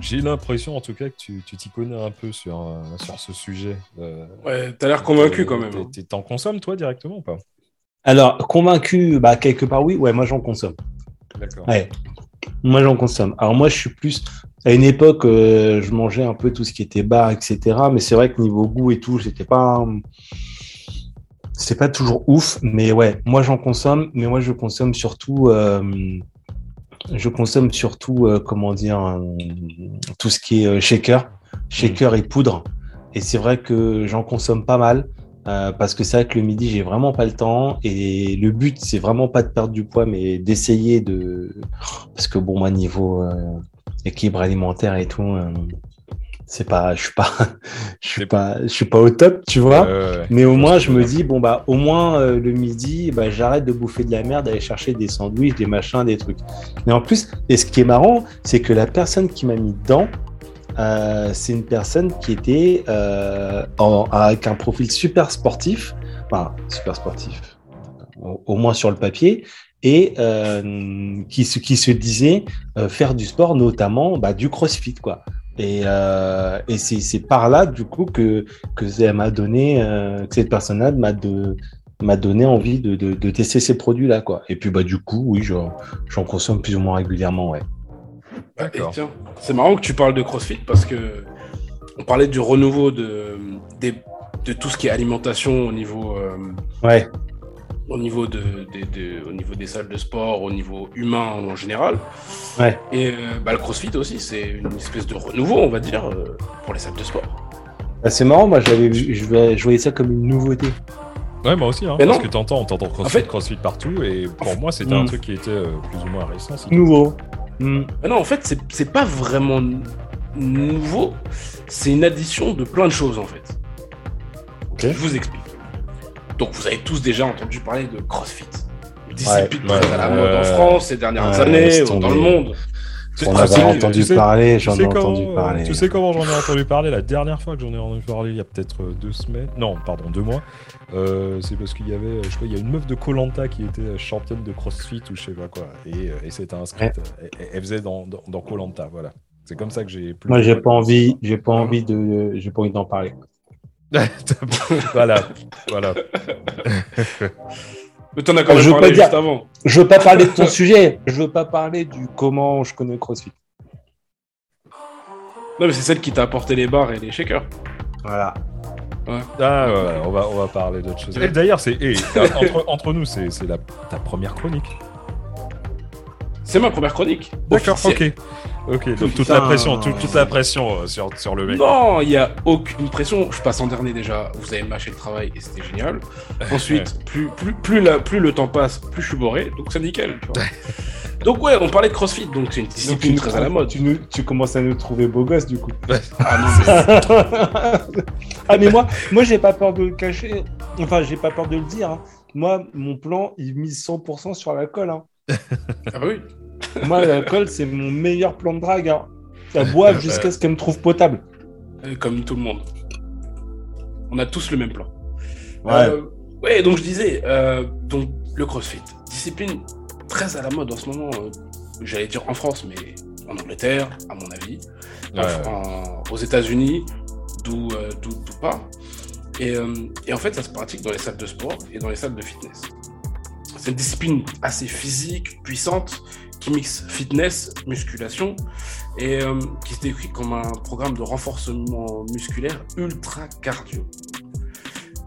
j'ai l'impression en tout cas que tu tu t'y connais un peu sur, euh, sur ce sujet. Euh, Ouais, t'as l'air convaincu quand même. hein. T'en consommes toi directement ou pas? Alors, convaincu, bah, quelque part, oui, ouais, moi j'en consomme. D'accord. Ouais. Moi, j'en consomme. Alors, moi, je suis plus. À une époque, euh, je mangeais un peu tout ce qui était bar, etc. Mais c'est vrai que niveau goût et tout, j'étais pas. C'est pas toujours ouf. Mais ouais, moi, j'en consomme. Mais moi, je consomme surtout. euh, Je consomme surtout, euh, comment dire, tout ce qui est shaker, shaker et poudre. Et c'est vrai que j'en consomme pas mal. Euh, parce que c'est vrai que le midi, j'ai vraiment pas le temps. Et le but, c'est vraiment pas de perdre du poids, mais d'essayer de. Parce que bon, moi, niveau euh, équilibre alimentaire et tout, euh, c'est pas, je suis pas, je suis pas, je suis pas au top, tu vois. Ouais, ouais, ouais. Mais au moins, je me dis, bon, bah, au moins, le midi, bah, j'arrête de bouffer de la merde, aller chercher des sandwichs, des machins, des trucs. Mais en plus, et ce qui est marrant, c'est que la personne qui m'a mis dedans, euh, c'est une personne qui était euh, en- avec un profil super sportif, enfin, super sportif, au, moins sur le papier, et euh, qui, se, qui se disait euh, faire du sport, notamment bah, du crossfit, quoi. Et, euh, et c'est par là, du coup, que, que ça m'a donné, euh, que cette personne-là m'a m'a donné envie de, de, de tester ces produits-là, quoi. Et puis, bah, du coup, oui, j'en consomme plus ou moins régulièrement, ouais. D'accord. tiens, c'est marrant que tu parles de CrossFit parce que on parlait du renouveau de, tout ce qui est alimentation au niveau, euh, Ouais, au, niveau de, au niveau des salles de sport, au niveau humain en général. ouais. Et euh, bah, le CrossFit aussi, c'est une espèce de renouveau, on va dire, euh, pour les salles de sport. Bah, c'est marrant, moi, j'avais je, voyais- je voyais ça comme une nouveauté. Ouais, moi aussi, hein, Mais parce non. que t'entends, on t'entend crossfit, fait- crossfit partout, et pour moi, c'était Mm. un truc qui était euh, plus ou moins récent. Nouveau. Mais non, en fait, c'est- pas vraiment nouveau, c'est une addition de plein de choses en fait. Ok. Je vous explique. Donc, vous avez tous déjà entendu parler de CrossFit. Discipline Ouais, très à la mode en. France ces dernières Ouais, années, dans le monde. On Ah, avait entendu tu sais- parler, j'en ai entendu comment, parler. tu sais comment j'en ai entendu parler la dernière fois que j'en ai entendu parler, il y a peut-être euh, deux semaines. Non, pardon, deux mois. Euh, c'est parce qu'il y avait, euh, je crois, il y a une meuf de Colanta qui était euh, championne de CrossFit ou je sais pas quoi. Et, euh, et s'était inscrite. euh, Elle, elle faisait dans dans, Colanta, voilà. C'est comme ça que j'ai. plus Moi, j'ai pas envie, j'ai pas envie de, j'ai pas envie d'en parler. voilà, voilà. Mais t'en as quand Je même veux parlé pas dire- juste avant. Je veux pas parler de ton sujet. Je veux pas parler du comment je connais CrossFit. Non, mais c'est celle qui t'a apporté les bars et les shakers. Voilà. Ah, ouais, on va on va parler d'autre chose. Et D'ailleurs, c'est eh, entre, entre nous, c'est c'est la ta première chronique. C'est ma première chronique. D'accord, officielle. ok. Ok, donc toute Putain. la pression, toute, toute la pression euh, sur, sur le mec. Non, il n'y a aucune pression. Je passe en dernier déjà. Vous avez mâché le travail et c'était génial. Ensuite, plus, plus, plus, la- plus le temps passe, plus je suis boré. Donc c'est nickel. tu vois. donc ouais, on parlait de CrossFit. Donc c'est une discipline très à la mode. Tu, nous- tu commences à nous trouver beau gosse du coup. Ah non, mais- ah mais moi, moi j'ai pas peur de le cacher. Enfin, j'ai pas peur de le dire. hein. Moi, mon plan, il mise 100% sur l'alcool. Hein. ah bah oui. Moi, l'alcool, c'est mon meilleur plan de drague. Hein. La boire jusqu'à ce qu'elle me trouve potable. Comme tout le monde. On a tous le même plan. Ouais. Euh, ouais, donc je disais, euh, donc le CrossFit, discipline très à la mode en ce moment. euh, J'allais dire en France, mais en Angleterre, à mon avis. Ouais, en- en- aux États-Unis, d'où euh, d'où d'où part. Et, euh, et en fait, ça se pratique dans les salles de sport et dans les salles de fitness. C'est une discipline assez physique, puissante, qui mixe fitness, musculation, et euh, qui se décrit comme un programme de renforcement musculaire ultra cardio.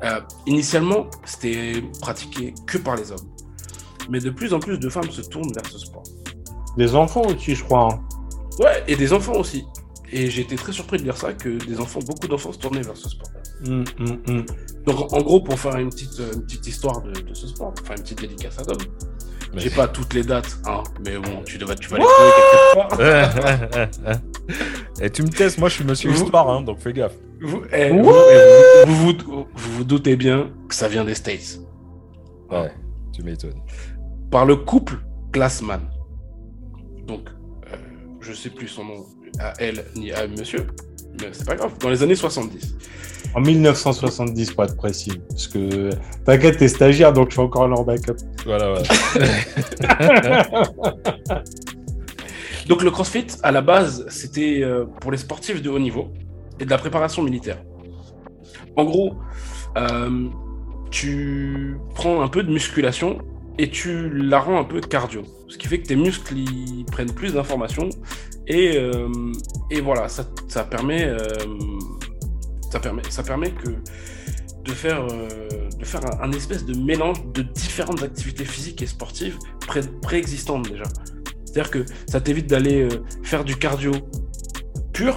Euh, initialement, c'était pratiqué que par les hommes. Mais de plus en plus de femmes se tournent vers ce sport. Des enfants aussi, je crois. hein. Ouais, et des enfants aussi. Et j'ai été très surpris de lire ça, que des enfants, beaucoup d'enfants se tournaient vers ce sport. Hum, hum, hum. Donc en gros, pour faire une petite, euh, une petite histoire de, de ce sport, enfin une petite dédicace à Dom, j'ai pas toutes les dates, hein, mais bon, tu, devais, tu vas les trouver quelque part. Et tu me testes, moi je suis monsieur Vous- histoire, hein, donc fais gaffe. Vous, eh, vous, eh, vous, vous, vous- vous vous doutez bien que ça vient des States. Ouais, tu m'étonnes. Par le couple Glassman. Donc, euh, je sais plus son nom à elle ni à monsieur, mais c'est pas grave. Dans les années 70. En 1970, pour être précis. Parce que, t'inquiète, t'es stagiaire, donc je suis encore leur backup. Voilà, voilà. Donc le CrossFit, à la base, c'était euh, pour les sportifs de haut niveau et de la préparation militaire. En gros, euh, tu prends un peu de musculation et tu la rends un peu cardio. Ce qui fait que tes muscles ils prennent plus d'informations et, euh, et voilà, ça, ça permet, euh, ça permet, ça permet que de faire, euh, de faire un, un espèce de mélange de différentes activités physiques et sportives pré- préexistantes déjà. C'est-à-dire que ça t'évite d'aller euh, faire du cardio pur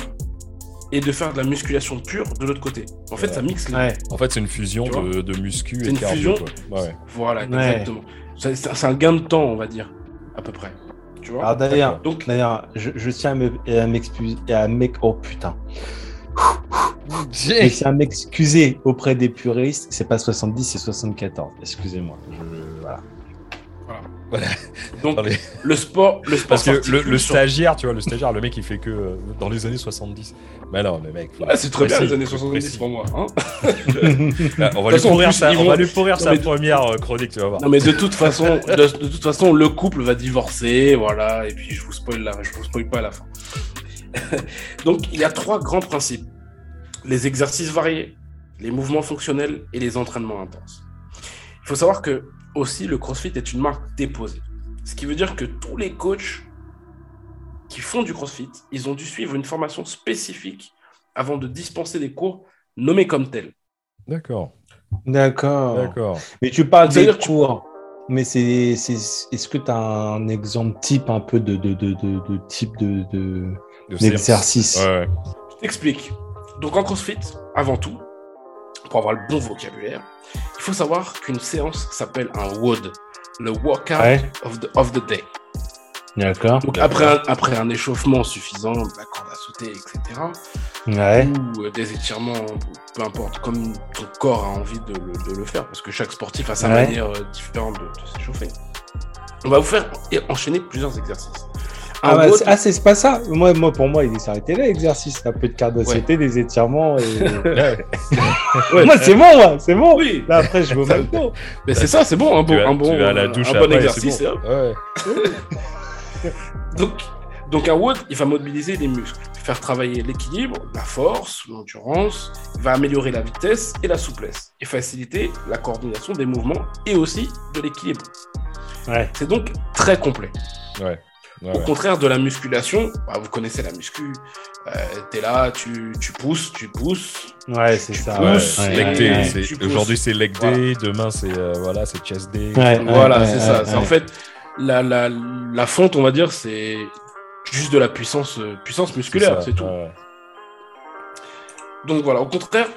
et de faire de la musculation pure de l'autre côté. En fait, Ouais. ça mixe les Ouais. En fait, c'est une fusion de, de muscu et une cardio. fusion. quoi. Ouais. Voilà, Ouais. exactement. C'est un gain de temps, on va dire, à peu près. Tu vois Alors d'ailleurs, Donc, d'ailleurs, je, je tiens à me- à m'excuser, à oh putain, je tiens à m'excuser auprès des puristes. C'est pas 70, c'est 74. Excusez-moi. Je- voilà. donc le sport, le sport Parce que le, stagiaire, tu vois, le stagiaire, le mec, il fait que euh, dans les années 70. Mais non, mais mec. faut Ouais, c'est très bien les années faut 70 précis. pour moi. hein. Là, on va lui pourrir plus, sa, on vont- va lui pourrir Non, sa première euh, chronique, tu vas voir. non mais de toute façon, de, de toute façon, le couple va divorcer, voilà. Et puis je vous spoil là, je vous spoil pas à la fin. donc il y a trois grands principes les exercices variés, les mouvements fonctionnels et les entraînements intenses. Il faut savoir que aussi le CrossFit est une marque déposée. Ce qui veut dire que tous les coachs qui font du CrossFit, ils ont dû suivre une formation spécifique avant de dispenser des cours nommés comme tels. D'accord, D'accord. d'accord. Mais tu parles des cours. Mais c'est, c'est, est-ce que tu as un exemple type un peu de, de, de, de, de type de, Ouais, ouais. Je t'explique. Donc en CrossFit, avant tout, pour avoir le bon vocabulaire, il faut savoir qu'une séance s'appelle un WOD, le Workout Ouais. of, the, of the Day. D'accord. Donc après un, après un échauffement suffisant, la corde à sauter, etc., Ouais. ou euh, des étirements, peu importe, comme ton corps a envie de le, de le faire, parce que chaque sportif a sa Ouais. manière euh, différente de, de s'échauffer. On va vous faire et enchaîner plusieurs exercices. Ah, bah, ah, c'est pas ça. Moi, moi, pour moi, il est arrêté là, l'exercice. Un peu de carte Ouais. des étirements. Et... Ouais. ouais, moi, c'est bon, moi, c'est bon. oui, Là, après, je vais au McDo. mais c'est ça, c'est bon, un bon, vas, un bon, tu vas à la douche un bon après, exercice. bon. Ouais. Donc, donc un WOD, il va mobiliser les muscles, faire travailler l'équilibre, la force, l'endurance, il va améliorer la vitesse et la souplesse, et faciliter la coordination des mouvements et aussi de l'équilibre. Ouais. C'est donc très complet. Ouais. Ouais, Au ouais. contraire de la musculation, bah, vous connaissez la muscu, euh, t'es là, tu, tu pousses, tu pousses. Ouais, c'est Tu ça. Pousses. Aujourd'hui c'est leg Voilà. day, demain c'est euh, voilà, c'est chest day. Voilà, ouais, c'est ouais, ça. ouais. C'est En fait, la, la, la fonte, on va dire, c'est juste de la puissance, euh, puissance musculaire, c'est tout. ouais. Donc voilà, au contraire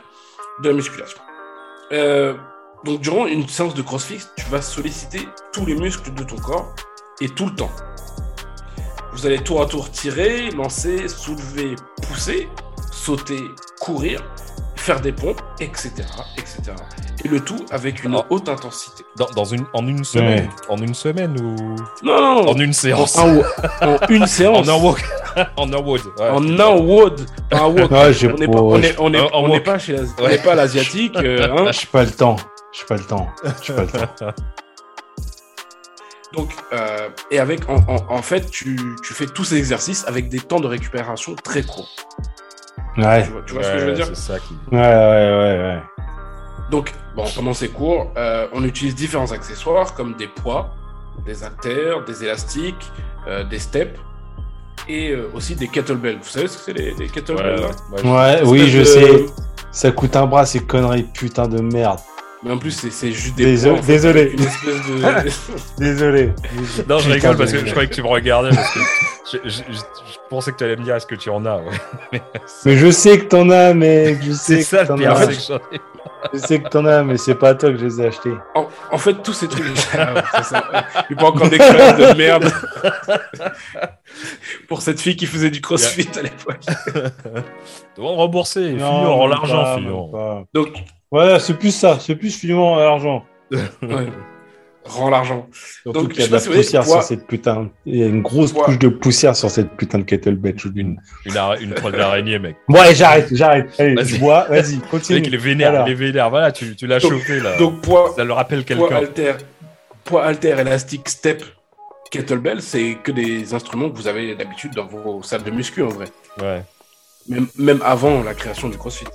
de la musculation. Euh, donc durant une séance de crossfit, tu vas solliciter tous les muscles de ton corps et tout le temps. Vous allez tour à tour tirer, lancer, soulever, pousser, sauter, courir, faire des pompes, etc., etc. Et le tout avec une haute intensité. Dans, dans une, en une semaine, en une semaine ou? Non, non, non. en une séance, En, un- en une séance. en un walk, en un wood. ouais. En un WOD, pas un walk. Ouais, j'ai On n'est pas- on est, on est- En- en on n'est walk. pas chez l'Asi- on Ouais. n'est pas à l'asiatique. euh, hein. J'ai pas le temps. J'ai pas le temps. J'ai pas le temps. Donc, euh, et avec, en, en- en fait, tu, tu fais tous ces exercices avec des temps de récupération très courts. Ouais. Tu vois, tu vois ce que je veux Ouais, dire C'est ça qui. Ouais, ouais, ouais, ouais. Donc, bon, pendant ces cours, euh, on utilise différents accessoires comme des poids, des haltères, des élastiques, euh, des steps et euh, aussi des kettlebells. Vous savez ce que c'est les, les kettlebells là? ouais, Ouais, oui, je de- sais. Ça coûte un bras, ces conneries, putain de merde. Mais en plus, c'est c'est juste des Désolé- poids. en fait, désolé. avec Une espèce de... Désolé. Non, je rigole parce que je croyais que tu me regardais parce que je, je- je- je pensais que tu allais me dire est-ce que tu en as. Ouais. Mais je sais que t'en as, mec. Je sais C'est ça que t'en as. ai- Je sais que t'en as, mais c'est pas à toi que je les ai achetés. en, en fait, tous ces trucs. Ah ouais, c'est ça. Il n'y a pas encore d'expérience de merde. Pour cette fille qui faisait du crossfit à l'époque. Doit rembourser, Fillon, en l'argent, Fillon. Donc, Voilà, c'est plus ça. C'est plus à l'argent. ouais. rends l'argent. Surtout Donc, qu'il y a de la poussière voyez, sur cette putain. Il y a une grosse Poids. couche de poussière sur cette putain de kettlebell. Une, une, ara- une toile d'araignée, mec. Allez, j'arrête, j'arrête. Allez, Vas-y. Vas-y, Le mec, continue. il est vénère, Alors. il est vénère. Voilà, tu, tu l'as Donc- chauffé, là. Donc, poids, Ça le rappelle poids quelqu'un. alter, poids alter, élastique, step, kettlebell, c'est que des instruments que vous avez d'habitude dans vos salles de muscu en vrai. Ouais. même, même avant la création du CrossFit.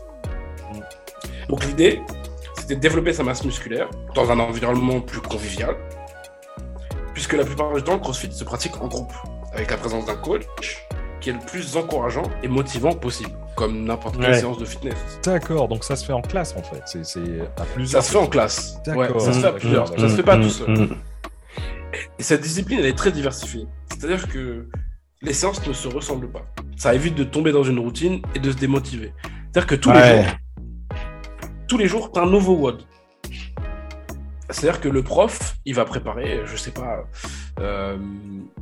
Donc l'idée, c'était de développer sa masse musculaire dans un environnement plus convivial, puisque la plupart du temps, le CrossFit se pratique en groupe, avec la présence d'un coach qui est le plus encourageant et motivant possible, comme n'importe quelle Ouais. séance de fitness. D'accord, donc ça se fait en classe, en fait. C'est c'est à plusieurs. Ça se fait en classe. Ouais, ça se fait à Mmh, plusieurs. mmh, Ça se fait pas Mm, tout seul. mm, Et cette discipline, elle est très diversifiée. C'est-à-dire que les séances ne se ressemblent pas. ça évite de tomber dans une routine et de se démotiver. C'est-à-dire que tous les jours, tous les jours, tu as un nouveau WOD. C'est-à-dire que le prof, il va préparer, je sais pas, euh,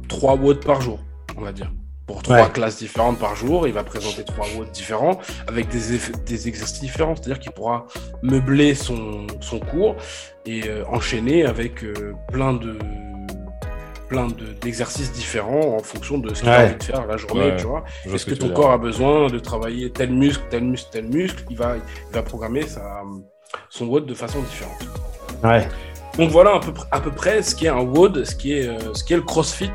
trois WOD par jour, on va dire. Pour trois Ouais. classes différentes par jour, il va présenter trois WOD différents avec des, exercices différents. C'est-à-dire qu'il pourra meubler son, son cours et euh, enchaîner avec euh, plein de plein de- d'exercices différents en fonction de ce qu'il a Ouais. envie de faire la journée, Ouais. tu vois. Est-ce ce que, ton corps a besoin de travailler tel muscle, tel muscle, tel muscle Il va, il va programmer sa, son WOD de façon différente. Ouais. Donc voilà à peu, à peu près ce qui est un WOD, ce qui est, euh, ce qui est le CrossFit,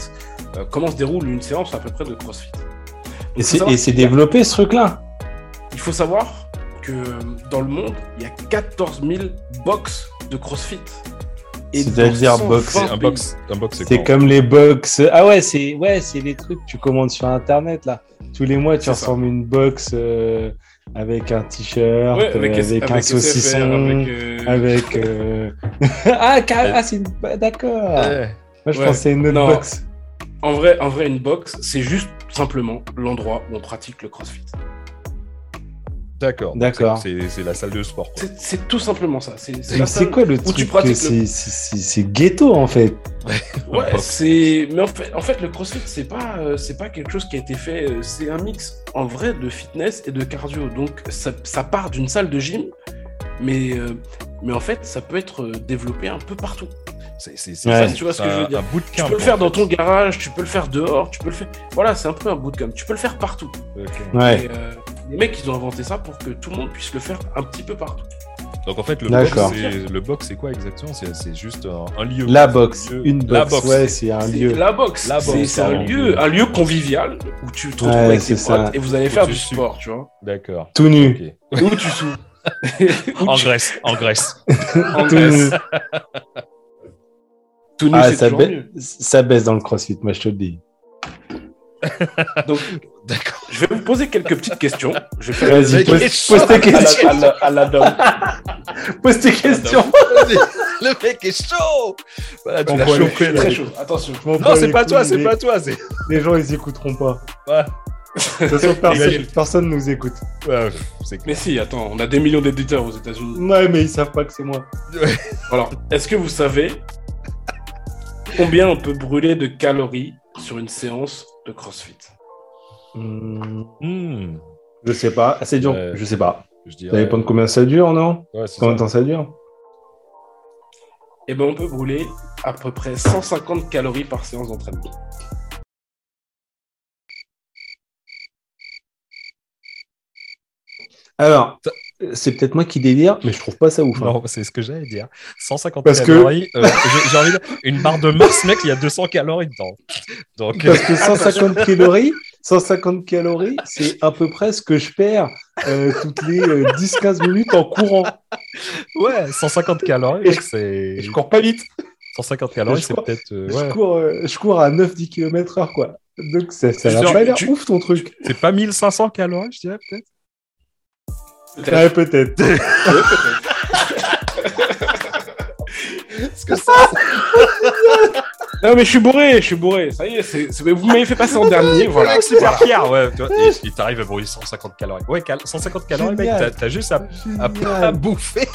euh, comment se déroule une séance à peu près de CrossFit? Donc, Et c'est a- développé ce truc-là? Il faut savoir que dans le monde, il y a 14 000 box de CrossFit. C'est-à-dire box, 120 Un box, un box, c'est comme les box. Ah ouais, c'est ouais, c'est les trucs que tu commandes sur internet là. Tous les mois, tu ressembles une box euh, avec un t-shirt, Ouais, euh, avec, un SFR, saucisson, avec, euh, avec. euh, ah, car- ah, c'est une. bah, D'accord. Ouais. Moi, je Ouais. pensais une autre Non. box. En vrai, en vrai, une box, c'est juste simplement l'endroit où on pratique le CrossFit. D'accord. D'accord. C'est la salle de sport. C'est tout simplement ça. C'est quoi le truc c'est- ghetto en fait? Ouais, c'est. Mais en fait, en fait, le CrossFit, c'est pas, euh, c'est pas quelque chose qui a été fait. euh, C'est un mix en vrai de fitness et de cardio. Donc, ça, ça part d'une salle de gym, mais, euh, mais en fait, ça peut être développé un peu partout. C'est Ouais. ça, Tu vois ce que je veux un- dire. Bootcamp. Tu peux le faire dans fait. ton garage, tu peux le faire dehors, tu peux le faire. Voilà, c'est un peu un bootcamp. Tu peux le faire partout. Ouais. Et, euh, les mecs, ils ont inventé ça pour que tout le monde puisse le faire un petit peu partout. Donc en fait, le box, D'accord. c'est- le box, c'est quoi exactement? C'est c'est juste un, un lieu. La box, Un lieu- une box. La box. Ouais, c'est un lieu. La boxe. La C'est- un lieu, un lieu convivial où tu te retrouves Ouais, avec tes c'est ça. potes et vous allez Où faire du sport, tu vois. D'accord. Tout nu. Où tu sous. En Grèce, en Grèce. En Tout Grèce. nu. Tout nu, Ah, c'est ça, toujours ba- mieux. ça baisse dans le crossfit, moi je te le dis. Donc, D'accord. je vais vous poser quelques petites questions. Je vais faire Vas-y, pose, est pose chaud. tes à la, questions. à la- à la dame. Pose tes questions. Le mec est chaud. Voilà, tu On l'as Je là. très chaud. Attention. Non, c'est pas toi, c'est pas toi. C'est. Les gens, ils écouteront pas. Ouais. De toute façon, personne, personne nous écoute. Ouais, c'est Mais si, attends, on a des millions d'éditeurs aux États-Unis. Ouais, mais ils savent pas que c'est moi. Alors, est-ce que vous savez combien on peut brûler de calories sur une séance de CrossFit Hmm, Hmm, je sais pas. C'est dur. Je sais pas. je Ça dirais. dépend de combien ça dure, non Ouais, Combien de ça. temps ça dure Eh ben, on peut brûler à peu près 150 calories par séance d'entraînement. Alors, c'est peut-être moi qui délire, mais je trouve pas ça ouf. hein. Non, c'est ce que j'allais dire. 150 Parce que- calories. euh, j'ai- envie de... Une barre de Mars, mec, il y a 200 calories dedans. Donc, euh, Parce que 150 calories, 150 calories, c'est à peu près ce que je perds euh, toutes les euh, 10-15 minutes en courant. ouais, 150 calories, c'est. Je cours pas vite. 150 calories, je c'est peut-être. euh, Je, cours, euh, je cours à 9-10 km heure, quoi. Donc ça, ça pas l'air ouf ton truc. C'est pas 1500 calories, je dirais, peut-être Ouais, peut-être. Parce que ça. Non, mais je suis bourré, je suis bourré. Ça y est, c'est- c'est- vous m'avez fait passer en dernier. Voilà. Mec, super fier, ouais. Tu vois, il t'arrive à brûler 150 calories. Ouais, cal- 150 calories, mec, t'as- t'as juste à, à, à bouffer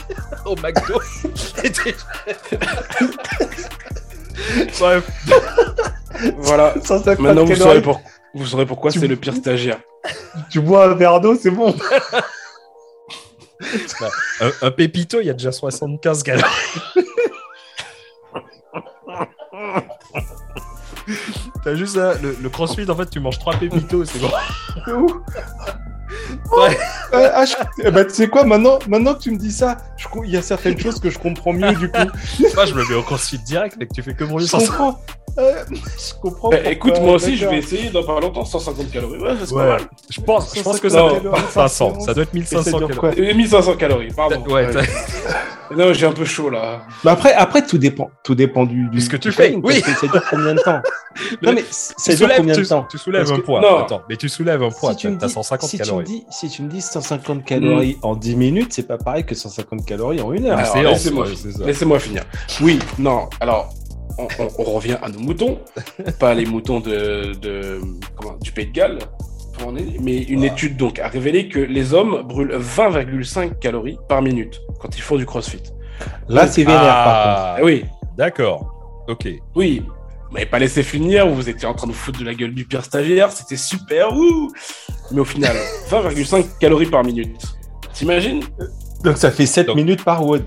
au McDo. Bref, Voilà. 150 Maintenant, vous saurez, pour... vous saurez pourquoi Tu- c'est le pire stagiaire. Tu bois un verre d'eau, c'est bon. un, un pépito, il y a déjà 75 calories. T'as juste le, le crossfit, en fait, tu manges 3 pépitos, c'est bon. C'est ouf. Ouais. Euh, ah, je- eh ben, tu sais quoi, maintenant, maintenant que tu me dis ça, je il y a certaines choses que je comprends mieux du coup. Moi, je me mets au crossfit direct, mec, tu fais que brûler Je 150 comprends. Euh, je comprends. Pourquoi, écoute, moi aussi, je vais essayer dans pas longtemps 150 calories. Ouais, c'est Ouais. pas mal. Je pense, je pense que 150 ça doit être 1500, ça doit être Et ça 1500 dure calories. quoi Euh, 1500 calories, pardon. Ouais, Non, j'ai un peu chaud là. Bah après, après, tout dépend. Tout dépend du, du Ce que tu fais, oui. Ça dure combien de temps Non, mais ça dure combien de tu, temps tu soulèves Parce un que- poids. Non. Attends, mais tu soulèves un poids, si tu, me t'as dis, 150 si, tu me calories. dis, si tu me dis 150 calories en 10 minutes, c'est pas pareil que 150 calories en une heure. Ah. Laissez-moi finir. Oui, non, alors, on, on- on revient à nos moutons. pas les moutons de, de- comment, du Pays de Galles. on est- mais une étude donc a révélé que les hommes brûlent 20,5 calories par minute quand ils font du crossfit. Là, c'est vénère, par Ah, Ah oui, D'accord. Ok. oui. Vous m'avez pas laissé finir, vous étiez en train de vous foutre de la gueule du pire stagiaire, c'était super, ouh Mais au final, 20,5 calories par minute. T'imagines? Donc, ça fait 7 Donc- minutes par WOD.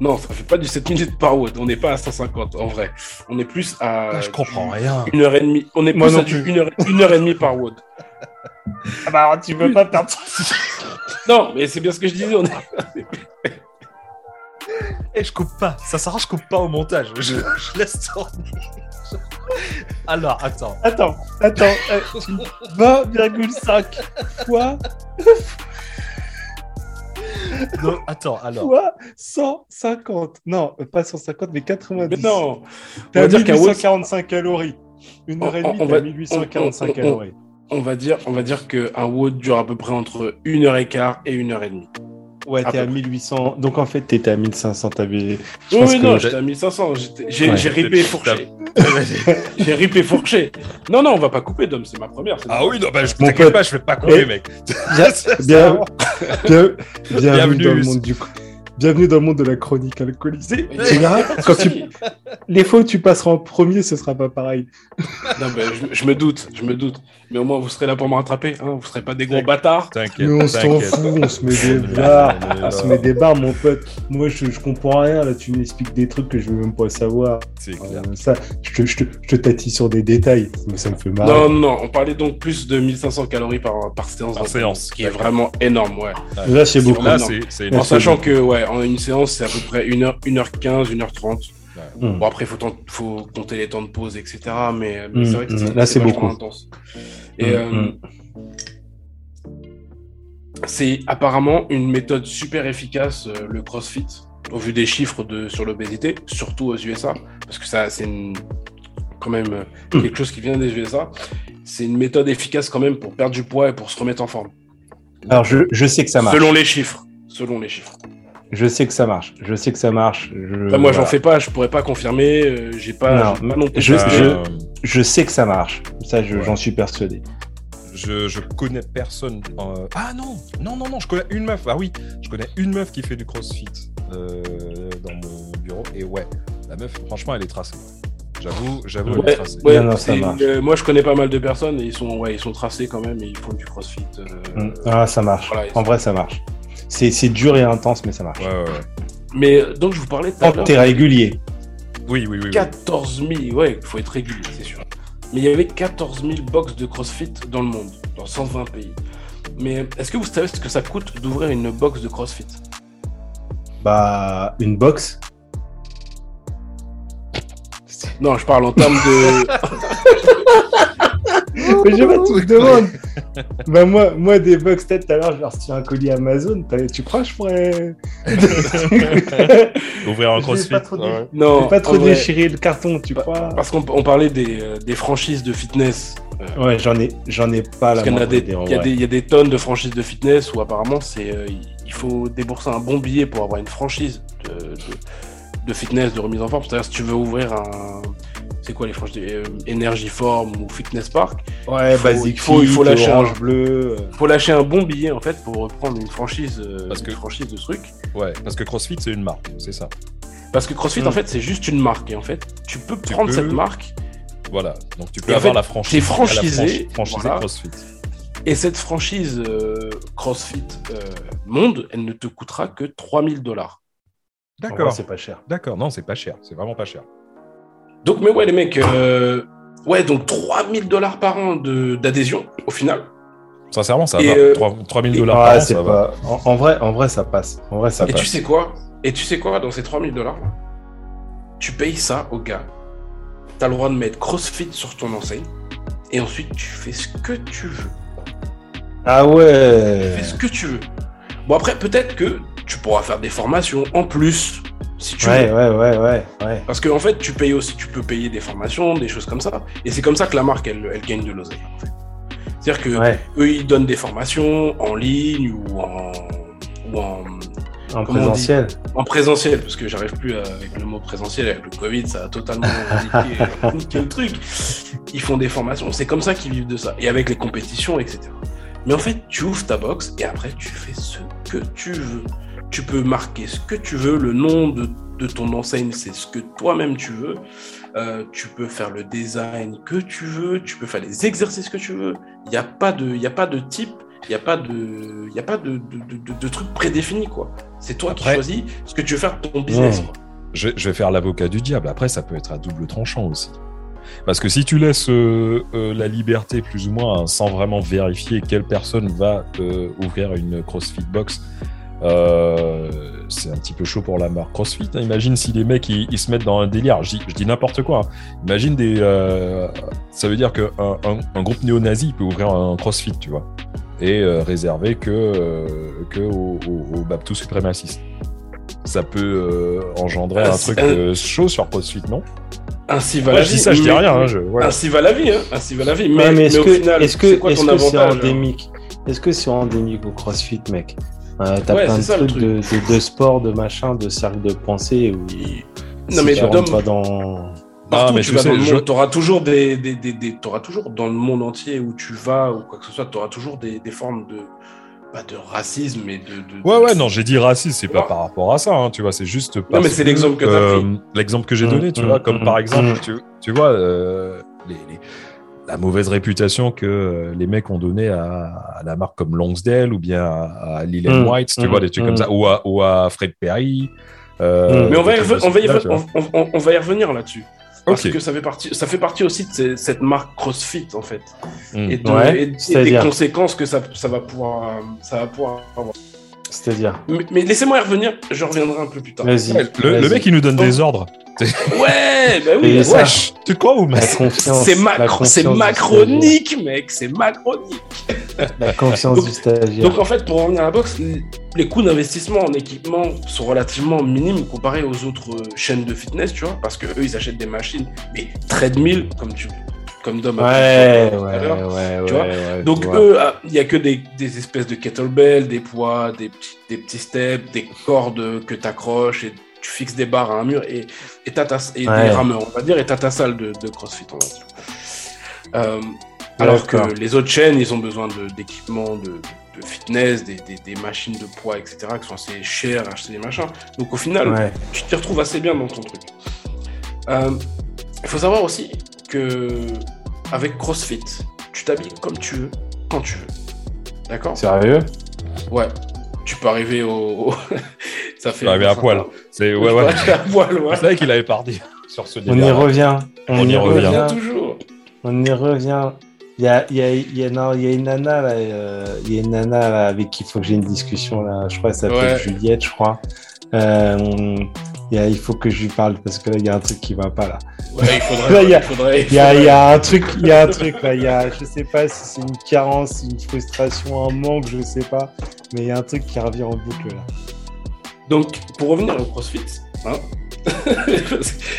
Non, ça fait pas du 7 minutes par watt, on n'est pas à 150 en vrai. On est plus à Ah, je comprends rien. une heure et demie. On est Moi plus à du plus. une heure, une heure et demie par watt. Ah bah, alors, tu veux pas perdre Non, mais c'est bien ce que je disais, on est... Et je coupe pas. Ça s'arrange, je coupe pas au montage. Je, je laisse tourner. Alors, attends. Attends, attends. euh, 20,5 fois, non, attends, alors. Quoi 150. Non, pas 150, mais 90. Mais non T'as à 1845 calories. Une heure et demie, t'as 1845 calories. On va dire, qu'un WOD dure à peu près entre 1h15 et 1h30. Ouais, à t'es à 1800. Donc en fait, t'étais à 1500. T'avais. Je Oui, pense oui, que- non, j'étais à 1500. j'étais- J'ai Ouais. ripé et fourché. J'ai ripé et fourché. Non, non, on va pas couper, Dom, c'est ma première. Ah ma- oui, non, bah, je pote. pas, je vais pas couper, mec. Bien, bien, bienvenue, Bienvenue. dans le monde du. Bienvenue dans le monde de la chronique alcoolisée. Quand tu, les fois où tu passeras en premier, ce sera pas pareil. Non, mais je, je me doute, je me doute. Mais au moins, vous serez là pour me rattraper. Hein. Vous serez pas des gros bâtards. T'inquiète. Mais on s'en fout, on se met des barres. on se met des barres, mon pote. Moi, je, je comprends rien. Là, tu m'expliques des trucs que je veux même pas savoir. C'est clair. Euh, ça, je te, je, te, je te tâtis sur des détails. Mais ça me fait marrer. Non, non, non, on parlait donc plus de 1500 calories par, par séance. Par séance, Ce qui est vraiment énorme, ouais. Là, c'est beaucoup. Là, c'est c'est En sachant que, ouais, en une séance, c'est à peu près 1h, 1h15, 1h30. Hmm. Bon, après, il faut, compter les temps de pause, etc. Mais, mais Mm, c'est vrai que mm. c'est Là, c'est beaucoup. intense. Et Mm, euh, c'est apparemment une méthode super efficace, euh, le CrossFit, au vu des chiffres de, sur l'obésité, surtout aux USA, parce que ça, c'est quand même euh, quelque chose qui vient des USA. C'est une méthode efficace quand même pour perdre du poids et pour se remettre en forme. Alors, je, je sais que ça marche. Selon les chiffres. Selon les chiffres. Je sais que ça marche. Je sais que ça marche. Je, Enfin, moi, j'en voilà. fais pas, je pourrais pas confirmer. euh, j'ai pas, Non, pas non plus. je- je- euh, Je sais que ça marche. Ça, je- Ouais. j'en suis persuadé. je, je connais personne. euh, Ah non, non, non, non, je connais une meuf. Ah oui, je connais une meuf qui fait du crossfit euh, dans mon bureau. Et ouais, la meuf, franchement, elle est tracée. J'avoue, j'avoue, elle est Ouais, tracée. ouais, Non, non, ça c'est- marche. euh, moi, je connais pas mal de personnes et ils sont, ouais, ils sont tracés quand même et ils font du crossfit. euh, Mm. Ah, ça marche. voilà, en vrai, ça marche. C'est c'est dur et intense, mais ça marche. Ouais, ouais, ouais. Mais euh, donc, je vous parlais tout à Quand t'es régulier. Oui, oui, oui. oui. 14 000, ouais, il faut être régulier, c'est sûr. Mais il y avait 14 000 box de CrossFit dans le monde, dans 120 pays. Mais est-ce que vous savez ce que ça coûte d'ouvrir une box de CrossFit? Bah, une box? Non, je parle en termes de. Mais j'ai pas tout demande. bah, moi, moi, des box, peut-être tout à l'heure, je leur reçu un colis Amazon. Tu crois que je pourrais. Ouvrir un crossfit. pas trop, dé- ouais. non, pas trop déchirer le carton, tu crois? Parce qu'on on parlait des, euh, des franchises de fitness. euh, Ouais, j'en ai, j'en ai pas Parce la qu'il y, y a des- il y a des tonnes de franchises de fitness où apparemment c'est euh, il faut débourser un bon billet pour avoir une franchise de, de- de fitness, de remise en forme. C'est-à-dire si tu veux ouvrir un... C'est quoi les franchises euh, Energy Form ou Fitness Park Ouais, basique. il faut- il faut lâcher orange un- bleu. euh. Il faut lâcher un bon billet en fait pour reprendre une franchise, euh, Parce que- franchise de truc. Ouais, parce que CrossFit, c'est une marque, c'est ça. Parce que CrossFit Mm. en fait c'est juste une marque et en fait tu peux prendre peux- cette marque Voilà. Donc tu peux Et en avoir fait, la franchise. t'es franchisé, la franchi- franchisée voilà. CrossFit. et cette franchise euh, CrossFit euh, Monde elle ne te coûtera que 3000 dollars. D'accord. c'est pas cher. D'accord. Non, c'est pas cher. C'est vraiment pas cher. Donc, mais ouais, les mecs, euh, ouais, donc 3000 dollars par an de- d'adhésion au final. Sincèrement, ça Et, va. euh, 3 3000 et- dollars Ouais, par an, c'est ça va. pas... en, en vrai, en vrai, ça passe. En vrai, ça Et passe. tu sais quoi? Et tu sais quoi Dans ces 3000 dollars, tu payes ça au gars. T'as le droit de mettre CrossFit sur ton enseigne. Et ensuite, tu fais ce que tu veux. Ah Tu ouais. fais ce que tu veux. Bon, après, peut-être que tu pourras faire des formations en plus, si tu Ouais, veux. ouais, ouais, ouais, ouais. Parce qu'en fait, tu payes aussi, tu peux payer des formations, des choses comme ça. Et c'est comme ça que la marque, elle, elle gagne de l'oseille. en fait. C'est-à-dire que Ouais, eux, ils donnent des formations en ligne ou en, ou en, En présentiel. En présentiel, parce que j'arrive plus à- avec le mot présentiel, avec le Covid, ça a totalement niqué, niqué le truc. Ils font des formations, c'est comme ça qu'ils vivent de ça. Et avec les compétitions, etc. Mais en fait, tu ouvres ta box et après, tu fais ce que tu veux. Tu peux marquer ce que tu veux, le nom de, de ton enseigne, c'est ce que toi-même tu veux. Euh, tu peux faire le design que tu veux, tu peux faire les exercices que tu veux. Il n'y a pas de, y a pas de type, il n'y a pas de, y a pas de, de, de, de truc prédéfini quoi. C'est toi qui choisis ce que tu veux faire de ton business. Mmh. quoi. je, je vais faire l'avocat du diable. Après, ça peut être à double tranchant aussi. Parce que si tu laisses euh, euh, la liberté plus ou moins hein, sans vraiment vérifier quelle personne va euh, ouvrir une CrossFit box, c'est un petit peu chaud pour la marque CrossFit. hein. Imagine si les mecs ils, ils se mettent dans un délire. Je dis, je dis n'importe quoi. hein. Imagine des. ça veut dire qu'un un, un groupe néo-nazi peut ouvrir un CrossFit, tu vois, et réservé que, que aux, aux, suprémacistes. Ça peut engendrer Ah, un truc chaud sur CrossFit, non? Ainsi va la je vie. dis ça, je dis rien. hein, je- voilà. Ainsi va la vie, hein. Ainsi va la vie. Mais, mais est-ce mais que final, est-ce que c'est quoi est-ce ton que c'est avantage hein endémique Est-ce que c'est endémique au CrossFit, mec Euh, T'as Ouais, plein de ça, trucs de, de, de sport, de machin, de cercle de pensée où Non, si mais tu rentres pas dans. Partout Ah, mais tu vas sais, dans le je- monde, t'auras toujours des, des, des, des- t'auras toujours dans le monde entier où tu vas ou quoi que ce soit, tu auras toujours des, des formes de pas de racisme mais de, de- Ouais, de- ouais, non, j'ai dit raciste, c'est pas Ouais. par rapport à ça, hein, tu vois, c'est juste parce mais c'est l'exemple que t'as euh. L'exemple que j'ai Mm, donné, tu mm, vois, comme mm, par exemple, tu, tu vois, euh, les, les- la mauvaise réputation que euh, les mecs ont donnée à, à la marque comme Longsdale ou bien à, à Lil White, tu vois, des trucs comme mm. ça, ou à, ou à Fred Perry. euh. Mais on va, y on, va y on va y revenir là-dessus. Parce que ça fait, partie, ça fait partie aussi de ces- cette marque CrossFit, en fait. Mm. Et, de- Ouais, et- et des conséquences que ça, ça, va pouvoir, euh, ça va pouvoir avoir. C'est-à-dire. Mais, mais laissez-moi y revenir, je reviendrai un peu plus tard. Vas-y. Ouais, le, mec, il nous donne Oh. des ordres. Ouais, bah oui, ça, Wesh, tu te crois ou mec confiance. c'est du macronique, mec, c'est macronique. La confiance Donc- du stagiaire. Donc en fait, pour revenir à la boxe, les coûts d'investissement en équipement sont relativement minimes comparés aux autres euh, chaînes de fitness, tu vois, parce que eux, ils achètent des machines, mais treadmill, comme tu, comme Dom Ouais, tout à ouais, l'heure. ouais, tu vois. Donc vois. eux, ah, il y a que des, des espèces de kettlebell, des poids, des petits, des petits steps, des cordes que tu accroches et tu fixes des barres à un mur et, et, t'as ta- et Ouais. des rameurs, on va dire, et t'as ta salle de, de CrossFit, on va dire. Euh, alors que les autres chaînes, ils ont besoin d'équipements de, de fitness, des, des- des machines de poids, etc., qui sont assez chères à acheter des machins. Donc au final, Ouais. tu t'y retrouves assez bien dans ton truc. Euh, Il faut savoir aussi que avec CrossFit, tu t'habilles comme tu veux, quand tu veux. D'accord? Sérieux? Ouais. Tu peux arriver au. ça fait. arriver à poil. C'est ouais, ouais. à poil, ouais. C'est vrai qu'il avait pas dit sur ce On y revient. On, On y y revient. revient. toujours. On y revient. Il y a, il y, a, il y, a, non, y a une nana, là, euh, il y a une nana là, avec qui il faut que j'ai une discussion. Là. Je crois qu'elle s'appelle Ouais. Juliette, je crois. Euh, il, il faut que je lui parle parce que là, il y a un truc qui va pas là. Ouais, il faudrait. Là, il y a- il faudrait, Il il y un truc, il y a un truc là. Il y a, je sais pas si c'est une carence, une frustration, un manque, je sais pas. Mais il y a un truc qui revient en boucle là. Donc, pour revenir au CrossFit, hein.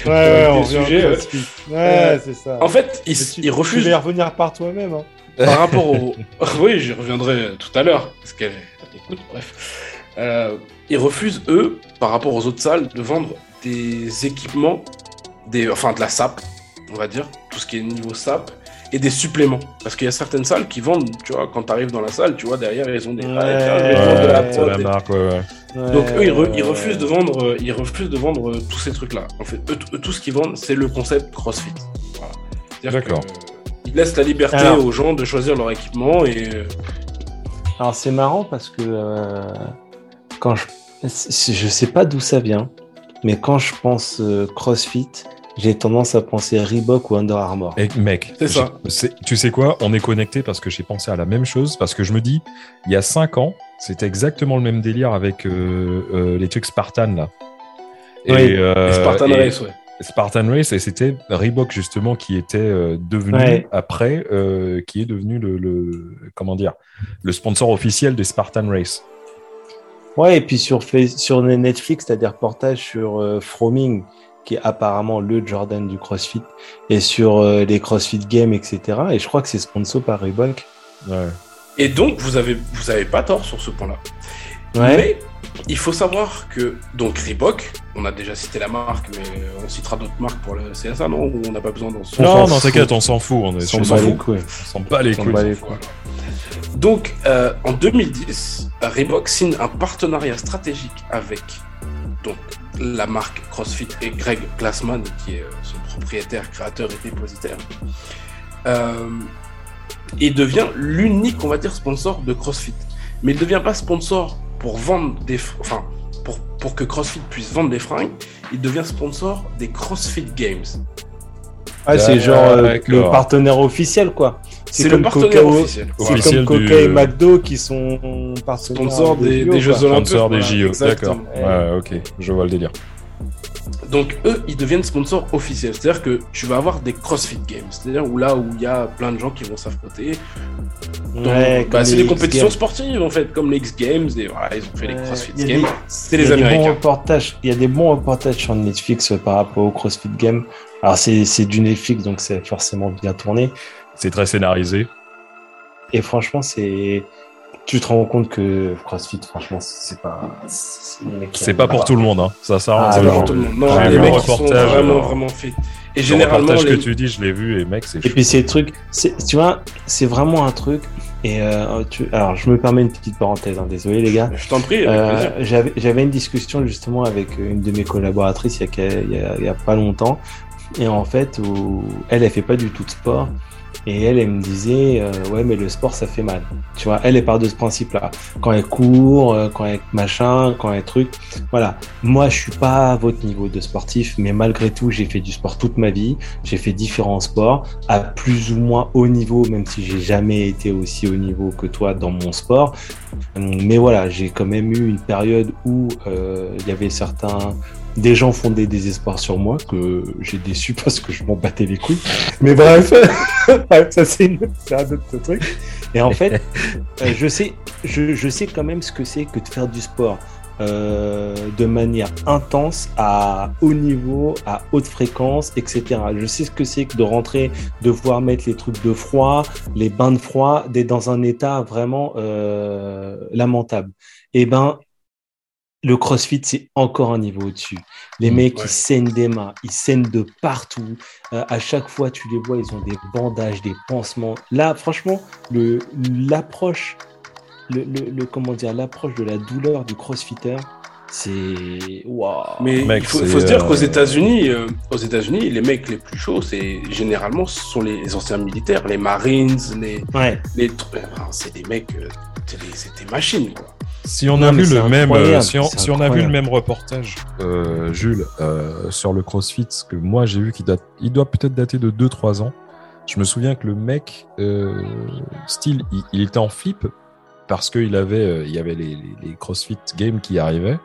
Ouais, ouais, on revient sujets, au. CrossFit. Ouais, Euh, c'est ça. en fait, ils, Mais tu, vas y revenir par toi-même. Hein. par rapport au. oui, j'y reviendrai tout à l'heure. Parce qu'elle. Écoute, bref. Euh, ils refusent, eux, par rapport aux autres salles, de vendre des équipements, des, enfin de la SAP, on va dire, tout ce qui est niveau SAP, et des suppléments. Parce qu'il y a certaines salles qui vendent, tu vois, quand tu arrives dans la salle, tu vois, derrière, ils ont des. Ouais. Ah, de la marque, ouais, ouais. donc eux, ils, re- Ouais, ils ouais, refusent de vendre, euh, ils refusent de vendre euh, tous ces trucs-là. En fait, eux, tout ce qu'ils vendent, c'est le concept CrossFit. Voilà. D'accord. euh, Ils laissent la liberté Alors. aux gens de choisir leur équipement et euh, Alors c'est marrant parce que euh, quand je je sais pas d'où ça vient, mais quand je pense euh, CrossFit, j'ai tendance à penser Reebok ou Under Armour. Et mec, C'est ça. tu sais quoi? On est connecté parce que j'ai pensé à la même chose. Parce que je me dis, il y a 5 ans, c'était exactement le même délire avec euh, euh, les trucs Spartan là. Et, Oui. euh, les Spartan et- Race, ouais. Spartan Race, et c'était Reebok justement qui était euh, devenu Ouais. après, euh, qui est devenu le, le- comment dire, le sponsor officiel des Spartan Race. Ouais, et puis sur, Netflix, tu as des reportages sur euh, Froming, qui est apparemment le Jordan du CrossFit, et sur euh, les CrossFit Games, etc. Et je crois que c'est sponsor par Reebok. Ouais. Et donc vous avez vous avez pas tort sur ce point-là. Ouais. Mais il faut savoir que donc Reebok, on a déjà cité la marque, mais on citera d'autres marques pour le CSA, non? Ou on n'a pas besoin d'en Non, non, t'inquiète, on s'en fout. On s'en s'en bat les fout. couilles. On s'en bat les couilles. Donc, euh, en 2010, Reebok signe un partenariat stratégique avec donc, la marque CrossFit et Greg Glassman, qui est euh, son propriétaire, créateur et dépositaire. Euh, et devient l'unique, on va dire, sponsor de CrossFit. Mais il ne devient pas sponsor pour vendre des... Enfin, pour, pour que CrossFit puisse vendre des fringues, il devient sponsor des CrossFit Games. Ouais, c'est genre euh, le partenaire officiel, quoi. C'est le partenaire Coca- officiel. C'est comme du- Coca et McDo qui sont partenaires Sponsor des, JO, des Jeux. Olympiques. Sponsor des JO, d'accord. Ouais, ok, je vois le délire. Donc eux, ils deviennent sponsors officiels. C'est-à-dire que tu vas avoir des CrossFit Games. C'est-à-dire où là où il y a plein de gens qui vont s'affronter. Ouais, bah, c'est des compétitions Games. sportives en fait, comme les X Games. Et voilà, ils ont fait les CrossFit Games. C'est Il y les a des bons Américains. reportages. Il y a des bons reportages sur Netflix euh, par rapport au CrossFit Game. Alors c'est c'est du Netflix, donc c'est forcément bien tourné. C'est très scénarisé. Et franchement, c'est tu te rends compte que CrossFit, franchement, c'est pas. C'est C'est pas pour tout le monde, hein. Ça sert à Ah. C'est pas pour tout le monde. Non, les mecs le sont vraiment, vraiment fit. Et Le généralement, reportage les... que tu dis, je l'ai vu et mec, c'est Et puis ces trucs, c'est- tu vois, c'est vraiment un truc. Et euh, tu- alors, je me permets une petite parenthèse, hein, désolé les gars. je t'en prie, Euh. J'avais j'avais une discussion justement avec une de mes collaboratrices il y a, que- il y a, il y a pas longtemps. Et en fait, où elle, elle fait pas du tout de sport. Et elle, elle me disait, euh, ouais, mais le sport, ça fait mal. Tu vois, elle, elle part de ce principe-là. Quand elle court, euh, quand elle machin, quand elle truc. Voilà. Moi, je suis pas à votre niveau de sportif, mais malgré tout, j'ai fait du sport toute ma vie. J'ai fait différents sports à plus ou moins haut niveau, même si j'ai jamais été aussi haut niveau que toi dans mon sport. Mais voilà, j'ai quand même eu une période où euh, il y avait certains des gens font des désespoirs sur moi que j'ai déçu parce que je m'en battais les couilles. Mais bref, ça c'est un autre truc. Et en fait, euh, je sais, je, je sais quand même ce que c'est que de faire du sport euh, de manière intense à haut niveau, à haute fréquence, etc. Je sais ce que c'est que de rentrer, devoir mettre les trucs de froid, les bains de froid, d'être dans un état vraiment euh, lamentable. Et ben, le CrossFit, c'est encore un niveau au-dessus. Les Mmh, mecs, ouais. ils saignent des mains, ils saignent de partout. Euh, à chaque fois, tu les vois, ils ont des bandages, des pansements. Là, franchement, le l'approche, le, le, le- comment dire, l'approche de la douleur du CrossFitter, c'est waouh. Mais Mec, il faut, se dire euh, qu'aux États-Unis, euh, aux États-Unis, les mecs les plus chauds, c'est généralement ce sont les, les anciens militaires, les Marines, les, Ouais. les c'est des mecs, euh, c'est des, c'est des machines quoi. Si on Non, a vu le même, euh, si on, c'est si on a vu le même reportage, euh, Jules, euh, sur le CrossFit, que moi j'ai vu qu'il date, il doit peut-être dater de 2-3 ans. Je me souviens que le mec, euh, style, il, il était en FIP parce qu'il avait, euh, il y avait les, les- les CrossFit Games qui arrivaient.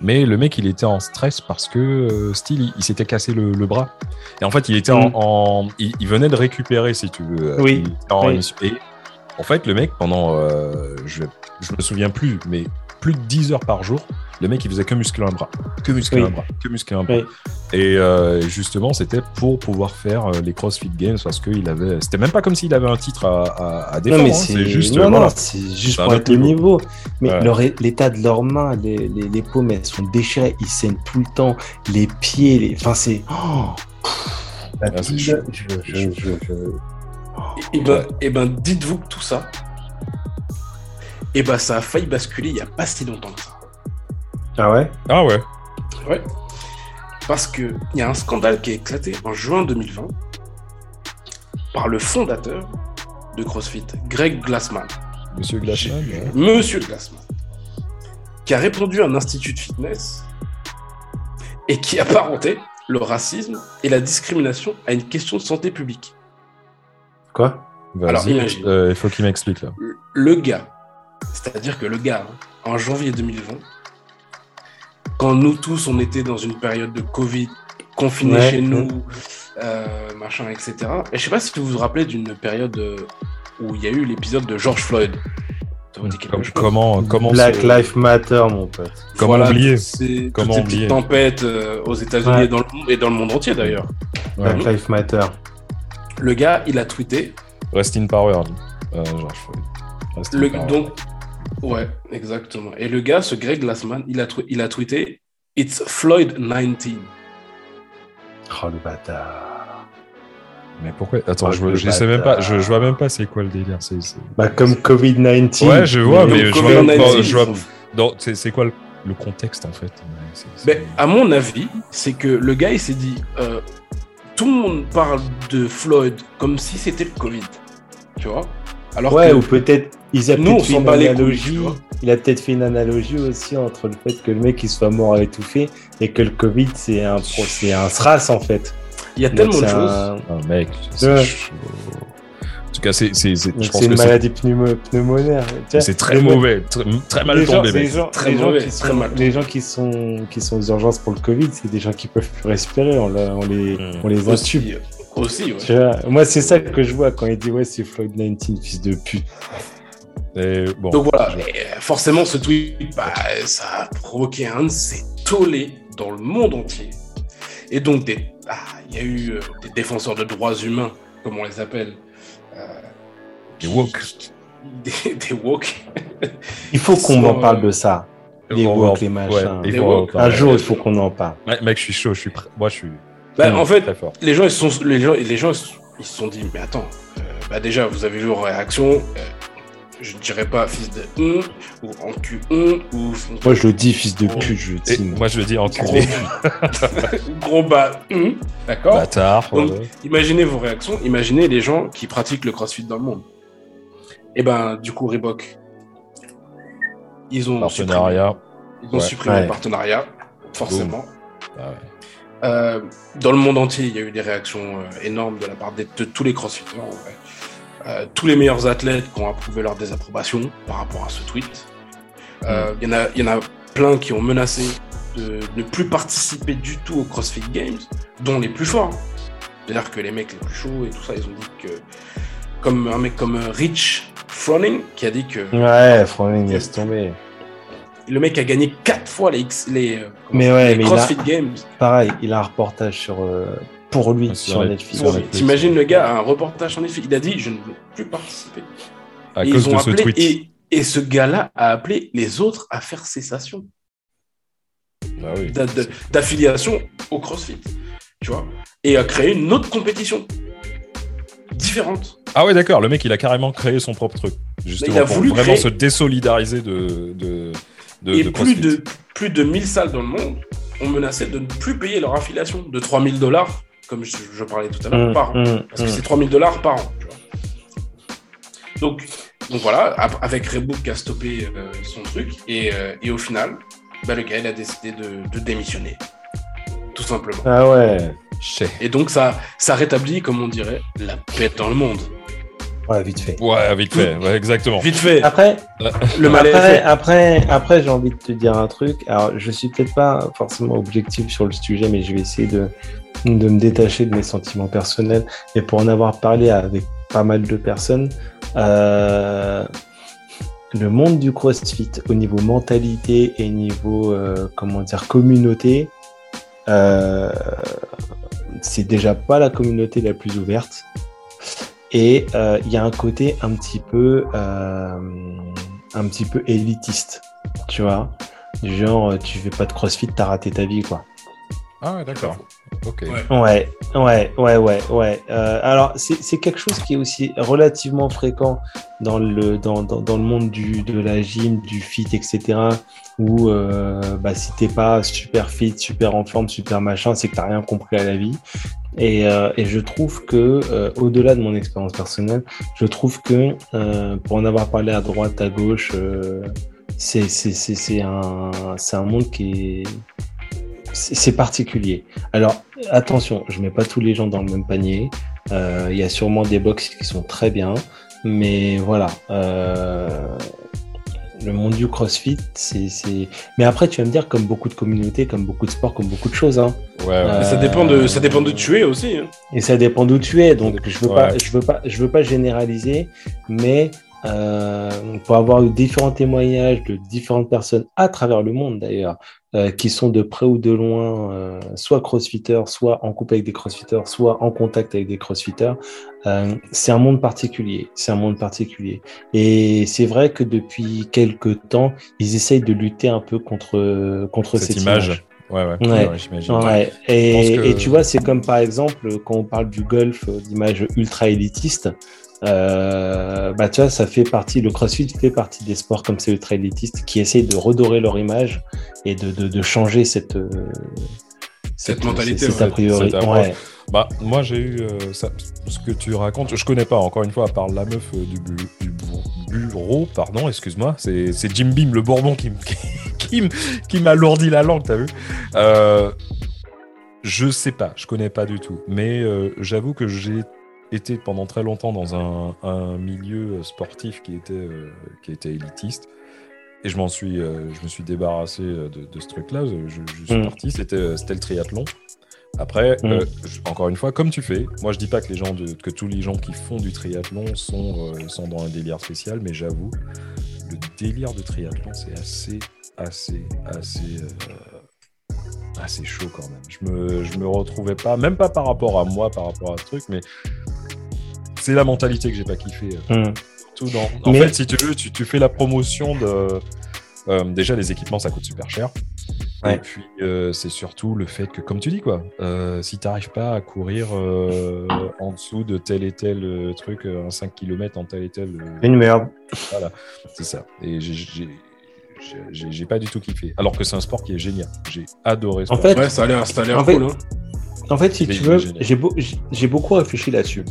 Mais le mec, il était en stress parce que, euh, style, il, il s'était cassé le, le bras. Et en fait, il était en, Mm. en- il, il venait de récupérer, si tu veux. euh, Oui, il était en oui. Et en fait, le mec, pendant, euh, je, je me souviens plus, mais plus de 10 heures par jour, le mec, il faisait que muscler un bras, que muscler Oui. un bras, que muscler un bras. Oui. Et euh, justement, c'était pour pouvoir faire euh, les CrossFit Games parce qu'il avait. C'était même pas comme s'il avait un titre à, à, à défendre. Non, mais hein, c'est juste. non, non, c'est juste pour être au niveau. Mais Ouais. l'état de leurs mains, les, les, les paumes, elles sont déchirées, ils saignent tout le temps, les pieds, les... enfin c'est. Oh Ah, je- Et, et ben, et ben, dites-vous que tout ça, et ben, ça a failli basculer il y a pas si longtemps que ça. Ah ouais? Ah ouais. Ouais. Parce que il y a un scandale qui a éclaté en juin 2020 par le fondateur de CrossFit, Greg Glassman. Monsieur Glassman. ouais. Monsieur Glassman, qui a répondu à un institut de fitness et qui apparentait le racisme et la discrimination à une question de santé publique. Quoi Alors, euh, il faut qu'il m'explique là. Le gars, c'est-à-dire que le gars, hein, en janvier 2020, quand nous tous on était dans une période de Covid, confinés Ouais, chez ouais. nous, euh, machin, etc. Et je sais pas si vous vous rappelez d'une période euh, où il y a eu l'épisode de George Floyd. Comment comment Black Life Matter, mon pote. Comment oublier toutes ces, Comment oublier euh, aux États-Unis Ouais. et, dans le, monde- et dans le monde entier d'ailleurs. Ouais. Black Life Matter. Le gars, il a tweeté Rest in power. Euh, George Floyd. Rest in Le- power. donc, Ouais, exactement. Et le gars, ce Greg Glassman, il a, il a tweeté It's Floyd 19. Oh le bâtard. Mais pourquoi? Attends, je, je sais même pas. Je, je, vois même pas c'est quoi le délire. C'est, Bah comme Covid-19. Ouais, je vois, mais, je vois, je vois... c'est, quoi le, contexte en fait? Mais à mon avis, c'est que le gars il s'est dit euh, tout le monde parle de Floyd comme si c'était le Covid, tu vois alors ouais, ou peut-être ils a peut-être fait une analogie. il a peut-être fait une analogie aussi entre le fait que le mec il soit mort étouffé et que le Covid c'est un c'est un SRAS en fait. Il y a tellement de choses. Un... Oh, mec, ouais. Tout cas, c'est c'est c'est une maladie pneumonaire. C'est très mauvais, très, très mal tombé. les gens, très les mauvais, gens qui sont, mal les gens qui sont qui sont aux urgences pour le Covid, c'est des gens qui peuvent plus respirer. On, on les mmh. on les intube. Aussi, moi, c'est ça que je vois quand il dit ouais, c'est Floyd 19, fils de pute. bon, Donc voilà, forcément, ce tweet, bah, ça a provoqué un de ces tollés dans le monde entier. Et donc, ah, il y a eu euh, des défenseurs de droits humains, comme on les appelle. Euh, des woke. Des, des woke. il faut qu'on en parle de ça. Les woke, les machins. un jour, il faut qu'on en parle. Mec, je suis chaud. Je suis Moi, je suis bah, en fait, les gens, ils sont, les gens, les gens, ils se sont dit, mais attends, euh, bah déjà, vous avez vu leur réaction. Euh, je ne dirais pas fils de ou en cul ou. Moi, je le dis fils de pute, je dis. Moi, je le dis en Gros, gros bas, d'accord. Bâtard. Donc, imaginez vos réactions. Imaginez les gens qui pratiquent le CrossFit dans le monde. Et eh ben, du coup, Reebok, ils ont partenariat. Supprimé, ils ont supprimé le partenariat, forcément. Ah. Euh, dans le monde entier, il y a eu des réactions euh, énormes de la part de, tous les crossfitters. Euh, tous les meilleurs athlètes qui ont approuvé leur désapprobation par rapport à ce tweet. Mm. Il y, en a, y en a plein qui ont menacé de ne plus participer du tout aux CrossFit Games, dont les plus forts. C'est-à-dire que les mecs les plus chauds et tout ça, ils ont dit que. Comme un mec comme Rich Froning qui a dit que. Ouais, Froning laisse tomber le mec a gagné quatre fois les, les, euh, mais ouais, mais CrossFit Games. Pareil, il a un reportage sur, euh, pour lui sur, Netflix. T'imagines le gars a un reportage sur Netflix. Il a dit Je ne veux plus participer. À cause de ce tweet. Et, et ce gars-là a appelé les autres à faire cessation bah oui. d'affiliation au CrossFit. Tu vois Et a créé une autre compétition différente. Ah ouais, d'accord. Le mec, il a carrément créé son propre truc. Justement, il a voulu vraiment se désolidariser de, de, et plus de, plus de 1000 salles dans le monde ont menacé de ne plus payer leur affiliation de 3000 dollars, comme je, parlais tout à l'heure, mmh, par an. Mmh, parce que mmh. c'est 3000 dollars par an. Donc, donc voilà, avec Reebok qui a stoppé euh, son truc, et, euh, et, au final, bah, le gars il a décidé de, de, démissionner. Tout simplement. Ah ouais. Et donc ça, ça rétablit, comme on dirait, la paix dans le monde. Ouais, vite fait. Ouais, vite fait, ouais, exactement. Vite fait. Après, le mal après, après, après, j'ai envie de te dire un truc. Alors, je suis peut-être pas forcément objectif sur le sujet, mais je vais essayer de, de me détacher de mes sentiments personnels. Et pour en avoir parlé avec pas mal de personnes, euh, le monde du CrossFit au niveau mentalité et niveau, euh, comment dire, communauté, euh, c'est déjà pas la communauté la plus ouverte. Et euh, il y a un côté un petit peu, euh, un petit peu élitiste, tu vois. Genre, tu fais pas de crossfit, t'as raté ta vie, quoi. Ah ouais, d'accord. Ok. Ouais, ouais, ouais, ouais, ouais. Euh, alors, c'est quelque chose qui est aussi relativement fréquent dans le, dans, dans, dans, le monde du, de la gym, du fit, etc. Où euh, bah, si t'es pas super fit, super en forme, super machin, c'est que t'as rien compris à la vie. Et, euh, et je trouve que, euh, au-delà de mon expérience personnelle, je trouve que euh, pour en avoir parlé à droite, à gauche, c'est un, un monde qui est c'est particulier. Alors attention, je mets pas tous les gens dans le même panier. Il y a sûrement des box qui sont très bien, mais voilà. Euh, le monde du CrossFit, c'est, Mais après, tu vas me dire, comme beaucoup de communautés, comme beaucoup de sports, comme beaucoup de choses. Hein. Ouais, ça dépend de, ça dépend de tu es aussi. Hein. Et ça dépend d'où tu es. Donc, je veux pas, je veux pas, je veux pas généraliser, mais euh, pour avoir eu différents témoignages de différentes personnes à travers le monde d'ailleurs, euh, qui sont de près ou de loin, euh, soit crossfitters, soit en couple avec des crossfitters, soit en contact avec des crossfitters, c'est un monde particulier. C'est un monde particulier. Et c'est vrai que depuis quelques temps, ils essayent de lutter un peu contre, contre cette, image. Ouais, ouais, ouais. j'imagine. Ouais. Et, que... et, tu vois, c'est comme par exemple quand on parle du golf, d'image ultra élitiste. Euh, bah tu vois, ça fait partie, le CrossFit fait partie des sports comme c'est ultra élitiste qui essayent de redorer leur image et de, de, de changer cette, euh, cette, cette mentalité. C'est a priori. Ouais. Bah, moi, j'ai eu euh, ça, ce que tu racontes. Je connais pas, encore une fois, à part la meuf euh, du, bu, du bureau, pardon, excuse-moi. C'est Jim Beam, le Bourbon, qui, qui, qui m'alourdit la langue, t'as vu euh, Je sais pas, je connais pas du tout. Mais euh, j'avoue que j'ai été pendant très longtemps dans un, un milieu sportif qui était, euh, qui était élitiste. Et je m'en suis, euh, je me suis débarrassé de, de ce truc-là. Je, je, suis mmh. parti. C'était le triathlon. Après, mmh. euh, encore une fois, comme tu fais, moi je dis pas que les gens de, que tous les gens qui font du triathlon sont, euh, sont dans un délire spécial, mais j'avoue, le délire de triathlon, c'est assez, assez, assez, euh, assez chaud quand même. Je me, je me retrouvais pas, même pas par rapport à moi, par rapport à ce truc, mais c'est la mentalité que j'ai pas kiffé. Mmh. Tout dans... En mais... fait, si tu veux, tu, tu fais la promotion de. Euh, déjà, les équipements, ça coûte super cher. Ouais. Et puis, euh, c'est surtout le fait que, comme tu dis, quoi, euh, si tu n'arrives pas à courir euh, en dessous de tel et tel euh, truc, un 5 km en tel et tel. Une merde. Voilà, c'est ça. Et j'ai pas du tout kiffé. Alors que c'est un sport qui est génial. J'ai adoré ce en fait, ouais, ça a l'air en cool. Hein. En fait, si tu veux, j'ai beau, beaucoup réfléchi là-dessus.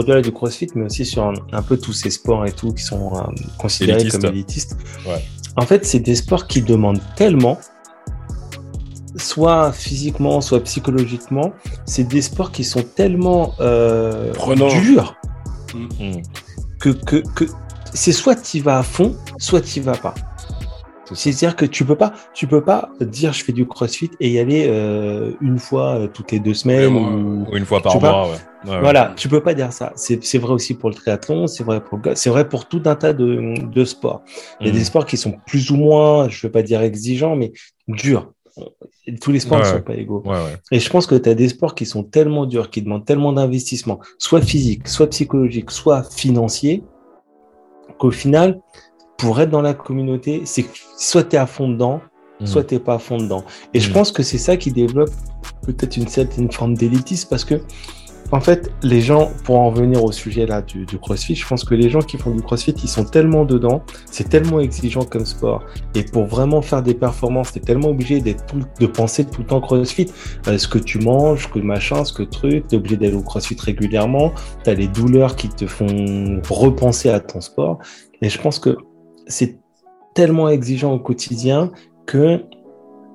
Au-delà du crossfit, mais aussi sur un, un, peu tous ces sports et tout qui sont euh, considérés Élitiste. comme élitistes. Ouais. En fait, c'est des sports qui demandent tellement, soit physiquement, soit psychologiquement, c'est des sports qui sont tellement euh, durs mmh. que, que, que c'est soit tu vas à fond, soit tu vas pas. C'est-à-dire que tu peux pas, tu peux pas dire je fais du CrossFit et y aller euh, une fois euh, toutes les deux semaines ou... ou, une fois par mois. Ouais. Ouais, voilà, tu peux pas dire ça. C'est vrai aussi pour le triathlon, c'est vrai pour le c'est vrai pour tout un tas de, de sports. Il y a mmh. des sports qui sont plus ou moins, je veux pas dire exigeants, mais durs. Tous les sports ne sont pas égaux. Et je pense que tu as des sports qui sont tellement durs, qui demandent tellement d'investissement, soit physique, soit psychologique, soit financier, qu'au final, pour être dans la communauté, c'est soit tu es à fond dedans, mmh. soit tu n'es pas à fond dedans. Et mmh. je pense que c'est ça qui développe peut-être une certaine forme d'élitisme parce que, en fait, les gens, pour en revenir au sujet là du, du, crossfit, je pense que les gens qui font du crossfit, ils sont tellement dedans, c'est tellement exigeant comme sport. Et pour vraiment faire des performances, tu es tellement obligé d'être de penser tout le temps crossfit. Euh, ce que tu manges, que machin, ce que truc, tu es obligé d'aller au crossfit régulièrement, tu as les douleurs qui te font repenser à ton sport. Et je pense que c'est tellement exigeant au quotidien que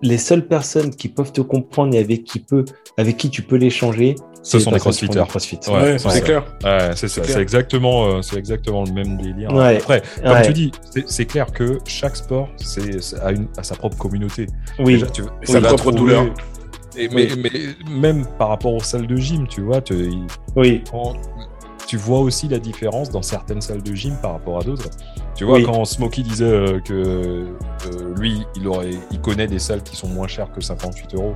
les seules personnes qui peuvent te comprendre et avec qui, peut, avec qui tu peux l'échanger, ce sont des crossfitters. Crossfit. Ouais, ouais c'est clair. Ouais, c'est ça. C'est exactement, euh, c'est exactement le même délire. Ouais. Après, comme ouais. tu dis, c'est clair que chaque sport c'est a, une, a sa propre communauté. Oui. Déjà, tu, sa propre trouver... douleur. Et, mais, oui. mais, même par rapport aux salles de gym, tu vois, tu, oui. Quand, tu vois aussi la différence dans certaines salles de gym par rapport à d'autres. Tu vois, oui. quand Smokey disait euh, que euh, lui, il, aurait, il connaît des salles qui sont moins chères que 58 euros,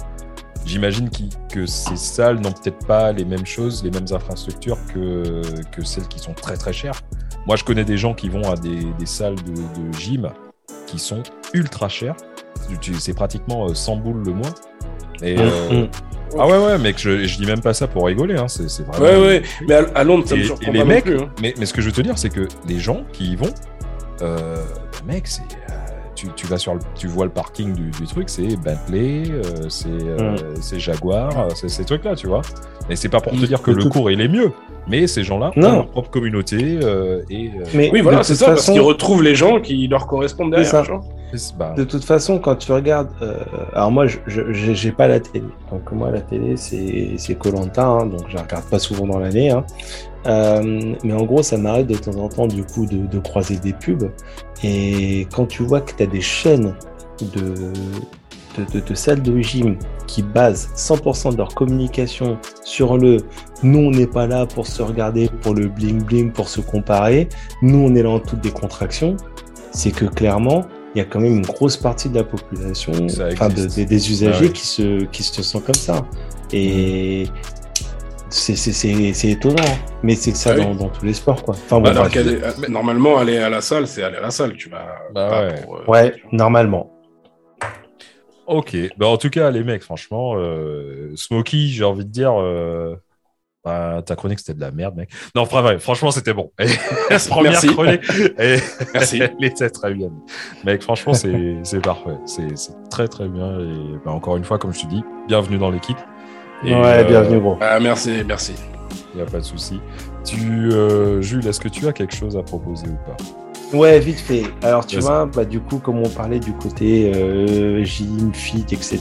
j'imagine qu que ces salles n'ont peut-être pas les mêmes choses, les mêmes infrastructures que, que celles qui sont très très chères. Moi, je connais des gens qui vont à des, des salles de, de, gym qui sont ultra chères. C'est pratiquement 100 euh, boules le mois. Et, euh, ah ouais, ouais, mec, je, je dis même pas ça pour rigoler, hein, c'est vraiment. Ouais, ouais, mais à, à Londres, ça me surprend et les pas mecs, plus, hein. mais, mais ce que je veux te dire, c'est que les gens qui y vont, euh, mec, c'est. Euh, tu, tu, vas sur le, tu vois le parking du, du truc, c'est Bentley, euh, c'est mm. Jaguar, c'est ces trucs-là, tu vois. Et c'est pas pour te dire que le cours il est mieux, mais ces gens-là ont leur propre communauté et. Mais oui, voilà, c'est ça, façon... parce qu'ils retrouvent les gens qui leur correspondent derrière. Bah... De toute façon, quand tu regardes, euh, alors moi, je j'ai pas la télé, donc moi la télé c'est Colanta, hein, donc je regarde pas souvent dans l'année, hein. euh, mais en gros, ça m'arrête de temps en temps du coup de, croiser des pubs, et quand tu vois que tu as des chaînes de de, salles de gym qui basent 100% de leur communication sur le nous on n'est pas là pour se regarder, pour le bling bling, pour se comparer, nous on est là en toutes des contractions, c'est que clairement il y a quand même une grosse partie de la population, enfin de- des- usagers Ah ouais. qui, se, qui se sentent comme ça. Et c'est- c'est étonnant, hein. mais c'est ça Ah oui. dans, tous les sports. Quoi. Enfin, bon, Alors est- euh, normalement, aller à la salle, c'est aller à la salle. Tu vas. Bah pas ouais. pour, euh, Ouais, normalement. Ok. Bah, en tout cas, les mecs, franchement, euh, Smokey, j'ai envie de dire. euh, bah, ta chronique, c'était de la merde, mec. Non, franchement, c'était bon. Et première Merci. chronique, et- Merci. elle était très bien. Mec, franchement, c'est c'est parfait. C'est c'est très, très bien. Et bah, encore une fois, comme je te dis, bienvenue dans l'équipe. Et, ouais, euh, bienvenue, gros. Ah, merci, merci. Il n'y a pas de souci. Tu, euh, Jules, est-ce que tu as quelque chose à proposer ou pas? Ouais, vite fait. Alors, tu vois, bah, du coup, comme on parlait du côté euh, gym, fit, etc.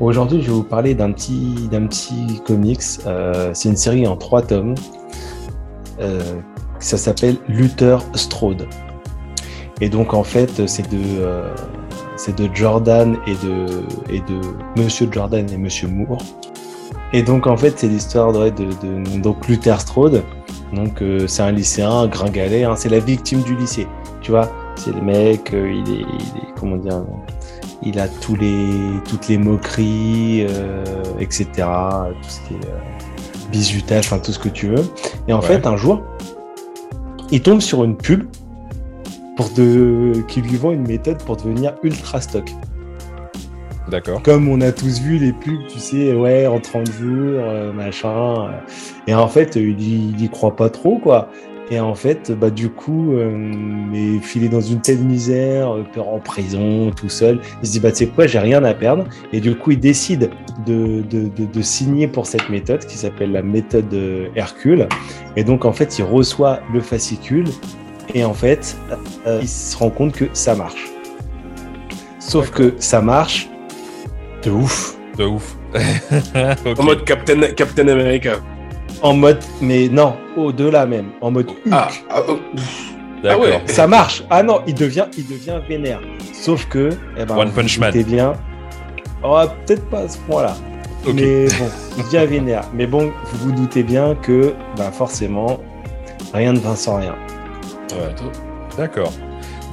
Aujourd'hui, je vais vous parler d'un petit, d'un petit comics. Euh, c'est une série en trois tomes. Euh, ça s'appelle Luther Strode. Et donc, en fait, c'est de, c'est de Jordan et de, et de Monsieur Jordan et Monsieur Moore. Et donc, en fait, c'est l'histoire de, de, de- donc Luther Strode. Donc, euh, c'est un lycéen, un gringalet, hein, c'est la victime du lycée. Tu vois, c'est le mec, euh, il, est, il est, comment dire, il a tous les, toutes les moqueries, euh, etc. Tout ce qui est bizutage, enfin tout ce que tu veux. Et en Ouais. fait, un jour, il tombe sur une pub pour de, qui lui vend une méthode pour devenir ultra stock. D'accord. Comme on a tous vu les pubs, tu sais, ouais, en 30 jours, machin. Euh. Et en fait, il y, il y croit pas trop, quoi. Et en fait, bah, du coup, euh, mais filé dans une telle misère, euh, peur en prison, tout seul, il se dit, bah, tu sais quoi, j'ai rien à perdre. Et du coup, il décide de, de, de, de signer pour cette méthode qui s'appelle la méthode euh, Hercule. Et donc, en fait, il reçoit le fascicule. Et en fait, euh, il se rend compte que ça marche. Sauf que ça marche de ouf. De ouf. En mode Captain, Captain America. En mode, mais non, au-delà même, en mode Hulk. Ah, ah, oh, ouais. Ça marche. Ah non, il devient, il devient vénère. Sauf que, eh ben, One vous Punch Man. doutez bien. Oh, peut-être pas à ce point-là. Ok. Mais bon, il devient vénère. Mais bon, vous vous doutez bien que, bah, forcément, rien ne va sans rien. Ouais. D'accord.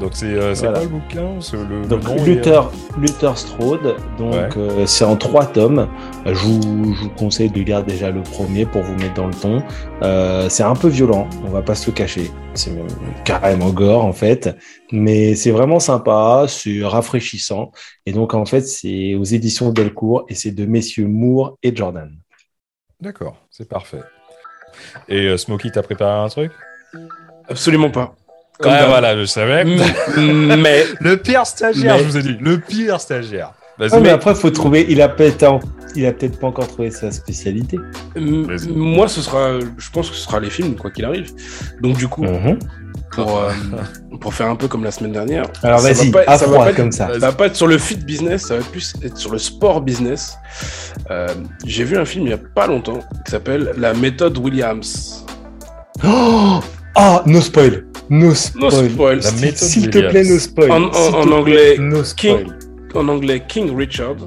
Donc c'est euh, c'est Voilà. quoi le bouquin C'est le, le est- Luther, Luther Strode, donc Ouais. euh, c'est en trois tomes. Je vous, je vous conseille de lire déjà le premier pour vous mettre dans le ton. Euh, c'est un peu violent, on va pas se le cacher. C'est carrément gore en fait, mais c'est vraiment sympa, c'est rafraîchissant. Et donc en fait c'est aux éditions Delcourt et c'est de messieurs Moore et Jordan. D'accord, c'est parfait. Et euh, Smokey, t'as préparé un truc? Absolument pas. Comme Ah voilà, je savais. Mm, Mais Le pire stagiaire, Mais- je vous ai dit. Le pire stagiaire. Ah, mais après faut trouver, il a peut-être, en- il a peut-être pas encore trouvé sa spécialité. mm, moi, ce sera, je pense que ce sera les films, quoi qu'il arrive. Donc, du coup, Mhm. pour, euh, pour faire un peu comme la semaine dernière. Alors ça vas-y, va pas- à ça va froid pas être- comme ça. Vas-y. Ça va pas être sur le fit business, ça va plus être sur le sport business. Euh, J'ai vu un film il y a pas longtemps qui s'appelle La méthode Williams. Oh Ah, no spoil. No spoil. No S'il te plaît, no spoil. En- plaît, anglais, no spoil. King- En anglais, King Richard.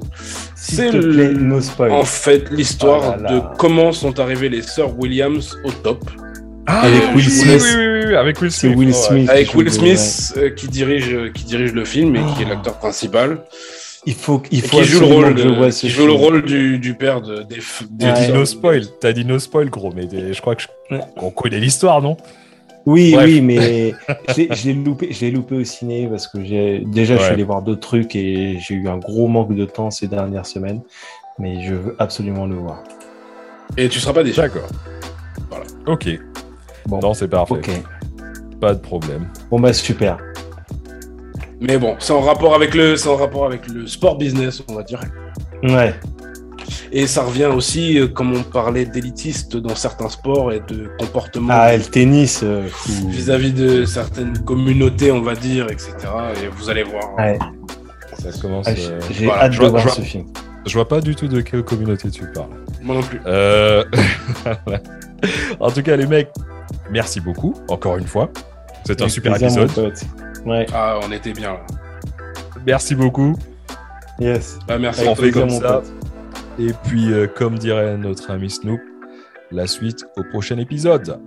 S'il C'est te le- plaît, no spoil. En fait, l'histoire Oh là. de comment sont arrivées les sœurs Williams au top. Ah, Avec oui, Will oui, Smith. Oui, oui, oui, oui, avec Will C'est Smith. Will ouais. Smith. Avec qui Will Smith euh, qui, dirige, qui dirige le film et qui est Oh. l'acteur principal. Il faut, il faut qui joue le absolument rôle, que je de- vois ce qui joue le rôle du, du père de, des, des T'as dit no spoil. T'as dit no spoil, gros. Mais des- je crois que je- on connaît l'histoire, non? Oui, Bref. oui, mais je l'ai- je l'ai loupé, loupé au ciné parce que j'ai déjà je suis allé voir d'autres trucs et j'ai eu un gros manque de temps ces dernières semaines, mais je veux absolument le voir. Et tu seras pas déçu. D'accord. Voilà. Ok. Bon, Non, c'est parfait. ok. Pas de problème. Bon bah super. Mais bon, c'est en rapport avec le, c'est en rapport avec le sport business, on va dire. Ouais. Et ça revient aussi, euh, comme on parlait d'élitistes dans certains sports et de comportement Ah, le tennis. euh, fou. vis-à-vis de certaines communautés, on va dire, etc. Et vous allez voir. Ouais. Ça commence. Ah, euh, j'ai voilà, hâte je de vois- voir ce film. Je vois pas du tout de quelle communauté tu parles. Moi non plus. Euh, en tout cas, les mecs, merci beaucoup, encore une fois. C'était un super épisode. Ouais. Ah, on était bien là. Merci beaucoup. Yes. Bah, merci. On fait plaisir, comme ça. pote. Et puis, euh, comme dirait notre ami Snoop, la suite au prochain épisode.